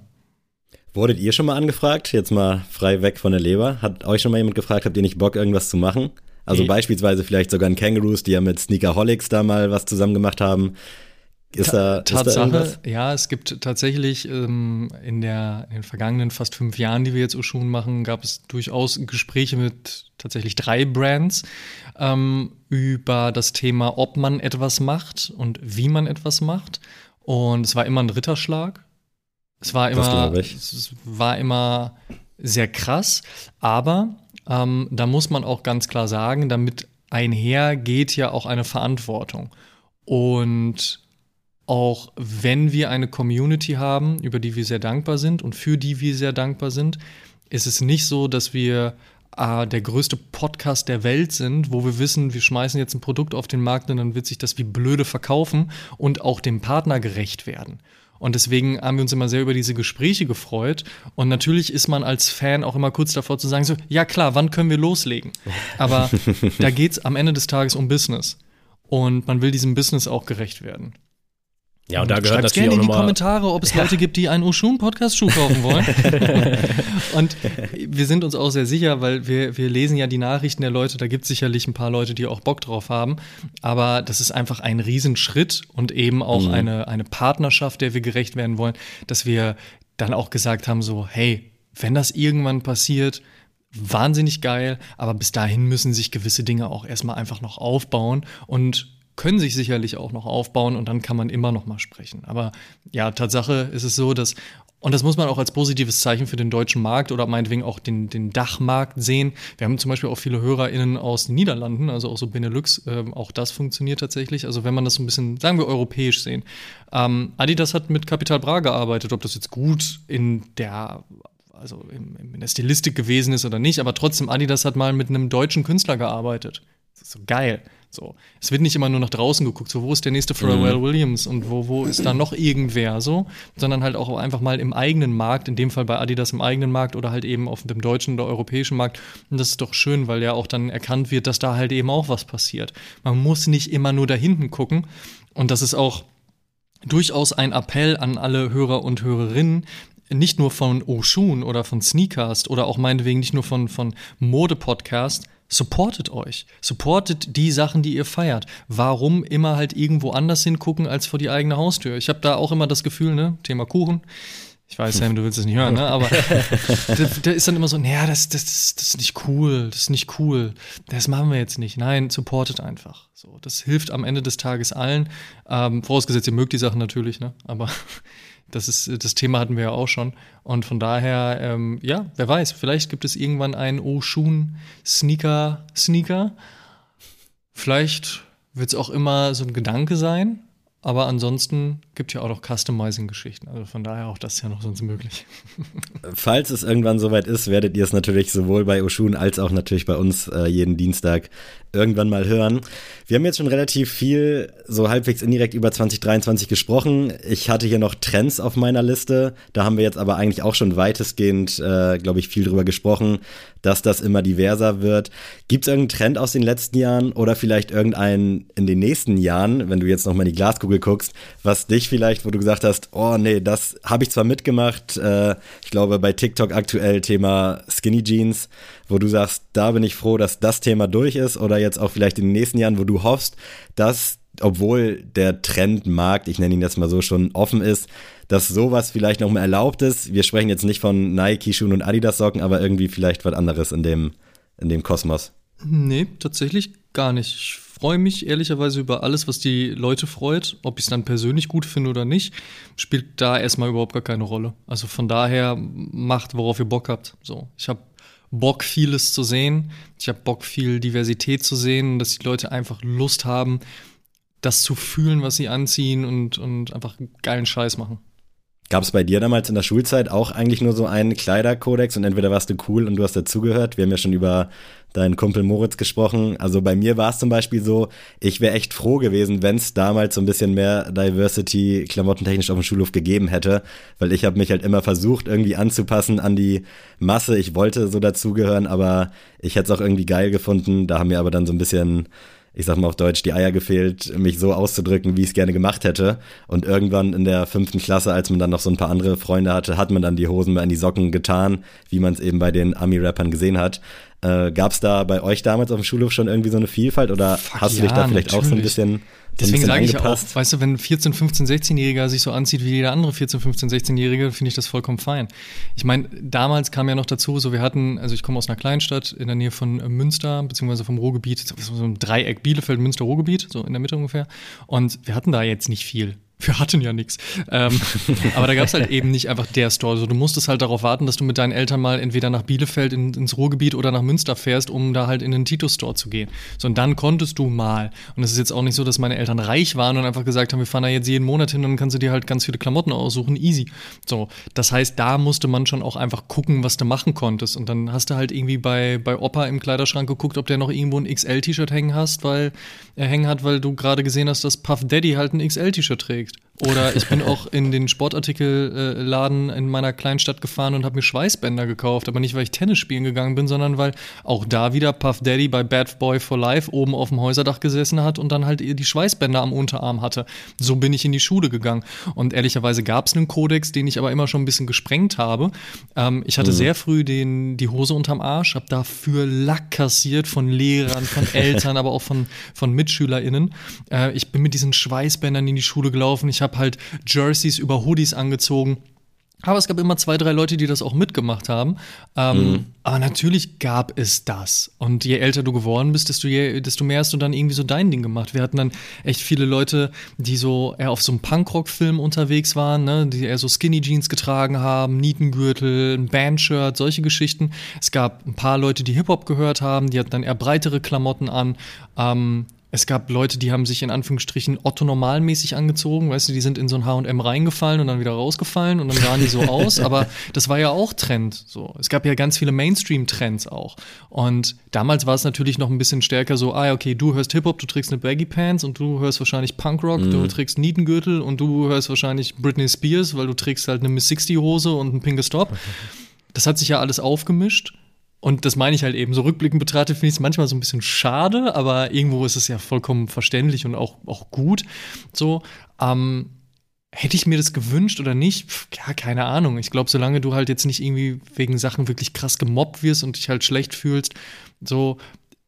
Wurdet ihr schon mal angefragt? Jetzt mal frei weg von der Leber. Hat euch schon mal jemand gefragt, habt ihr nicht Bock, irgendwas zu machen? Also beispielsweise vielleicht sogar ein Kangaroos, die ja mit Sneakerholics da mal was zusammen gemacht haben. Ist da, Tatsache, ist da ja, es gibt tatsächlich ähm, in, der, in den vergangenen fast fünf Jahren, die wir jetzt Oshun machen, gab es durchaus Gespräche mit tatsächlich drei Brands ähm, über das Thema, ob man etwas macht und wie man etwas macht. Und es war immer ein Ritterschlag. Es war immer, es war immer sehr krass, aber ähm, da muss man auch ganz klar sagen, damit einher geht ja auch eine Verantwortung. Und auch wenn wir eine Community haben, über die wir sehr dankbar sind und für die wir sehr dankbar sind, ist es nicht so, dass wir äh, der größte Podcast der Welt sind, wo wir wissen, wir schmeißen jetzt ein Produkt auf den Markt und dann wird sich das wie blöde verkaufen und auch dem Partner gerecht werden. Und deswegen haben wir uns immer sehr über diese Gespräche gefreut. Und natürlich ist man als Fan auch immer kurz davor zu sagen, so, ja klar, wann können wir loslegen? Aber [laughs] da geht es am Ende des Tages um Business. Und man will diesem Business auch gerecht werden. Ja, und, da gehört natürlich gerne in die Kommentare, ob es ja. Leute gibt, die einen Oshun-Podcast-Schuh kaufen wollen. [laughs] und wir sind uns auch sehr sicher, weil wir, wir lesen ja die Nachrichten der Leute, da gibt es sicherlich ein paar Leute, die auch Bock drauf haben. Aber das ist einfach ein Riesenschritt und eben auch mhm. eine, eine Partnerschaft, der wir gerecht werden wollen, dass wir dann auch gesagt haben, so, hey, wenn das irgendwann passiert, wahnsinnig geil, aber bis dahin müssen sich gewisse Dinge auch erstmal einfach noch aufbauen und können sich sicherlich auch noch aufbauen und dann kann man immer noch mal sprechen. Aber ja, Tatsache ist es so, dass und das muss man auch als positives Zeichen für den deutschen Markt oder meinetwegen auch den, den Dachmarkt sehen. Wir haben zum Beispiel auch viele HörerInnen aus den Niederlanden, also auch so Benelux. Ähm, auch das funktioniert tatsächlich. Also wenn man das so ein bisschen, sagen wir, europäisch sehen. Ähm, Adidas hat mit Capital Bra gearbeitet. Ob das jetzt gut in der also in der Stilistik gewesen ist oder nicht, aber trotzdem, Adidas hat mal mit einem deutschen Künstler gearbeitet. Das ist so geil. So. Es wird nicht immer nur nach draußen geguckt, so wo ist der nächste Pharrell mhm. Williams und wo, wo ist da noch irgendwer so, sondern halt auch einfach mal im eigenen Markt, in dem Fall bei Adidas im eigenen Markt oder halt eben auf dem deutschen oder europäischen Markt. Und das ist doch schön, weil ja auch dann erkannt wird, dass da halt eben auch was passiert. Man muss nicht immer nur da hinten gucken. Und das ist auch durchaus ein Appell an alle Hörer und Hörerinnen, nicht nur von Oshun oder von Sneakcast oder auch meinetwegen nicht nur von, von Mode-Podcast, supportet euch. Supportet die Sachen, die ihr feiert. Warum immer halt irgendwo anders hingucken als vor die eigene Haustür? Ich habe da auch immer das Gefühl, ne, Thema Kuchen. Ich weiß, Sam, du willst es nicht hören, ne? aber [laughs] da, da, ist dann immer so, naja, das, das, das ist nicht cool, das ist nicht cool, das machen wir jetzt nicht. Nein, supportet einfach. So, das hilft am Ende des Tages allen. Ähm, vorausgesetzt, ihr mögt die Sachen natürlich, ne? aber das ist, das Thema hatten wir ja auch schon. Und von daher, ähm, ja, wer weiß, vielleicht gibt es irgendwann einen Oshun Sneaker, Sneaker. Vielleicht wird es auch immer so ein Gedanke sein, aber ansonsten gibt ja auch noch Customizing-Geschichten. Also von daher auch das ist ja noch sonst möglich. [laughs] Falls es irgendwann soweit ist, werdet ihr es natürlich sowohl bei Oshun als auch natürlich bei uns äh, jeden Dienstag irgendwann mal hören. Wir haben jetzt schon relativ viel so halbwegs indirekt über 2023 gesprochen. Ich hatte hier noch Trends auf meiner Liste. Da haben wir jetzt aber eigentlich auch schon weitestgehend, äh, glaube ich, viel drüber gesprochen, dass das immer diverser wird. Gibt es irgendeinen Trend aus den letzten Jahren oder vielleicht irgendeinen in den nächsten Jahren, wenn du jetzt noch mal in die Glaskugel guckst, was dich vielleicht, wo du gesagt hast, oh nee, das habe ich zwar mitgemacht, äh, ich glaube bei TikTok aktuell Thema Skinny Jeans, wo du sagst, da bin ich froh, dass das Thema durch ist oder jetzt auch vielleicht in den nächsten Jahren, wo du hoffst, dass obwohl der Trendmarkt, ich nenne ihn jetzt mal so, schon offen ist, dass sowas vielleicht noch mal erlaubt ist. Wir sprechen jetzt nicht von Nike-Schuhen und Adidas-Socken, aber irgendwie vielleicht was anderes in dem, in dem Kosmos. Nee, tatsächlich gar nicht. Ich freue mich ehrlicherweise über alles, was die Leute freut. Ob ich es dann persönlich gut finde oder nicht, spielt da erstmal überhaupt gar keine Rolle. Also von daher macht, worauf ihr Bock habt. So, ich habe Bock, vieles zu sehen. Ich habe Bock, viel Diversität zu sehen, dass die Leute einfach Lust haben, das zu fühlen, was sie anziehen und, und einfach geilen Scheiß machen. Gab es bei dir damals in der Schulzeit auch eigentlich nur so einen Kleiderkodex und entweder warst du cool und du hast dazugehört? Wir haben ja schon über deinen Kumpel Moritz gesprochen. Also bei mir war es zum Beispiel so, ich wäre echt froh gewesen, wenn es damals so ein bisschen mehr Diversity klamottentechnisch auf dem Schulhof gegeben hätte, weil ich habe mich halt immer versucht, irgendwie anzupassen an die Masse. Ich wollte so dazugehören, aber ich hätte es auch irgendwie geil gefunden. Da haben mir aber dann so ein bisschen ich sag mal auf Deutsch, die Eier gefehlt, mich so auszudrücken, wie ich es gerne gemacht hätte. Und irgendwann in der fünften Klasse, als man dann noch so ein paar andere Freunde hatte, hat man dann die Hosen mal in die Socken getan, wie man es eben bei den Ami-Rappern gesehen hat. Äh, Gab es da bei euch damals auf dem Schulhof schon irgendwie so eine Vielfalt oder Fuck hast du dich da vielleicht natürlich. auch so ein bisschen Deswegen sage ich auch, weißt du, wenn ein 14, 15, 16-Jähriger sich so anzieht wie jeder andere 14, 15, 16-Jährige, finde ich das vollkommen fein. Ich meine, damals kam ja noch dazu, so wir hatten, also ich komme aus einer Kleinstadt in der Nähe von Münster, beziehungsweise vom Ruhrgebiet, so ein Dreieck Bielefeld, Münster, Ruhrgebiet, so in der Mitte ungefähr. Und wir hatten da jetzt nicht viel. Wir hatten ja nichts. Ähm, [laughs] aber da gab es halt eben nicht einfach der Store. Also du musstest halt darauf warten, dass du mit deinen Eltern mal entweder nach Bielefeld in, ins Ruhrgebiet oder nach Münster fährst, um da halt in den Tito-Store zu gehen. So, und dann konntest du mal. Und es ist jetzt auch nicht so, dass meine Eltern reich waren und einfach gesagt haben, wir fahren da jetzt jeden Monat hin und dann kannst du dir halt ganz viele Klamotten aussuchen. Easy. So, das heißt, da musste man schon auch einfach gucken, was du machen konntest. Und dann hast du halt irgendwie bei, bei Opa im Kleiderschrank geguckt, ob der noch irgendwo ein XL-T-Shirt hängen hast, weil er hängen hat, weil du gerade gesehen hast, dass Puff Daddy halt ein XL-T-Shirt trägt. least Oder ich bin [laughs] auch in den Sportartikelladen in meiner kleinen Stadt gefahren und habe mir Schweißbänder gekauft. Aber nicht, weil ich Tennis spielen gegangen bin, sondern weil auch da wieder Puff Daddy bei Bad Boy for Life oben auf dem Häuserdach gesessen hat und dann halt die Schweißbänder am Unterarm hatte. So bin ich in die Schule gegangen. Und ehrlicherweise gab es einen Kodex, den ich aber immer schon ein bisschen gesprengt habe. Ähm, ich hatte mhm. sehr früh den, die Hose unterm Arsch, habe dafür Lack kassiert von Lehrern, von [laughs] Eltern, aber auch von, von MitschülerInnen. Äh, ich bin mit diesen Schweißbändern in die Schule gelaufen. Ich habe habe halt Jerseys über Hoodies angezogen. Aber es gab immer zwei, drei Leute, die das auch mitgemacht haben. Ähm, mhm. Aber natürlich gab es das. Und je älter du geworden bist, desto, je, desto mehr hast du dann irgendwie so dein Ding gemacht. Wir hatten dann echt viele Leute, die so eher auf so einem Punkrock-Film unterwegs waren, ne? die eher so Skinny Jeans getragen haben, Nietengürtel, ein Bandshirt, solche Geschichten. Es gab ein paar Leute, die Hip-Hop gehört haben, die hatten dann eher breitere Klamotten an. Ähm, es gab Leute, die haben sich in Anführungsstrichen Otto normalmäßig angezogen, weißt du, die sind in so ein H&M reingefallen und dann wieder rausgefallen und dann sahen die so [laughs] aus, aber das war ja auch Trend, so. Es gab ja ganz viele Mainstream-Trends auch. Und damals war es natürlich noch ein bisschen stärker so, ah, okay, du hörst Hip-Hop, du trägst eine Baggy Pants und du hörst wahrscheinlich Punkrock, mhm. du trägst Nietengürtel und du hörst wahrscheinlich Britney Spears, weil du trägst halt eine Miss 60 Hose und einen pinke Stop. [laughs] Das hat sich ja alles aufgemischt und das meine ich halt eben, so rückblickend betrachtet finde ich es manchmal so ein bisschen schade, aber irgendwo ist es ja vollkommen verständlich und auch, auch gut. So, ähm, hätte ich mir das gewünscht oder nicht? Pff, ja, keine Ahnung. Ich glaube, solange du halt jetzt nicht irgendwie wegen Sachen wirklich krass gemobbt wirst und dich halt schlecht fühlst, so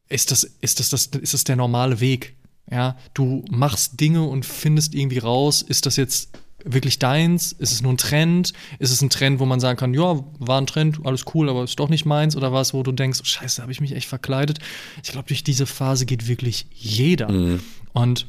ist das, ist das, das, ist das der normale Weg. Ja, du machst Dinge und findest irgendwie raus, ist das jetzt wirklich deins? Ist es nur ein Trend? Ist es ein Trend, wo man sagen kann, ja, war ein Trend, alles cool, aber ist doch nicht meins? Oder was, wo du denkst, oh, scheiße, habe ich mich echt verkleidet? Ich glaube, durch diese Phase geht wirklich jeder. Mhm. Und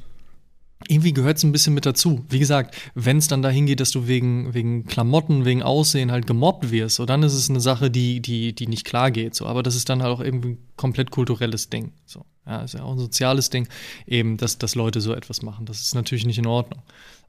irgendwie gehört es ein bisschen mit dazu. Wie gesagt, wenn es dann dahin geht, dass du wegen, wegen Klamotten, wegen Aussehen halt gemobbt wirst, so, dann ist es eine Sache, die, die, die nicht klar geht. So. Aber das ist dann halt auch irgendwie ein komplett kulturelles Ding. So. Ja, ist ja auch ein soziales Ding, eben, dass, dass Leute so etwas machen. Das ist natürlich nicht in Ordnung.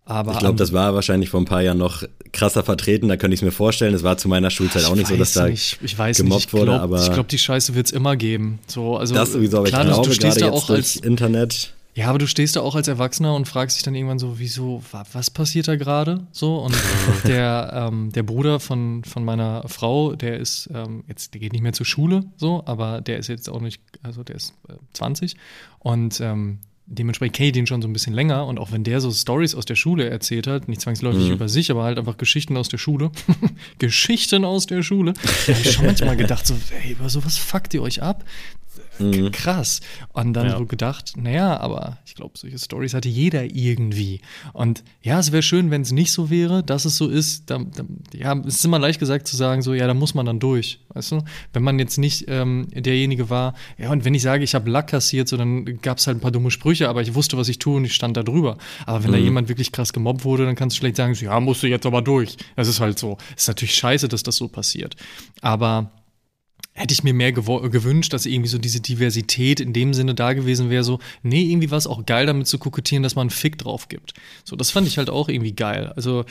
Aber ich glaube, das war wahrscheinlich vor ein paar Jahren noch krasser vertreten, da könnte ich es mir vorstellen. Es war zu meiner Schulzeit auch nicht so, dass da nicht, ich weiß gemobbt nicht. Ich wurde. Aber ich glaube, die Scheiße wird es immer geben. So, also, das sowieso, aber klar, ich glaube, du stehst gerade da auch als Internet ja, aber du stehst da auch als Erwachsener und fragst dich dann irgendwann so, wieso, was passiert da gerade? So, und [laughs] der, ähm, der Bruder von, von meiner Frau, der ist ähm, jetzt, der geht nicht mehr zur Schule, so, aber der ist jetzt auch nicht, also der ist äh, 20 und ähm, dementsprechend kenne ich den schon so ein bisschen länger und auch wenn der so Stories aus der Schule erzählt hat, nicht zwangsläufig mhm. über sich, aber halt einfach Geschichten aus der Schule, [laughs] Geschichten aus der Schule, da habe ich schon manchmal gedacht, so, ey, über sowas fuckt ihr euch ab? Mhm. Krass. Und dann ja. so gedacht, naja, aber ich glaube, solche Stories hatte jeder irgendwie. Und ja, es wäre schön, wenn es nicht so wäre, dass es so ist. Da, da, ja, es ist immer leicht gesagt zu sagen, so, ja, da muss man dann durch. Weißt du? Wenn man jetzt nicht ähm, derjenige war, ja, und wenn ich sage, ich habe Lack kassiert, so, dann gab es halt ein paar dumme Sprüche, aber ich wusste, was ich tue und ich stand da drüber. Aber wenn mhm. da jemand wirklich krass gemobbt wurde, dann kannst du schlecht sagen, so, ja, musst du jetzt aber durch. Das ist halt so. Es ist natürlich scheiße, dass das so passiert. Aber hätte ich mir mehr gewünscht, dass irgendwie so diese Diversität in dem Sinne da gewesen wäre, so, nee, irgendwie war es auch geil, damit zu kokettieren, dass man einen Fick drauf gibt. So, das fand ich halt auch irgendwie geil. Also,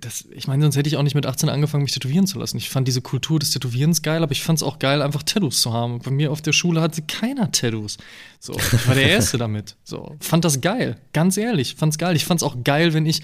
das, ich meine, sonst hätte ich auch nicht mit 18 angefangen, mich tätowieren zu lassen. Ich fand diese Kultur des Tätowierens geil, aber ich fand es auch geil, einfach Tattoos zu haben. Bei mir auf der Schule hatte keiner Tattoos. So, ich war der [laughs] Erste damit. So, fand das geil. Ganz ehrlich, fand's geil. Ich fand's auch geil, wenn ich,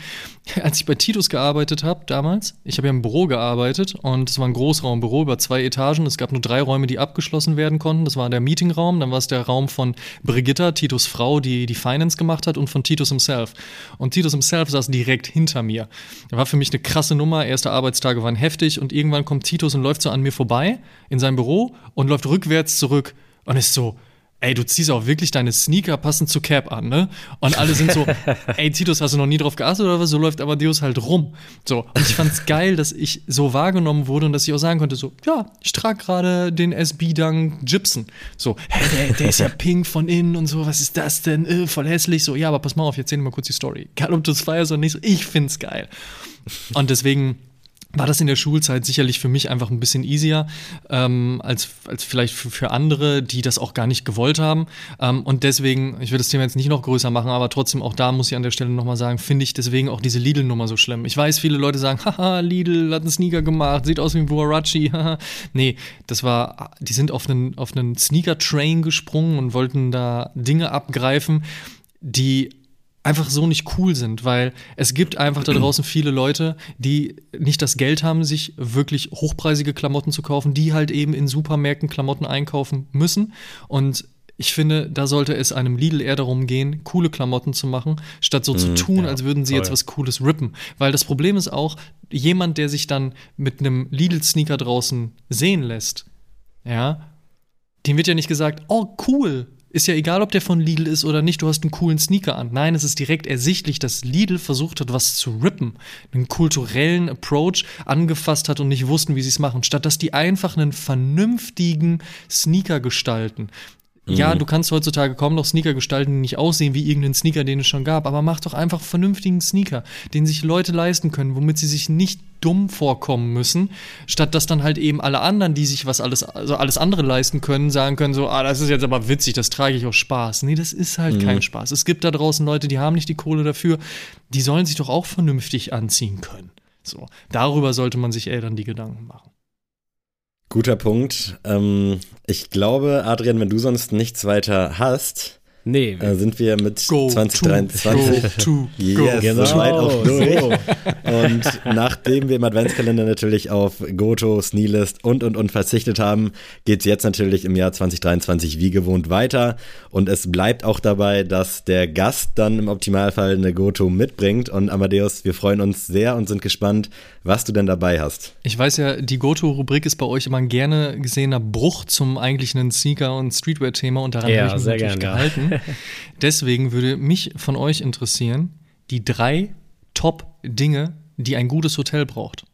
als ich bei Titus gearbeitet habe damals, ich habe ja im Büro gearbeitet und es war ein Großraumbüro über zwei Etagen. Es gab nur drei Räume, die abgeschlossen werden konnten. Das war der Meetingraum, dann war es der Raum von Brigitta, Titus Frau, die die Finance gemacht hat und von Titus himself. Und Titus himself saß direkt hinter mir. Das war für mich eine krasse Nummer. Erste Arbeitstage waren heftig und irgendwann kommt Titus und läuft so an mir vorbei in sein Büro und läuft rückwärts zurück und ist so, ey, du ziehst auch wirklich deine Sneaker passend zu Cap an, ne? Und alle sind so, [laughs] ey, Titus, hast du noch nie drauf geachtet oder was? So läuft Amadeus halt rum. So, und ich fand's [laughs] geil, dass ich so wahrgenommen wurde und dass ich auch sagen konnte, so, ja, ich trage gerade den SB-Dunk Gibson. So, hä, der, der ist ja [laughs] pink von innen und so, was ist das denn? Äh, voll hässlich. So, ja, aber pass mal auf, jetzt erzähl dir mal kurz die Story. Egal, ob du es feierst oder nicht, so, ich find's geil. Und deswegen war das in der Schulzeit sicherlich für mich einfach ein bisschen easier ähm, als, als vielleicht für, für, andere, die das auch gar nicht gewollt haben. Ähm, und deswegen, ich will das Thema jetzt nicht noch größer machen, aber trotzdem auch da muss ich an der Stelle nochmal sagen, finde ich deswegen auch diese Lidl-Nummer so schlimm. Ich weiß, viele Leute sagen, [laughs] haha, Lidl hat einen Sneaker gemacht, sieht aus wie ein Buarachi, [laughs] haha. nee, das war, die sind auf einen, auf einen Sneaker-Train gesprungen und wollten da Dinge abgreifen, die einfach so nicht cool sind, weil es gibt einfach da draußen viele Leute, die nicht das Geld haben, sich wirklich hochpreisige Klamotten zu kaufen, die halt eben in Supermärkten Klamotten einkaufen müssen und ich finde, da sollte es einem Lidl eher darum gehen, coole Klamotten zu machen, statt so mm, zu mhm, tun, ja, als würden sie toll. jetzt was Cooles rippen. Weil das Problem ist auch, jemand, der sich dann mit einem Lidl-Sneaker draußen sehen lässt, ja, dem wird ja nicht gesagt, oh cool, ist ja egal, ob der von Lidl ist oder nicht, du hast einen coolen Sneaker an. Nein, es ist direkt ersichtlich, dass Lidl versucht hat, was zu rippen, einen kulturellen Approach angefasst hat und nicht wussten, wie sie es machen, statt dass die einfach einen vernünftigen Sneaker gestalten. Ja, mhm. du kannst heutzutage kaum noch Sneaker gestalten, die nicht aussehen wie irgendeinen Sneaker, den es schon gab, aber mach doch einfach vernünftigen Sneaker, den sich Leute leisten können, womit sie sich nicht dumm vorkommen müssen, statt dass dann halt eben alle anderen, die sich was alles, also alles andere leisten können, sagen können so, ah, das ist jetzt aber witzig, das trage ich aus Spaß. Nee, das ist halt mhm. kein Spaß. Es gibt da draußen Leute, die haben nicht die Kohle dafür, die sollen sich doch auch vernünftig anziehen können. So, darüber sollte man sich eher dann die Gedanken machen. Guter Punkt. Ähm, ich glaube, Adrian, wenn du sonst nichts weiter hast, Nee. Äh, sind wir mit go 2023 to, to, yes, genau. so auch durch. So. Und nachdem wir im Adventskalender natürlich auf Goto, Sneelist und und und verzichtet haben, geht es jetzt natürlich im Jahr 2023 wie gewohnt weiter. Und es bleibt auch dabei, dass der Gast dann im Optimalfall eine Goto mitbringt. Und Amadeus, wir freuen uns sehr und sind gespannt, was du denn dabei hast. Ich weiß ja, die Goto-Rubrik ist bei euch immer ein gerne gesehener Bruch zum eigentlichen Sneaker- und Streetwear-Thema und daran ja, habe ich mich natürlich gern, gehalten. Ja. [laughs] Deswegen würde mich von euch interessieren, die drei Top Dinge, die ein gutes Hotel braucht.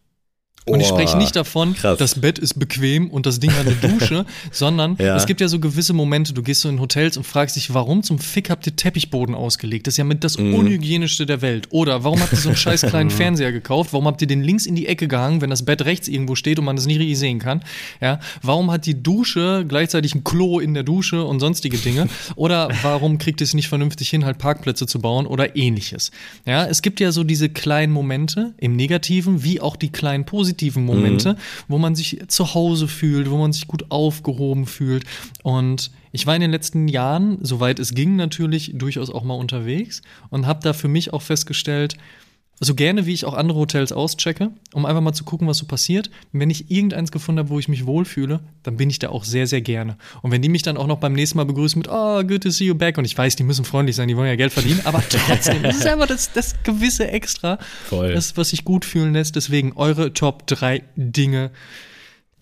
Und ich spreche nicht davon, krass. das Bett ist bequem und das Ding hat eine [laughs] Dusche, sondern ja. es gibt ja so gewisse Momente, du gehst so in Hotels und fragst dich, warum zum Fick habt ihr Teppichboden ausgelegt? Das ist ja mit das mm. unhygienischste der Welt. Oder warum habt ihr so einen scheiß kleinen [laughs] Fernseher gekauft? Warum habt ihr den links in die Ecke gehangen, wenn das Bett rechts irgendwo steht und man das nicht richtig sehen kann? Ja, warum hat die Dusche gleichzeitig ein Klo in der Dusche und sonstige Dinge? [laughs] Oder warum kriegt es nicht vernünftig hin, halt Parkplätze zu bauen oder ähnliches? Ja, es gibt ja so diese kleinen Momente im Negativen, wie auch die kleinen positiven positiven Momente, mhm. wo man sich zu Hause fühlt, wo man sich gut aufgehoben fühlt. Und ich war in den letzten Jahren, soweit es ging, natürlich durchaus auch mal unterwegs und habe da für mich auch festgestellt, so gerne wie ich auch andere Hotels auschecke, um einfach mal zu gucken, was so passiert. Wenn ich irgendeins gefunden habe, wo ich mich wohlfühle, dann bin ich da auch sehr, sehr gerne. Und wenn die mich dann auch noch beim nächsten Mal begrüßen mit, oh, good to see you back, und ich weiß, die müssen freundlich sein, die wollen ja Geld verdienen, aber [laughs] trotzdem, das ist einfach das, das gewisse Extra, Voll. das, was sich gut fühlen lässt. Deswegen eure Top 3 Dinge,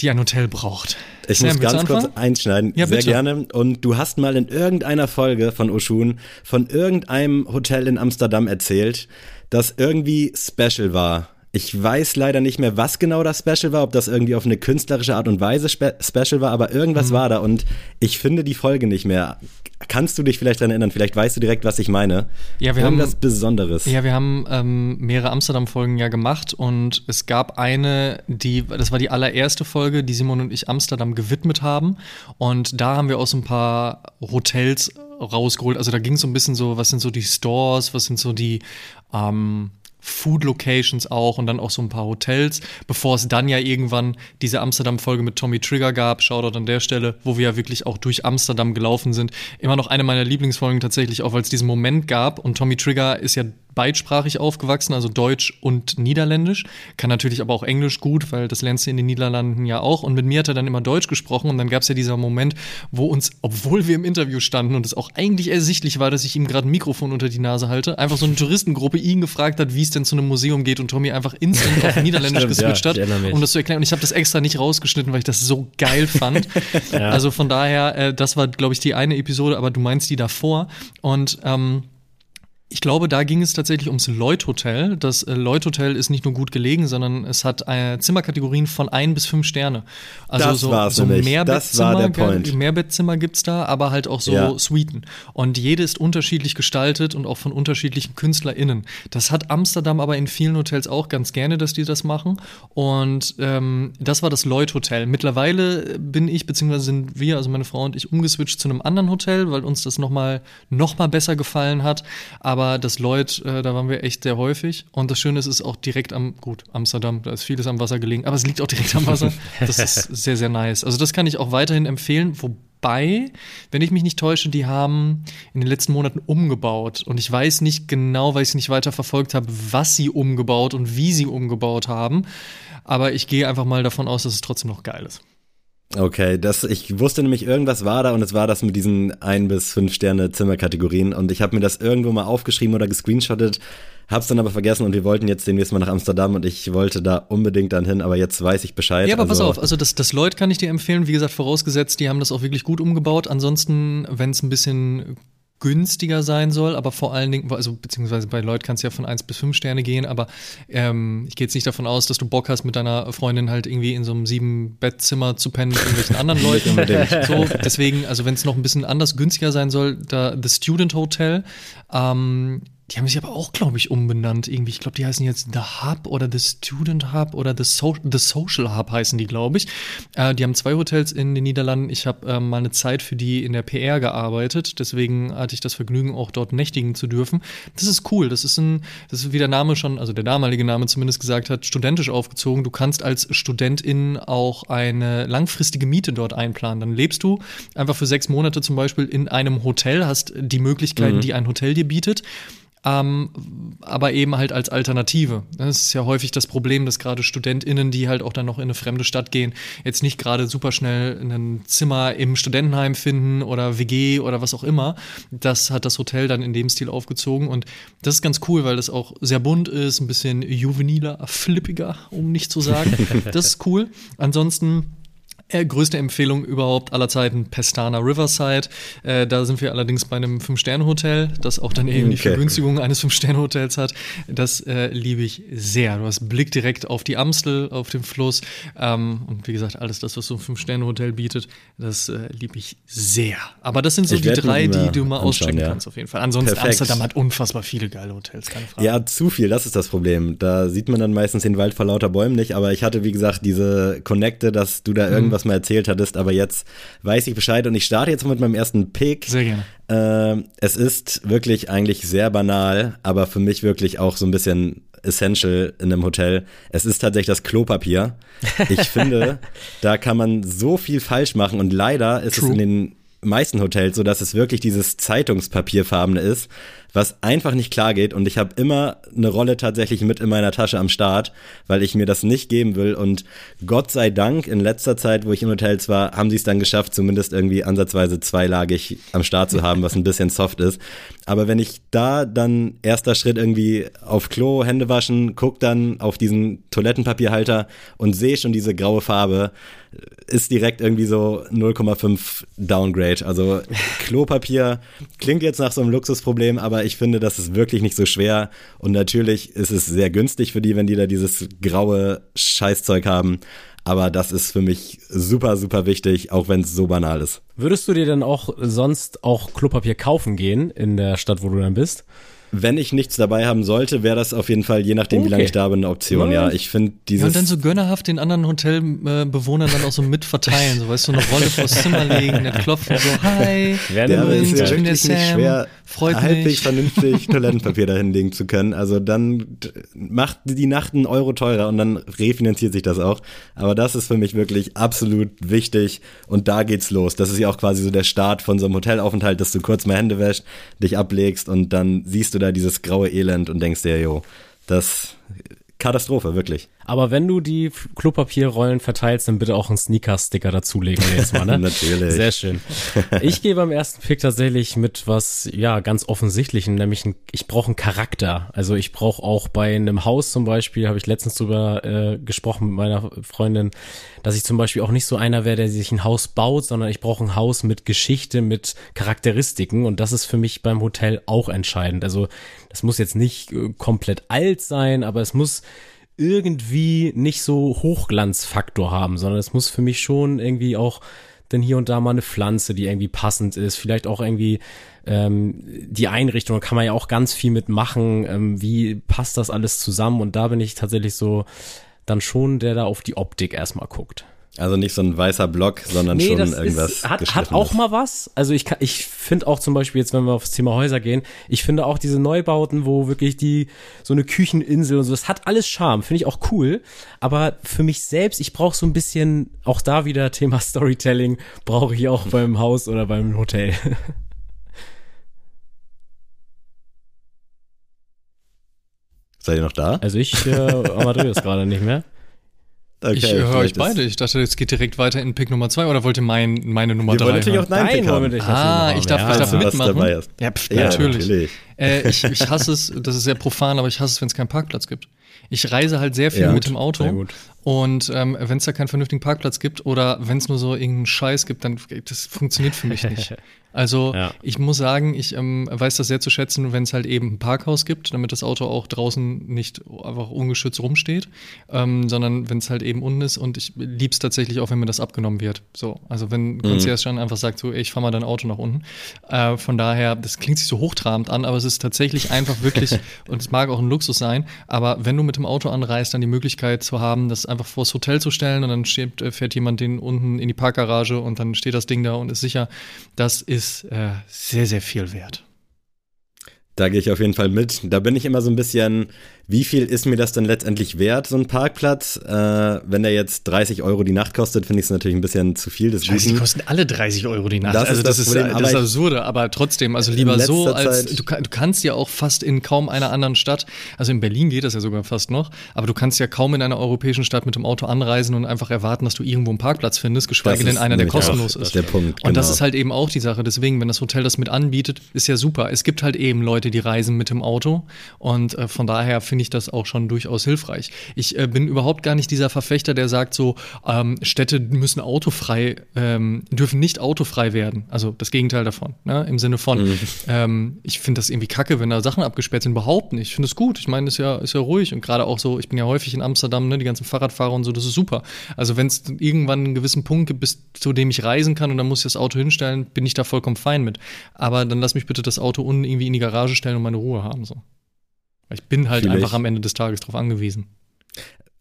die ein Hotel braucht. Ich Sam, muss ganz kurz einschneiden, ja, sehr bitte. gerne. Und du hast mal in irgendeiner Folge von Oshun von irgendeinem Hotel in Amsterdam erzählt, das irgendwie special war. Ich weiß leider nicht mehr, was genau das Special war, ob das irgendwie auf eine künstlerische Art und Weise spe Special war, aber irgendwas mhm. war da und ich finde die Folge nicht mehr. Kannst du dich vielleicht daran erinnern? Vielleicht weißt du direkt, was ich meine. Ja, wir Irgendwas haben Besonderes. Ja, wir haben ähm, mehrere Amsterdam-Folgen ja gemacht und es gab eine, die, das war die allererste Folge, die Simon und ich Amsterdam gewidmet haben. Und da haben wir aus ein paar Hotels rausgeholt. Also da ging es so ein bisschen so, was sind so die Stores, was sind so die ähm, Food Locations auch und dann auch so ein paar Hotels, bevor es dann ja irgendwann diese Amsterdam-Folge mit Tommy Trigger gab, Shoutout an der Stelle, wo wir ja wirklich auch durch Amsterdam gelaufen sind. Immer noch eine meiner Lieblingsfolgen tatsächlich, auch weil es diesen Moment gab und Tommy Trigger ist ja beidsprachig aufgewachsen, also Deutsch und Niederländisch. Kann natürlich aber auch Englisch gut, weil das lernst du in den Niederlanden ja auch. Und mit mir hat er dann immer Deutsch gesprochen. Und dann gab es ja dieser Moment, wo uns, obwohl wir im Interview standen und es auch eigentlich ersichtlich war, dass ich ihm gerade ein Mikrofon unter die Nase halte, einfach so eine Touristengruppe ihn gefragt hat, wie es denn zu einem Museum geht und Tommy einfach instant auf [laughs] Niederländisch Stimmt, geswitcht ja, hat, um das zu erklären. Und ich habe das extra nicht rausgeschnitten, weil ich das so geil fand. [laughs] ja. Also von daher, äh, das war, glaube ich, die eine Episode, aber du meinst die davor. Und ähm, ich glaube, da ging es tatsächlich ums Lloyd Hotel. Das äh, Lloyd Hotel ist nicht nur gut gelegen, sondern es hat äh, Zimmerkategorien von ein bis fünf Sterne. Also das so, so Mehrbettzimmer, Mehrbettzimmer gibt's da, aber halt auch so ja. Suiten. Und jede ist unterschiedlich gestaltet und auch von unterschiedlichen KünstlerInnen. Das hat Amsterdam aber in vielen Hotels auch ganz gerne, dass die das machen. Und ähm, das war das Lloyd Hotel. Mittlerweile bin ich, beziehungsweise sind wir, also meine Frau und ich, umgeswitcht zu einem anderen Hotel, weil uns das nochmal noch mal besser gefallen hat. Aber aber das Lloyd, äh, da waren wir echt sehr häufig. Und das Schöne ist, es ist auch direkt am, gut, Amsterdam, da ist vieles am Wasser gelegen, aber es liegt auch direkt am Wasser. [laughs] Das ist sehr, sehr nice. Also das kann ich auch weiterhin empfehlen, wobei, wenn ich mich nicht täusche, die haben in den letzten Monaten umgebaut. Und ich weiß nicht genau, weil ich es nicht weiter verfolgt habe, was sie umgebaut und wie sie umgebaut haben. Aber ich gehe einfach mal davon aus, dass es trotzdem noch geil ist. Okay, das, ich wusste nämlich, irgendwas war da und es war das mit diesen ein bis fünf Sterne Zimmerkategorien und ich habe mir das irgendwo mal aufgeschrieben oder gescreenshottet, hab's dann aber vergessen und wir wollten jetzt demnächst mal nach Amsterdam und ich wollte da unbedingt dann hin, aber jetzt weiß ich Bescheid. Ja, aber also, pass auf, also das, das Lloyd kann ich dir empfehlen, wie gesagt, vorausgesetzt, die haben das auch wirklich gut umgebaut. Ansonsten, wenn es ein bisschen günstiger sein soll, aber vor allen Dingen, also beziehungsweise bei Lloyd kannst du ja von 1 bis 5 Sterne gehen, aber ähm, ich gehe jetzt nicht davon aus, dass du Bock hast, mit deiner Freundin halt irgendwie in so einem sieben Bettzimmer zu pennen mit irgendwelchen anderen Leuten. so, deswegen, also wenn es noch ein bisschen anders günstiger sein soll, da The Student Hotel, ähm, die haben sich aber auch, glaube ich, umbenannt irgendwie. Ich glaube, die heißen jetzt The Hub oder The Student Hub oder The, so The Social Hub heißen die, glaube ich. Äh, die haben zwei Hotels in den Niederlanden. Ich habe äh, mal eine Zeit für die in der PR gearbeitet. Deswegen hatte ich das Vergnügen, auch dort nächtigen zu dürfen. Das ist cool. Das ist ein, das ist wie der Name schon, also der damalige Name zumindest gesagt hat, studentisch aufgezogen. Du kannst als Studentin auch eine langfristige Miete dort einplanen. Dann lebst du einfach für sechs Monate zum Beispiel in einem Hotel, hast die Möglichkeiten, mhm. die ein Hotel dir bietet ähm, aber eben halt als Alternative. Das ist ja häufig das Problem, dass gerade StudentInnen, die halt auch dann noch in eine fremde Stadt gehen, jetzt nicht gerade super schnell ein Zimmer im Studentenheim finden oder WG oder was auch immer. Das hat das Hotel dann in dem Stil aufgezogen und das ist ganz cool, weil das auch sehr bunt ist, ein bisschen juveniler, flippiger, um nicht zu sagen. [laughs] das ist cool. Ansonsten größte Empfehlung überhaupt aller Zeiten, Pestana Riverside. Äh, da sind wir allerdings bei einem Fünf-Sterne-Hotel, das auch dann eben okay. die Vergünstigung eines Fünf-Sterne-Hotels hat. Das äh, liebe ich sehr. Du hast Blick direkt auf die Amstel, auf den Fluss. Ähm, und wie gesagt, alles das, was so ein Fünf-Sterne-Hotel bietet, das äh, liebe ich sehr. Aber das sind so ich die drei, die du mal auschecken ja. kannst, auf jeden Fall. Ansonsten Perfekt. Amsterdam hat unfassbar viele geile Hotels, keine Frage. Ja, zu viel, das ist das Problem. Da sieht man dann meistens den Wald vor lauter Bäumen nicht. Aber ich hatte, wie gesagt, diese Connecte, dass du da mhm. Irgendwas mal erzählt hattest, aber jetzt weiß ich Bescheid und ich starte jetzt mit meinem ersten Pick. Sehr gerne. Äh, es ist wirklich eigentlich sehr banal, aber für mich wirklich auch so ein bisschen essential in einem Hotel. Es ist tatsächlich das Klopapier. [laughs] Ich finde, da kann man so viel falsch machen und leider ist True. es in den meisten Hotels so, dass es wirklich dieses Zeitungspapierfarbene ist, was einfach nicht klar geht und ich habe immer eine Rolle tatsächlich mit in meiner Tasche am Start, weil ich mir das nicht geben will und Gott sei Dank in letzter Zeit, wo ich in Hotels war, haben sie es dann geschafft, zumindest irgendwie ansatzweise zweilagig am Start zu haben, was ein bisschen soft ist. Aber wenn ich da dann erster Schritt irgendwie auf Klo, Hände waschen, guck dann auf diesen Toilettenpapierhalter und sehe schon diese graue Farbe, ist direkt irgendwie so 0,5 Downgrade. Also Klopapier klingt jetzt nach so einem Luxusproblem, aber ich finde, das ist wirklich nicht so schwer. Und natürlich ist es sehr günstig für die, wenn die da dieses graue Scheißzeug haben. Aber das ist für mich super, super wichtig, auch wenn es so banal ist. Würdest du dir denn auch sonst auch Klopapier kaufen gehen in der Stadt, wo du dann bist? Wenn ich nichts dabei haben sollte, wäre das auf jeden Fall, je nachdem, okay. wie lange ich da bin, eine Option. Ja, ich finde dieses. Ja, und dann so gönnerhaft den anderen Hotelbewohnern dann auch so mitverteilen. So, weißt du, so eine Rolle vors Zimmer legen, nicht klopfen, so, [laughs] hi, Wäre ja, ist ja wirklich nicht schwer, freut halbwegs mich. vernünftig [laughs] Toilettenpapier dahinlegen zu können. Also dann macht die Nacht einen Euro teurer und dann refinanziert sich das auch. Aber das ist für mich wirklich absolut wichtig und da geht's los. Das ist ja auch quasi so der Start von so einem Hotelaufenthalt, dass du kurz mal Hände wäschst, dich ablegst und dann siehst du da dieses graue Elend und denkst dir, jo, das Katastrophe, wirklich. Aber wenn du die Klopapierrollen verteilst, dann bitte auch einen Sneaker-Sticker dazulegen jetzt mal, ne? [laughs] Natürlich. Sehr schön. Ich gehe beim ersten Pick tatsächlich mit was, ja, ganz offensichtlichem, nämlich ein, ich brauche einen Charakter. Also ich brauche auch bei einem Haus zum Beispiel, habe ich letztens drüber äh, gesprochen mit meiner Freundin, dass ich zum Beispiel auch nicht so einer wäre, der sich ein Haus baut, sondern ich brauche ein Haus mit Geschichte, mit Charakteristiken und das ist für mich beim Hotel auch entscheidend. Also das muss jetzt nicht äh, komplett alt sein, aber es muss irgendwie nicht so Hochglanzfaktor haben, sondern es muss für mich schon irgendwie auch denn hier und da mal eine Pflanze, die irgendwie passend ist, vielleicht auch irgendwie ähm, die Einrichtung, da kann man ja auch ganz viel mitmachen, ähm, wie passt das alles zusammen und da bin ich tatsächlich so dann schon der da auf die Optik erstmal guckt. Also nicht so ein weißer Block, sondern nee, schon irgendwas. Ist, hat, hat auch mal was. Also ich, ich finde auch zum Beispiel jetzt, wenn wir aufs Thema Häuser gehen, ich finde auch diese Neubauten, wo wirklich die so eine Kücheninsel und so, das hat alles Charme, finde ich auch cool. Aber für mich selbst, ich brauche so ein bisschen, auch da wieder Thema Storytelling, brauche ich auch beim Haus oder beim Hotel. Seid ihr noch da? Also ich äh, Amadeo ist gerade nicht mehr. Okay, ich höre euch beide. Ich dachte, es geht direkt weiter in Pick Nummer 2 oder wollt ihr mein, meine Nummer 3 Wir wollen natürlich auch deinen Pick haben. Ah, ich darf, ja, ich darf mitmachen. Ja, pff, ja, natürlich. natürlich. Äh, ich, ich hasse es, das ist sehr profan, aber ich hasse es, wenn es keinen Parkplatz gibt. Ich reise halt sehr viel ja, mit dem Auto. Und ähm, wenn es da keinen vernünftigen Parkplatz gibt oder wenn es nur so irgendeinen Scheiß gibt, dann das funktioniert für mich nicht. [laughs] Also ja. ich muss sagen, ich ähm, weiß das sehr zu schätzen, wenn es halt eben ein Parkhaus gibt, damit das Auto auch draußen nicht einfach ungeschützt rumsteht, ähm, sondern wenn es halt eben unten ist und ich liebe es tatsächlich auch, wenn mir das abgenommen wird. So, also wenn mhm. Concierge dann einfach sagt, so, ey, ich fahr mal dein Auto nach unten. Äh, von daher, das klingt sich so hochtrabend an, aber es ist tatsächlich einfach wirklich, [laughs] und es mag auch ein Luxus sein, aber wenn du mit dem Auto anreist, dann die Möglichkeit zu haben, das einfach vors Hotel zu stellen und dann steht, äh, fährt jemand den unten in die Parkgarage und dann steht das Ding da und ist sicher, das ist ist äh, sehr, sehr viel wert. Da gehe ich auf jeden Fall mit. Da bin ich immer so ein bisschen wie viel ist mir das denn letztendlich wert, so ein Parkplatz? Äh, wenn der jetzt 30 Euro die Nacht kostet, finde ich es natürlich ein bisschen zu viel des Guten. Die kosten alle 30 Euro die Nacht. Das also ist das, das ist, Problem, das ist absurde, aber trotzdem, also lieber so, als du, du, kannst ja auch fast in kaum einer anderen Stadt, also in Berlin geht das ja sogar fast noch, aber du kannst ja kaum in einer europäischen Stadt mit dem Auto anreisen und einfach erwarten, dass du irgendwo einen Parkplatz findest, geschweige denn einer, der kostenlos ist. Der Punkt, genau. Und das genau. ist halt eben auch die Sache. Deswegen, wenn das Hotel das mit anbietet, ist ja super. Es gibt halt eben Leute, Leute, die reisen mit dem Auto. Und äh, von daher finde ich das auch schon durchaus hilfreich. Ich äh, bin überhaupt gar nicht dieser Verfechter, der sagt so, ähm, Städte müssen autofrei, ähm, dürfen nicht autofrei werden. Also das Gegenteil davon. Ne? Im Sinne von, mhm. ähm, ich finde das irgendwie kacke, wenn da Sachen abgesperrt sind. Überhaupt nicht. Ich finde es gut. Ich meine, ist ja, ist ja ruhig. Und gerade auch so, ich bin ja häufig in Amsterdam, ne, die ganzen Fahrradfahrer und so, das ist super. Also wenn es irgendwann einen gewissen Punkt gibt, bis zu dem ich reisen kann und dann muss ich das Auto hinstellen, bin ich da vollkommen fein mit. Aber dann lass mich bitte das Auto unten irgendwie in die Garage stellen und meine Ruhe haben. So. Ich bin halt Vielleicht. einfach am Ende des Tages drauf angewiesen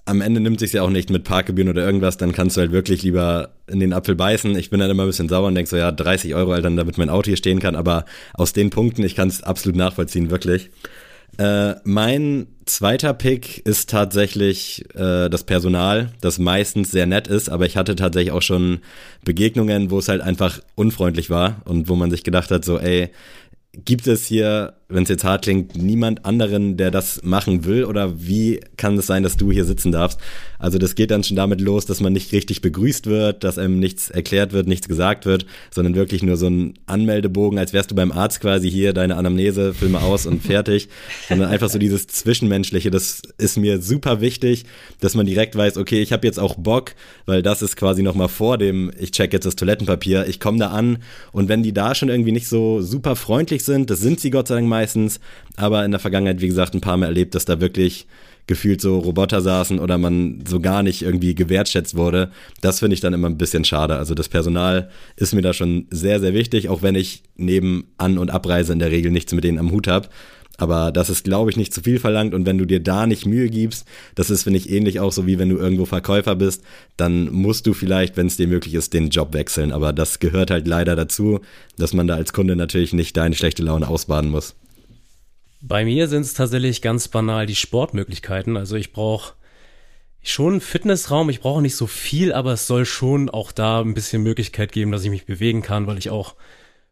am Ende nimmt sich ja auch nicht mit Parkgebühren oder irgendwas, dann kannst du halt wirklich lieber in den Apfel beißen. Ich bin dann immer ein bisschen sauer und denk so, ja, 30 Euro, Alter, damit mein Auto hier stehen kann, aber aus den Punkten, ich kann es absolut nachvollziehen, wirklich. Äh, mein zweiter Pick ist tatsächlich äh, das Personal, das meistens sehr nett ist, aber ich hatte tatsächlich auch schon Begegnungen, wo es halt einfach unfreundlich war und wo man sich gedacht hat, so, ey, gibt es hier wenn es jetzt hart klingt, niemand anderen, der das machen will? Oder wie kann es sein, dass du hier sitzen darfst? Also das geht dann schon damit los, dass man nicht richtig begrüßt wird, dass einem nichts erklärt wird, nichts gesagt wird, sondern wirklich nur so ein Anmeldebogen, als wärst du beim Arzt quasi hier, deine Anamnese, Filme aus und fertig. [laughs] sondern einfach so dieses Zwischenmenschliche, das ist mir super wichtig, dass man direkt weiß, okay, ich habe jetzt auch Bock, weil das ist quasi nochmal vor dem, ich check jetzt das Toilettenpapier, ich komme da an und wenn die da schon irgendwie nicht so super freundlich sind, das sind sie Gott sei Dank meistens, aber in der Vergangenheit, wie gesagt, ein paar Mal erlebt, dass da wirklich gefühlt so Roboter saßen oder man so gar nicht irgendwie gewertschätzt wurde. Das finde ich dann immer ein bisschen schade. Also das Personal ist mir da schon sehr, sehr wichtig, auch wenn ich neben An- und Abreise in der Regel nichts mit denen am Hut habe. Aber das ist, glaube ich, nicht zu viel verlangt. Und wenn du dir da nicht Mühe gibst, das ist, finde ich, ähnlich auch so wie wenn du irgendwo Verkäufer bist, dann musst du vielleicht, wenn es dir möglich ist, den Job wechseln. Aber das gehört halt leider dazu, dass man da als Kunde natürlich nicht deine schlechte Laune ausbaden muss. Bei mir sind es tatsächlich ganz banal die Sportmöglichkeiten. Also ich brauche schon einen Fitnessraum. Ich brauche nicht so viel, aber es soll schon auch da ein bisschen Möglichkeit geben, dass ich mich bewegen kann, weil ich auch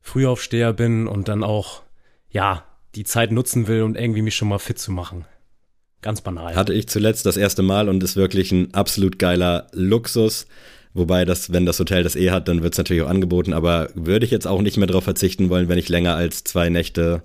Frühaufsteher bin und dann auch, ja, die Zeit nutzen will und irgendwie mich schon mal fit zu machen. Ganz banal. Hatte ich zuletzt das erste Mal und ist wirklich ein absolut geiler Luxus. Wobei das, wenn das Hotel das eh hat, dann wird es natürlich auch angeboten, aber würde ich jetzt auch nicht mehr darauf verzichten wollen, wenn ich länger als zwei Nächte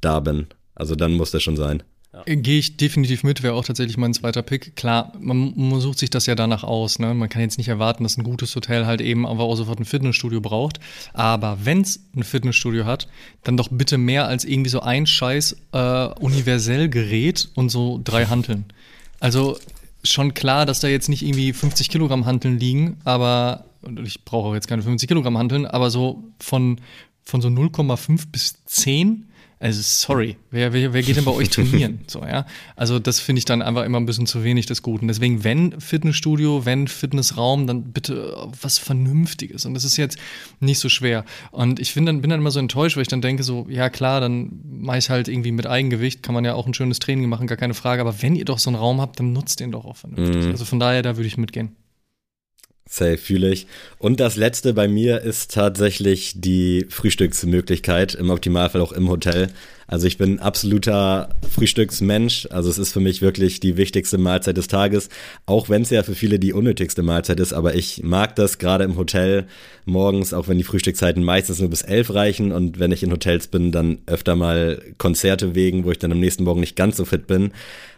da bin. Also dann muss das schon sein. Ja. Gehe ich definitiv mit, wäre auch tatsächlich mein zweiter Pick. Klar, man, man, sucht sich das ja danach aus. Ne? Man kann jetzt nicht erwarten, dass ein gutes Hotel halt eben aber auch sofort ein Fitnessstudio braucht. Aber wenn es ein Fitnessstudio hat, dann doch bitte mehr als irgendwie so ein scheiß äh, universell Gerät und so drei Hanteln. Also schon klar, dass da jetzt nicht irgendwie 50 Kilogramm Hanteln liegen, aber ich brauche auch jetzt keine 50 Kilogramm Hanteln, aber so von, von so 0,5 bis 10 also sorry, wer, wer, wer geht denn bei euch [laughs] trainieren? So, ja. Also das finde ich dann einfach immer ein bisschen zu wenig des Guten. Deswegen, wenn Fitnessstudio, wenn Fitnessraum, dann bitte was Vernünftiges. Und das ist jetzt nicht so schwer. Und ich bin dann, bin dann immer so enttäuscht, weil ich dann denke, so, ja klar, dann mache ich halt irgendwie mit Eigengewicht, kann man ja auch ein schönes Training machen, gar keine Frage. Aber wenn ihr doch so einen Raum habt, dann nutzt den doch auch vernünftig. Mhm. Also von daher, da würde ich mitgehen. Safe, fühle ich. Und das letzte bei mir ist tatsächlich die Frühstücksmöglichkeit, im Optimalfall auch im Hotel. Also ich bin absoluter Frühstücksmensch. Also es ist für mich wirklich die wichtigste Mahlzeit des Tages, auch wenn es ja für viele die unnötigste Mahlzeit ist. Aber ich mag das gerade im Hotel morgens, auch wenn die Frühstückszeiten meistens nur bis elf reichen und wenn ich in Hotels bin, dann öfter mal Konzerte wegen, wo ich dann am nächsten Morgen nicht ganz so fit bin.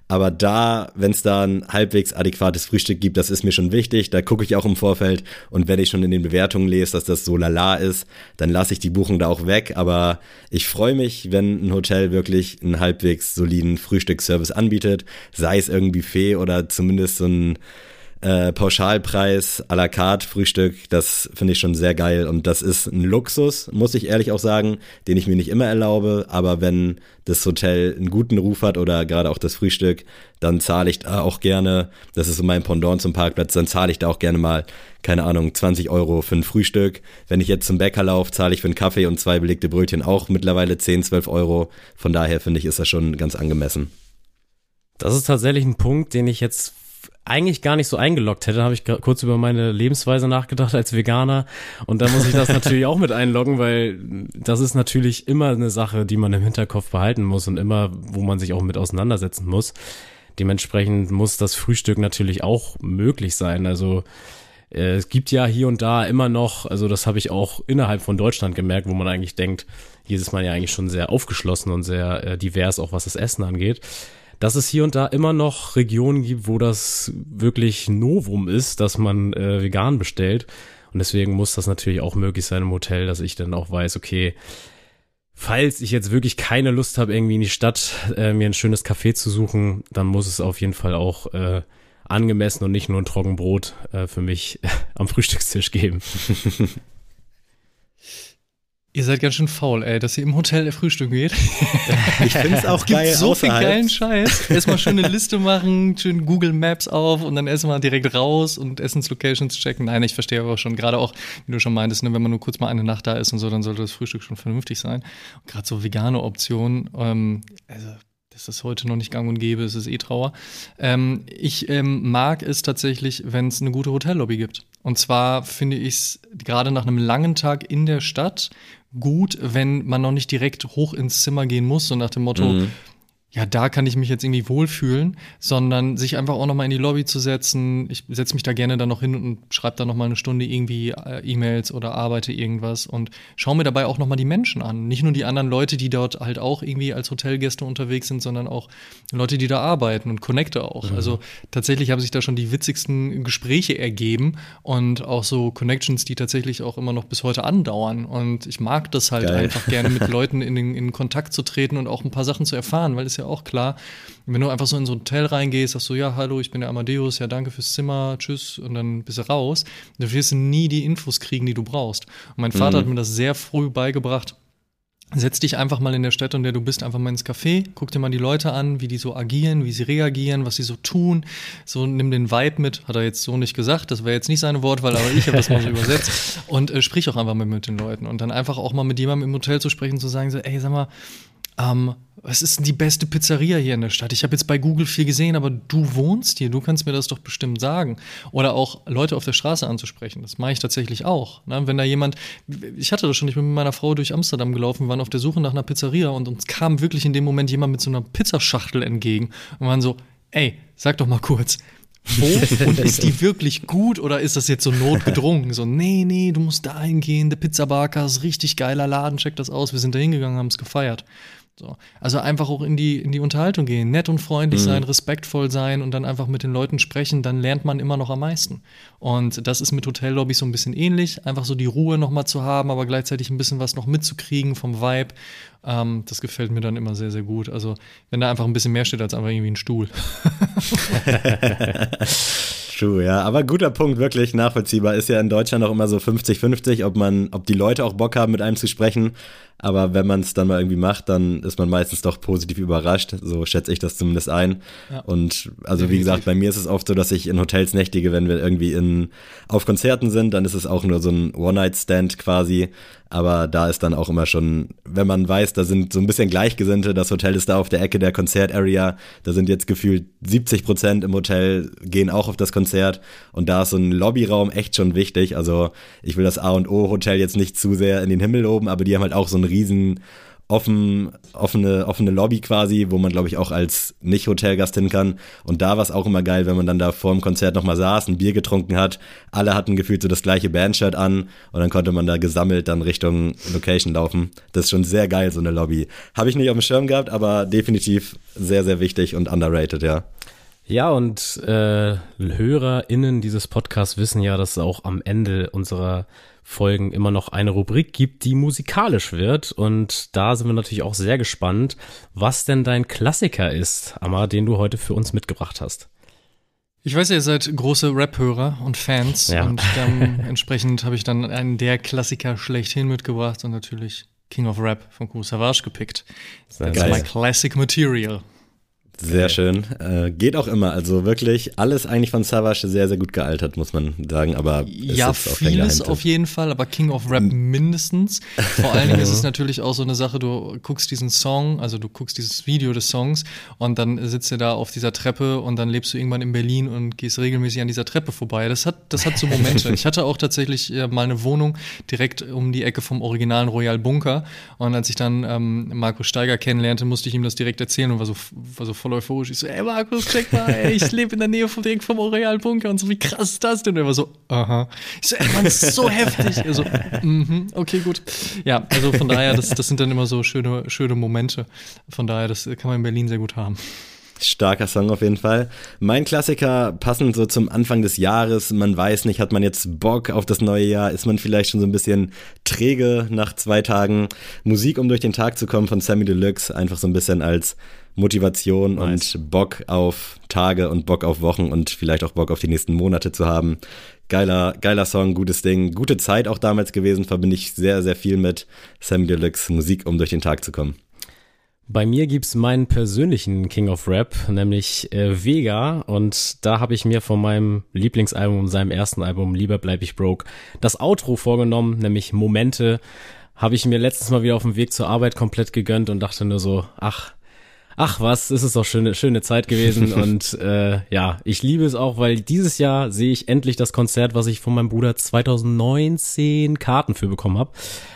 Aber da, wenn es da ein halbwegs adäquates Frühstück gibt, das ist mir schon wichtig. Da gucke ich auch im Vorfeld. Und wenn ich schon in den Bewertungen lese, dass das so lala ist, dann lasse ich die Buchung da auch weg. Aber ich freue mich, wenn ein Hotel wirklich einen halbwegs soliden Frühstücksservice anbietet. Sei es irgendwie Buffet oder zumindest so ein äh, Pauschalpreis à la carte Frühstück, das finde ich schon sehr geil und das ist ein Luxus, muss ich ehrlich auch sagen, den ich mir nicht immer erlaube, aber wenn das Hotel einen guten Ruf hat oder gerade auch das Frühstück, dann zahle ich da auch gerne, das ist so mein Pendant zum Parkplatz, dann zahle ich da auch gerne mal, keine Ahnung, 20 Euro für ein Frühstück. Wenn ich jetzt zum Bäcker laufe, zahle ich für einen Kaffee und zwei belegte Brötchen auch mittlerweile 10, 12 Euro. Von daher finde ich, ist das schon ganz angemessen. Das ist tatsächlich ein Punkt, den ich jetzt eigentlich gar nicht so eingeloggt hätte, habe ich kurz über meine Lebensweise nachgedacht als Veganer und da muss ich das [laughs] natürlich auch mit einloggen, weil das ist natürlich immer eine Sache, die man im Hinterkopf behalten muss und immer, wo man sich auch mit auseinandersetzen muss. Dementsprechend muss das Frühstück natürlich auch möglich sein. Also äh, es gibt ja hier und da immer noch, also das habe ich auch innerhalb von Deutschland gemerkt, wo man eigentlich denkt, hier ist man ja eigentlich schon sehr aufgeschlossen und sehr äh, divers, auch was das Essen angeht dass es hier und da immer noch Regionen gibt, wo das wirklich Novum ist, dass man äh, vegan bestellt. Und deswegen muss das natürlich auch möglich sein im Hotel, dass ich dann auch weiß, okay, falls ich jetzt wirklich keine Lust habe, irgendwie in die Stadt äh, mir ein schönes Café zu suchen, dann muss es auf jeden Fall auch äh, angemessen und nicht nur ein Trockenbrot äh, für mich [laughs] am Frühstückstisch geben. [laughs] Ihr seid ganz schön faul, ey, dass ihr im Hotel frühstücken geht. [laughs] Ich finde es auch [laughs] es gibt geil. so viel außerhalb. geilen Scheiß. Erstmal schön eine Liste machen, schön Google Maps auf und dann erstmal direkt raus und Essenslocations checken. Nein, ich verstehe aber schon, gerade auch, wie du schon meintest, ne, wenn man nur kurz mal eine Nacht da ist und so, dann sollte das Frühstück schon vernünftig sein. Gerade so vegane Optionen, ähm, also dass das heute noch nicht gang und gäbe, ist es eh Trauer. Ähm, ich ähm, mag es tatsächlich, wenn es eine gute Hotellobby gibt. Und zwar finde ich es gerade nach einem langen Tag in der Stadt gut, wenn man noch nicht direkt hoch ins Zimmer gehen muss, so nach dem Motto, Mhm. Ja, da kann ich mich jetzt irgendwie wohlfühlen, sondern sich einfach auch noch mal in die Lobby zu setzen. Ich setze mich da gerne dann noch hin und schreibe da noch mal eine Stunde irgendwie äh, E-Mails oder arbeite irgendwas und schaue mir dabei auch noch mal die Menschen an. Nicht nur die anderen Leute, die dort halt auch irgendwie als Hotelgäste unterwegs sind, sondern auch Leute, die da arbeiten und connecte auch. Also tatsächlich haben sich da schon die witzigsten Gespräche ergeben und auch so Connections, die tatsächlich auch immer noch bis heute andauern. Und ich mag das halt Geil. einfach gerne mit [laughs] Leuten in, in Kontakt zu treten und auch ein paar Sachen zu erfahren, weil es ja auch klar, wenn du einfach so in so ein Hotel reingehst, sagst du, ja, hallo, ich bin der Amadeus, ja, danke fürs Zimmer, tschüss, und dann bist du raus, dann wirst du nie die Infos kriegen, die du brauchst. Und mein Vater hat mir das sehr früh beigebracht. Setz dich einfach mal in der Stadt, in der du bist, einfach mal ins Café, guck dir mal die Leute an, wie die so agieren, wie sie reagieren, was sie so tun. So nimm den Vibe mit, hat er jetzt so nicht gesagt, das wäre jetzt nicht seine Wortwahl, aber ich habe das mal so [laughs] übersetzt. Und äh, sprich auch einfach mal mit den Leuten. Und dann einfach auch mal mit jemandem im Hotel zu sprechen, zu sagen, so, ey, sag mal, ähm, was ist denn die beste Pizzeria hier in der Stadt? Ich habe jetzt bei Google viel gesehen, aber du wohnst hier, du kannst mir das doch bestimmt sagen. Oder auch Leute auf der Straße anzusprechen. Das mache ich tatsächlich auch. Ne? Wenn da jemand, ich hatte das schon, ich bin mit meiner Frau durch Amsterdam gelaufen, waren auf der Suche nach einer Pizzeria und uns kam wirklich in dem Moment jemand mit so einer Pizzaschachtel entgegen und waren so, ey, sag doch mal kurz, wo [laughs] und ist die wirklich gut oder ist das jetzt so notgedrungen? So, nee, nee, du musst da hingehen, der Pizzabarker ist richtig geiler Laden, check das aus. Wir sind da hingegangen, haben es gefeiert. So. Also einfach auch in die, in die Unterhaltung gehen, nett und freundlich sein, respektvoll sein und dann einfach mit den Leuten sprechen, dann lernt man immer noch am meisten. Und das ist mit Hotellobbys so ein bisschen ähnlich, einfach so die Ruhe nochmal zu haben, aber gleichzeitig ein bisschen was noch mitzukriegen vom Vibe. Ähm, das gefällt mir dann immer sehr, sehr gut. Also wenn da einfach ein bisschen mehr steht als einfach irgendwie ein Stuhl. [laughs] True, ja. Aber guter Punkt, wirklich nachvollziehbar. Ist ja in Deutschland auch immer so 50-50, ob man, ob die Leute auch Bock haben, mit einem zu sprechen. Aber wenn man es dann mal irgendwie macht, dann ist man meistens doch positiv überrascht. So schätze ich das zumindest ein. Ja. Und also wie gesagt, bei mir ist es oft so, dass ich in Hotels nächtige, wenn wir irgendwie in, auf Konzerten sind, dann ist es auch nur so ein One-Night-Stand quasi. Aber da ist dann auch immer schon, wenn man weiß, da sind so ein bisschen Gleichgesinnte, das Hotel ist da auf der Ecke der Konzertarea, da sind jetzt gefühlt 70 Prozent im Hotel, gehen auch auf das Konzert und da ist so ein Lobbyraum echt schon wichtig. Also ich will das A und O Hotel jetzt nicht zu sehr in den Himmel loben, aber die haben halt auch so einen riesen offen, offene, offene Lobby quasi, wo man, glaube ich, auch als Nicht-Hotelgast hin kann. Und da war es auch immer geil, wenn man dann da vor dem Konzert nochmal saß, ein Bier getrunken hat. Alle hatten gefühlt so das gleiche Bandshirt an und dann konnte man da gesammelt dann Richtung Location laufen. Das ist schon sehr geil, so eine Lobby. Habe ich nicht auf dem Schirm gehabt, aber definitiv sehr, sehr wichtig und underrated, ja. Ja, und äh, HörerInnen dieses Podcasts wissen ja, dass es auch am Ende unserer Folgen immer noch eine Rubrik gibt, die musikalisch wird. Und da sind wir natürlich auch sehr gespannt, was denn dein Klassiker ist, Amma, den du heute für uns mitgebracht hast. Ich weiß, ihr seid große Rap-Hörer und Fans Ja. und dann [laughs] entsprechend habe ich dann einen der Klassiker schlechthin mitgebracht und natürlich King of Rap von Kool Savage gepickt. That's geil. my classic material. Sehr schön. Äh, geht auch immer. Also wirklich alles eigentlich von Savage sehr, sehr gut gealtert, muss man sagen. Aber Ja, vieles auf jeden Fall, aber King of Rap mindestens. Vor allen Dingen ist es [laughs] natürlich auch so eine Sache, du guckst diesen Song, also du guckst dieses Video des Songs und dann sitzt du da auf dieser Treppe und dann lebst du irgendwann in Berlin und gehst regelmäßig an dieser Treppe vorbei. Das hat, das hat so [laughs] Momente. ich hatte auch tatsächlich äh, mal eine Wohnung direkt um die Ecke vom originalen Royal Bunker und als ich dann ähm, Markus Steiger kennenlernte, musste ich ihm das direkt erzählen und war so, war so voll euphorisch. Ich so, ey Markus, check mal, ey, ich lebe in der Nähe vom direkt vom Oreal Bunker und so, wie krass ist das denn? Und er war so, aha. Ich so, ey Mann, das ist so heftig. Er so, mhm, okay, gut. Ja, also von daher, das, das sind dann immer so schöne, schöne Momente. Von daher, das kann man in Berlin sehr gut haben. Starker Song auf jeden Fall. Mein Klassiker, passend so zum Anfang des Jahres. Man weiß nicht, hat man jetzt Bock auf das neue Jahr? Ist man vielleicht schon so ein bisschen träge nach zwei Tagen? Musik, um durch den Tag zu kommen von Sammy Deluxe. Einfach so ein bisschen als Motivation nice. und Bock auf Tage und Bock auf Wochen und vielleicht auch Bock auf die nächsten Monate zu haben. Geiler, geiler Song, gutes Ding. Gute Zeit auch damals gewesen. Verbinde ich sehr, sehr viel mit Sammy Deluxe Musik, um durch den Tag zu kommen. Bei mir gibt's meinen persönlichen King of Rap, nämlich äh, Vega. Und da habe ich mir von meinem Lieblingsalbum, seinem ersten Album, Lieber bleib ich broke, das Outro vorgenommen, nämlich Momente. Habe ich mir letztens mal wieder auf dem Weg zur Arbeit komplett gegönnt und dachte nur so, ach, ach was, ist es doch schöne, schöne Zeit gewesen. [laughs] und äh, ja, ich liebe es auch, weil dieses Jahr sehe ich endlich das Konzert, was ich von meinem Bruder 2019 Karten für bekommen habe.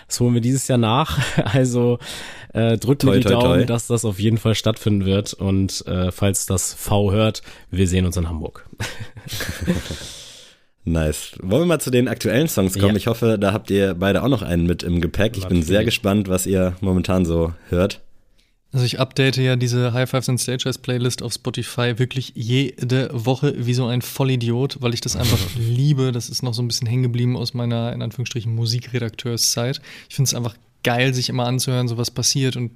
Das holen wir dieses Jahr nach. [laughs] Also äh, drückt mir die toi, Daumen, toi. dass das auf jeden Fall stattfinden wird. Und äh, falls das V hört, wir sehen uns in Hamburg. [laughs] Nice. Wollen wir mal zu den aktuellen Songs kommen? Ja. Ich hoffe, da habt ihr beide auch noch einen mit im Gepäck. Ich bin sehr gespannt, was ihr momentan so hört. Also ich update ja diese High Fives and Stages Playlist auf Spotify wirklich jede Woche wie so ein Vollidiot, weil ich das einfach [laughs] liebe. Das ist noch so ein bisschen hängen geblieben aus meiner, in Anführungsstrichen, Musikredakteurszeit. Ich finde es einfach geil, sich immer anzuhören, so was passiert und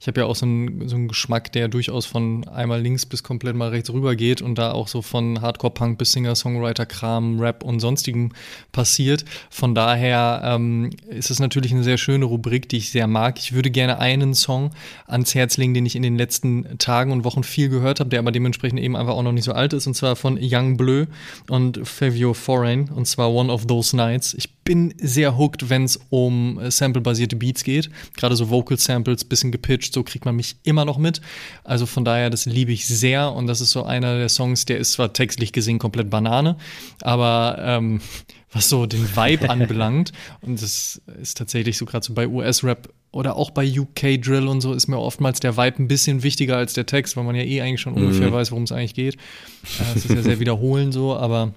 ich habe ja auch so einen, so einen Geschmack, der durchaus von einmal links bis komplett mal rechts rüber geht und da auch so von Hardcore-Punk bis Singer-Songwriter-Kram, Rap und sonstigem passiert. Von daher ähm, ist es natürlich eine sehr schöne Rubrik, die ich sehr mag. Ich würde gerne einen Song ans Herz legen, den ich in den letzten Tagen und Wochen viel gehört habe, der aber dementsprechend eben einfach auch noch nicht so alt ist, und zwar von Young Bleu und Fabio Foreign, und zwar One of Those Nights. Ich bin sehr hooked, wenn es um äh, sample-basierte Beats geht. Gerade so Vocal Samples, bisschen gepitcht, so kriegt man mich immer noch mit. Also von daher, das liebe ich sehr und das ist so einer der Songs, der ist zwar textlich gesehen komplett Banane, aber ähm, [laughs] was so den Vibe [laughs] anbelangt und das ist tatsächlich so gerade so bei US-Rap oder auch bei UK Drill und so ist mir oftmals der Vibe ein bisschen wichtiger als der Text, weil man ja eh eigentlich schon mhm. ungefähr weiß, worum es eigentlich geht. Äh, es ist ja sehr wiederholend so, aber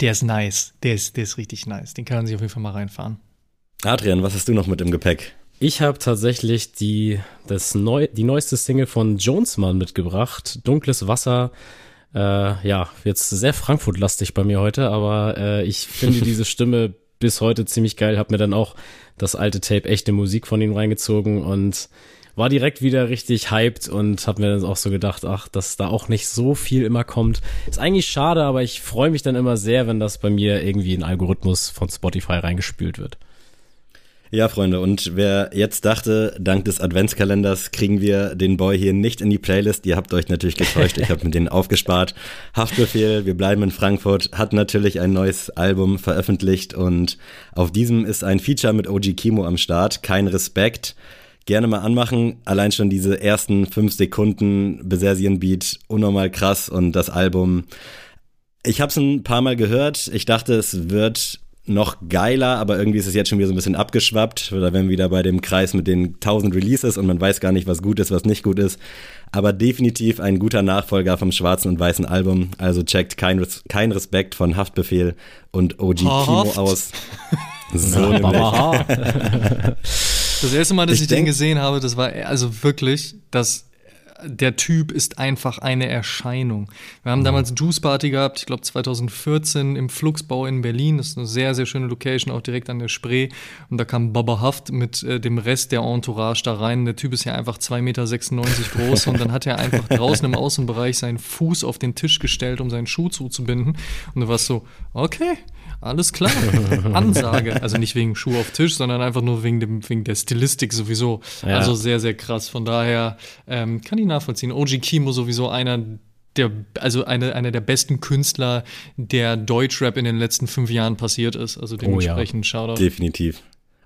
der ist nice. Der ist, der ist richtig nice. Den kann man sich auf jeden Fall mal reinfahren. Adrian, was hast du noch mit im Gepäck? Ich habe tatsächlich die, das neu, die neueste Single von Jonesman mitgebracht. Dunkles Wasser. Äh, ja, jetzt sehr Frankfurt-lastig bei mir heute, aber äh, ich finde [laughs] diese Stimme bis heute ziemlich geil. Hab mir dann auch das alte Tape echte Musik von ihm reingezogen und war direkt wieder richtig hyped und hab mir dann auch so gedacht, ach, dass da auch nicht so viel immer kommt. Ist eigentlich schade, aber ich freue mich dann immer sehr, wenn das bei mir irgendwie in Algorithmus von Spotify reingespült wird. Ja, Freunde, und wer jetzt dachte, dank des Adventskalenders kriegen wir den Boy hier nicht in die Playlist, ihr habt euch natürlich getäuscht, ich habe mit denen aufgespart. Haftbefehl, wir bleiben in Frankfurt, hat natürlich ein neues Album veröffentlicht und auf diesem ist ein Feature mit OG Kimo am Start, kein Respekt. Gerne mal anmachen, allein schon diese ersten fünf Sekunden Besersien-Beat, unnormal krass und das Album. Ich habe es ein paar Mal gehört, ich dachte, es wird noch geiler, aber irgendwie ist es jetzt schon wieder so ein bisschen abgeschwappt. Da wären wir wieder bei dem Kreis mit den 1000 Releases und man weiß gar nicht, was gut ist, was nicht gut ist. Aber definitiv ein guter Nachfolger vom schwarzen und weißen Album. Also checkt kein, kein Respekt von Haftbefehl und OG Kimo aus. So [laughs] nämlich. [laughs] Das erste Mal, dass ich, ich den gesehen habe, das war also wirklich das der Typ ist einfach eine Erscheinung. Wir haben mhm. damals Juice Party gehabt, ich glaube 2014 im Flugsbau in Berlin. Das ist eine sehr, sehr schöne Location, auch direkt an der Spree. Und da kam Baba Haft mit äh, dem Rest der Entourage da rein. Der Typ ist ja einfach 2,96 Meter groß und dann hat er einfach draußen im Außenbereich seinen Fuß auf den Tisch gestellt, um seinen Schuh zuzubinden. Und du warst so, okay, alles klar. [laughs] Ansage. Also nicht wegen Schuh auf Tisch, sondern einfach nur wegen, dem, wegen der Stilistik sowieso. Ja. Also sehr, sehr krass. Von daher ähm, kann ich nachvollziehen. OG Kimo sowieso einer der, also eine, einer der besten Künstler, der Deutschrap in den letzten fünf Jahren passiert ist. Also dementsprechend oh ja. Shoutout. Definitiv.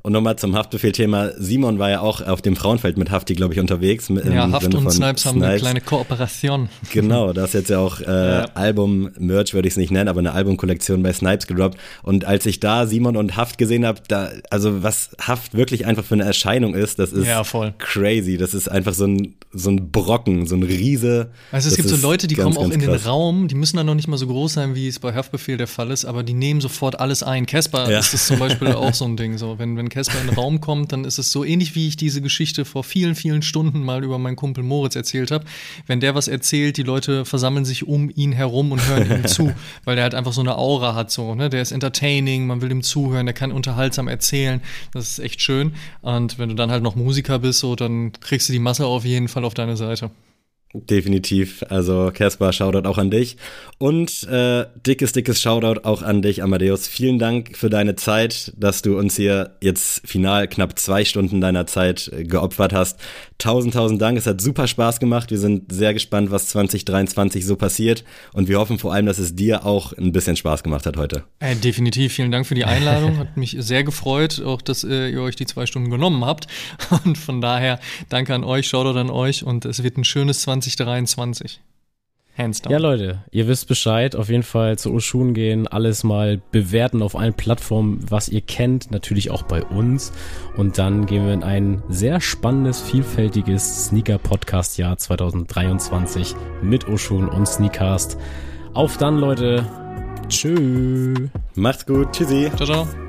Und nochmal zum Haftbefehl-Thema. Simon war ja auch auf dem Frauenfeld mit Hafti, glaube ich, unterwegs. Ja, Haft Sinne und Snipes haben eine kleine Kooperation. [laughs] Genau, da ist jetzt ja auch äh, ja. Album-Merch, würde ich es nicht nennen, aber eine Albumkollektion bei Snipes gedroppt. Und als ich da Simon und Haft gesehen habe, da, also was Haft wirklich einfach für eine Erscheinung ist, das ist ja, crazy. Das ist einfach so ein, so ein Brocken, so ein Riese. Also es gibt so Leute, die ganz, kommen auch in krass. den Raum, die müssen dann noch nicht mal so groß sein, wie es bei Haftbefehl der Fall ist, aber die nehmen sofort alles ein. Casper ja. ist das zum Beispiel auch so ein Ding. So, wenn, wenn Casper in den Raum kommt, dann ist es so ähnlich, wie ich diese Geschichte vor vielen, vielen Stunden mal über meinen Kumpel Moritz erzählt habe. Wenn der was erzählt, die Leute versammeln sich um ihn herum und hören ihm zu, [laughs] weil der halt einfach so eine Aura hat. So, ne? Der ist entertaining, man will ihm zuhören, der kann unterhaltsam erzählen. Das ist echt schön. Und wenn du dann halt noch Musiker bist, so, dann kriegst du die Masse auf jeden Fall auf deine Seite. Definitiv. Also Caspar, Shoutout auch an dich. Und äh, dickes, dickes Shoutout auch an dich, Amadeus. Vielen Dank für deine Zeit, dass du uns hier jetzt final knapp zwei Stunden deiner Zeit äh, geopfert hast. Tausend, tausend Dank. Es hat super Spaß gemacht. Wir sind sehr gespannt, was 2023 so passiert. Und wir hoffen vor allem, dass es dir auch ein bisschen Spaß gemacht hat heute. Äh, definitiv. Vielen Dank für die Einladung. [laughs] Hat mich sehr gefreut, auch dass äh, ihr euch die zwei Stunden genommen habt. [laughs] Und von daher danke an euch, Shoutout an euch. Und es wird ein schönes 20 2023. Hands down. Ja, Leute, ihr wisst Bescheid. Auf jeden Fall zu Oshun gehen, alles mal bewerten auf allen Plattformen, was ihr kennt, natürlich auch bei uns. Und dann gehen wir in ein sehr spannendes, vielfältiges Sneaker-Podcast-Jahr 2023 mit Oshun und Sneakcast. Auf dann, Leute. Tschö. Macht's gut. Tschüssi. Ciao, ciao.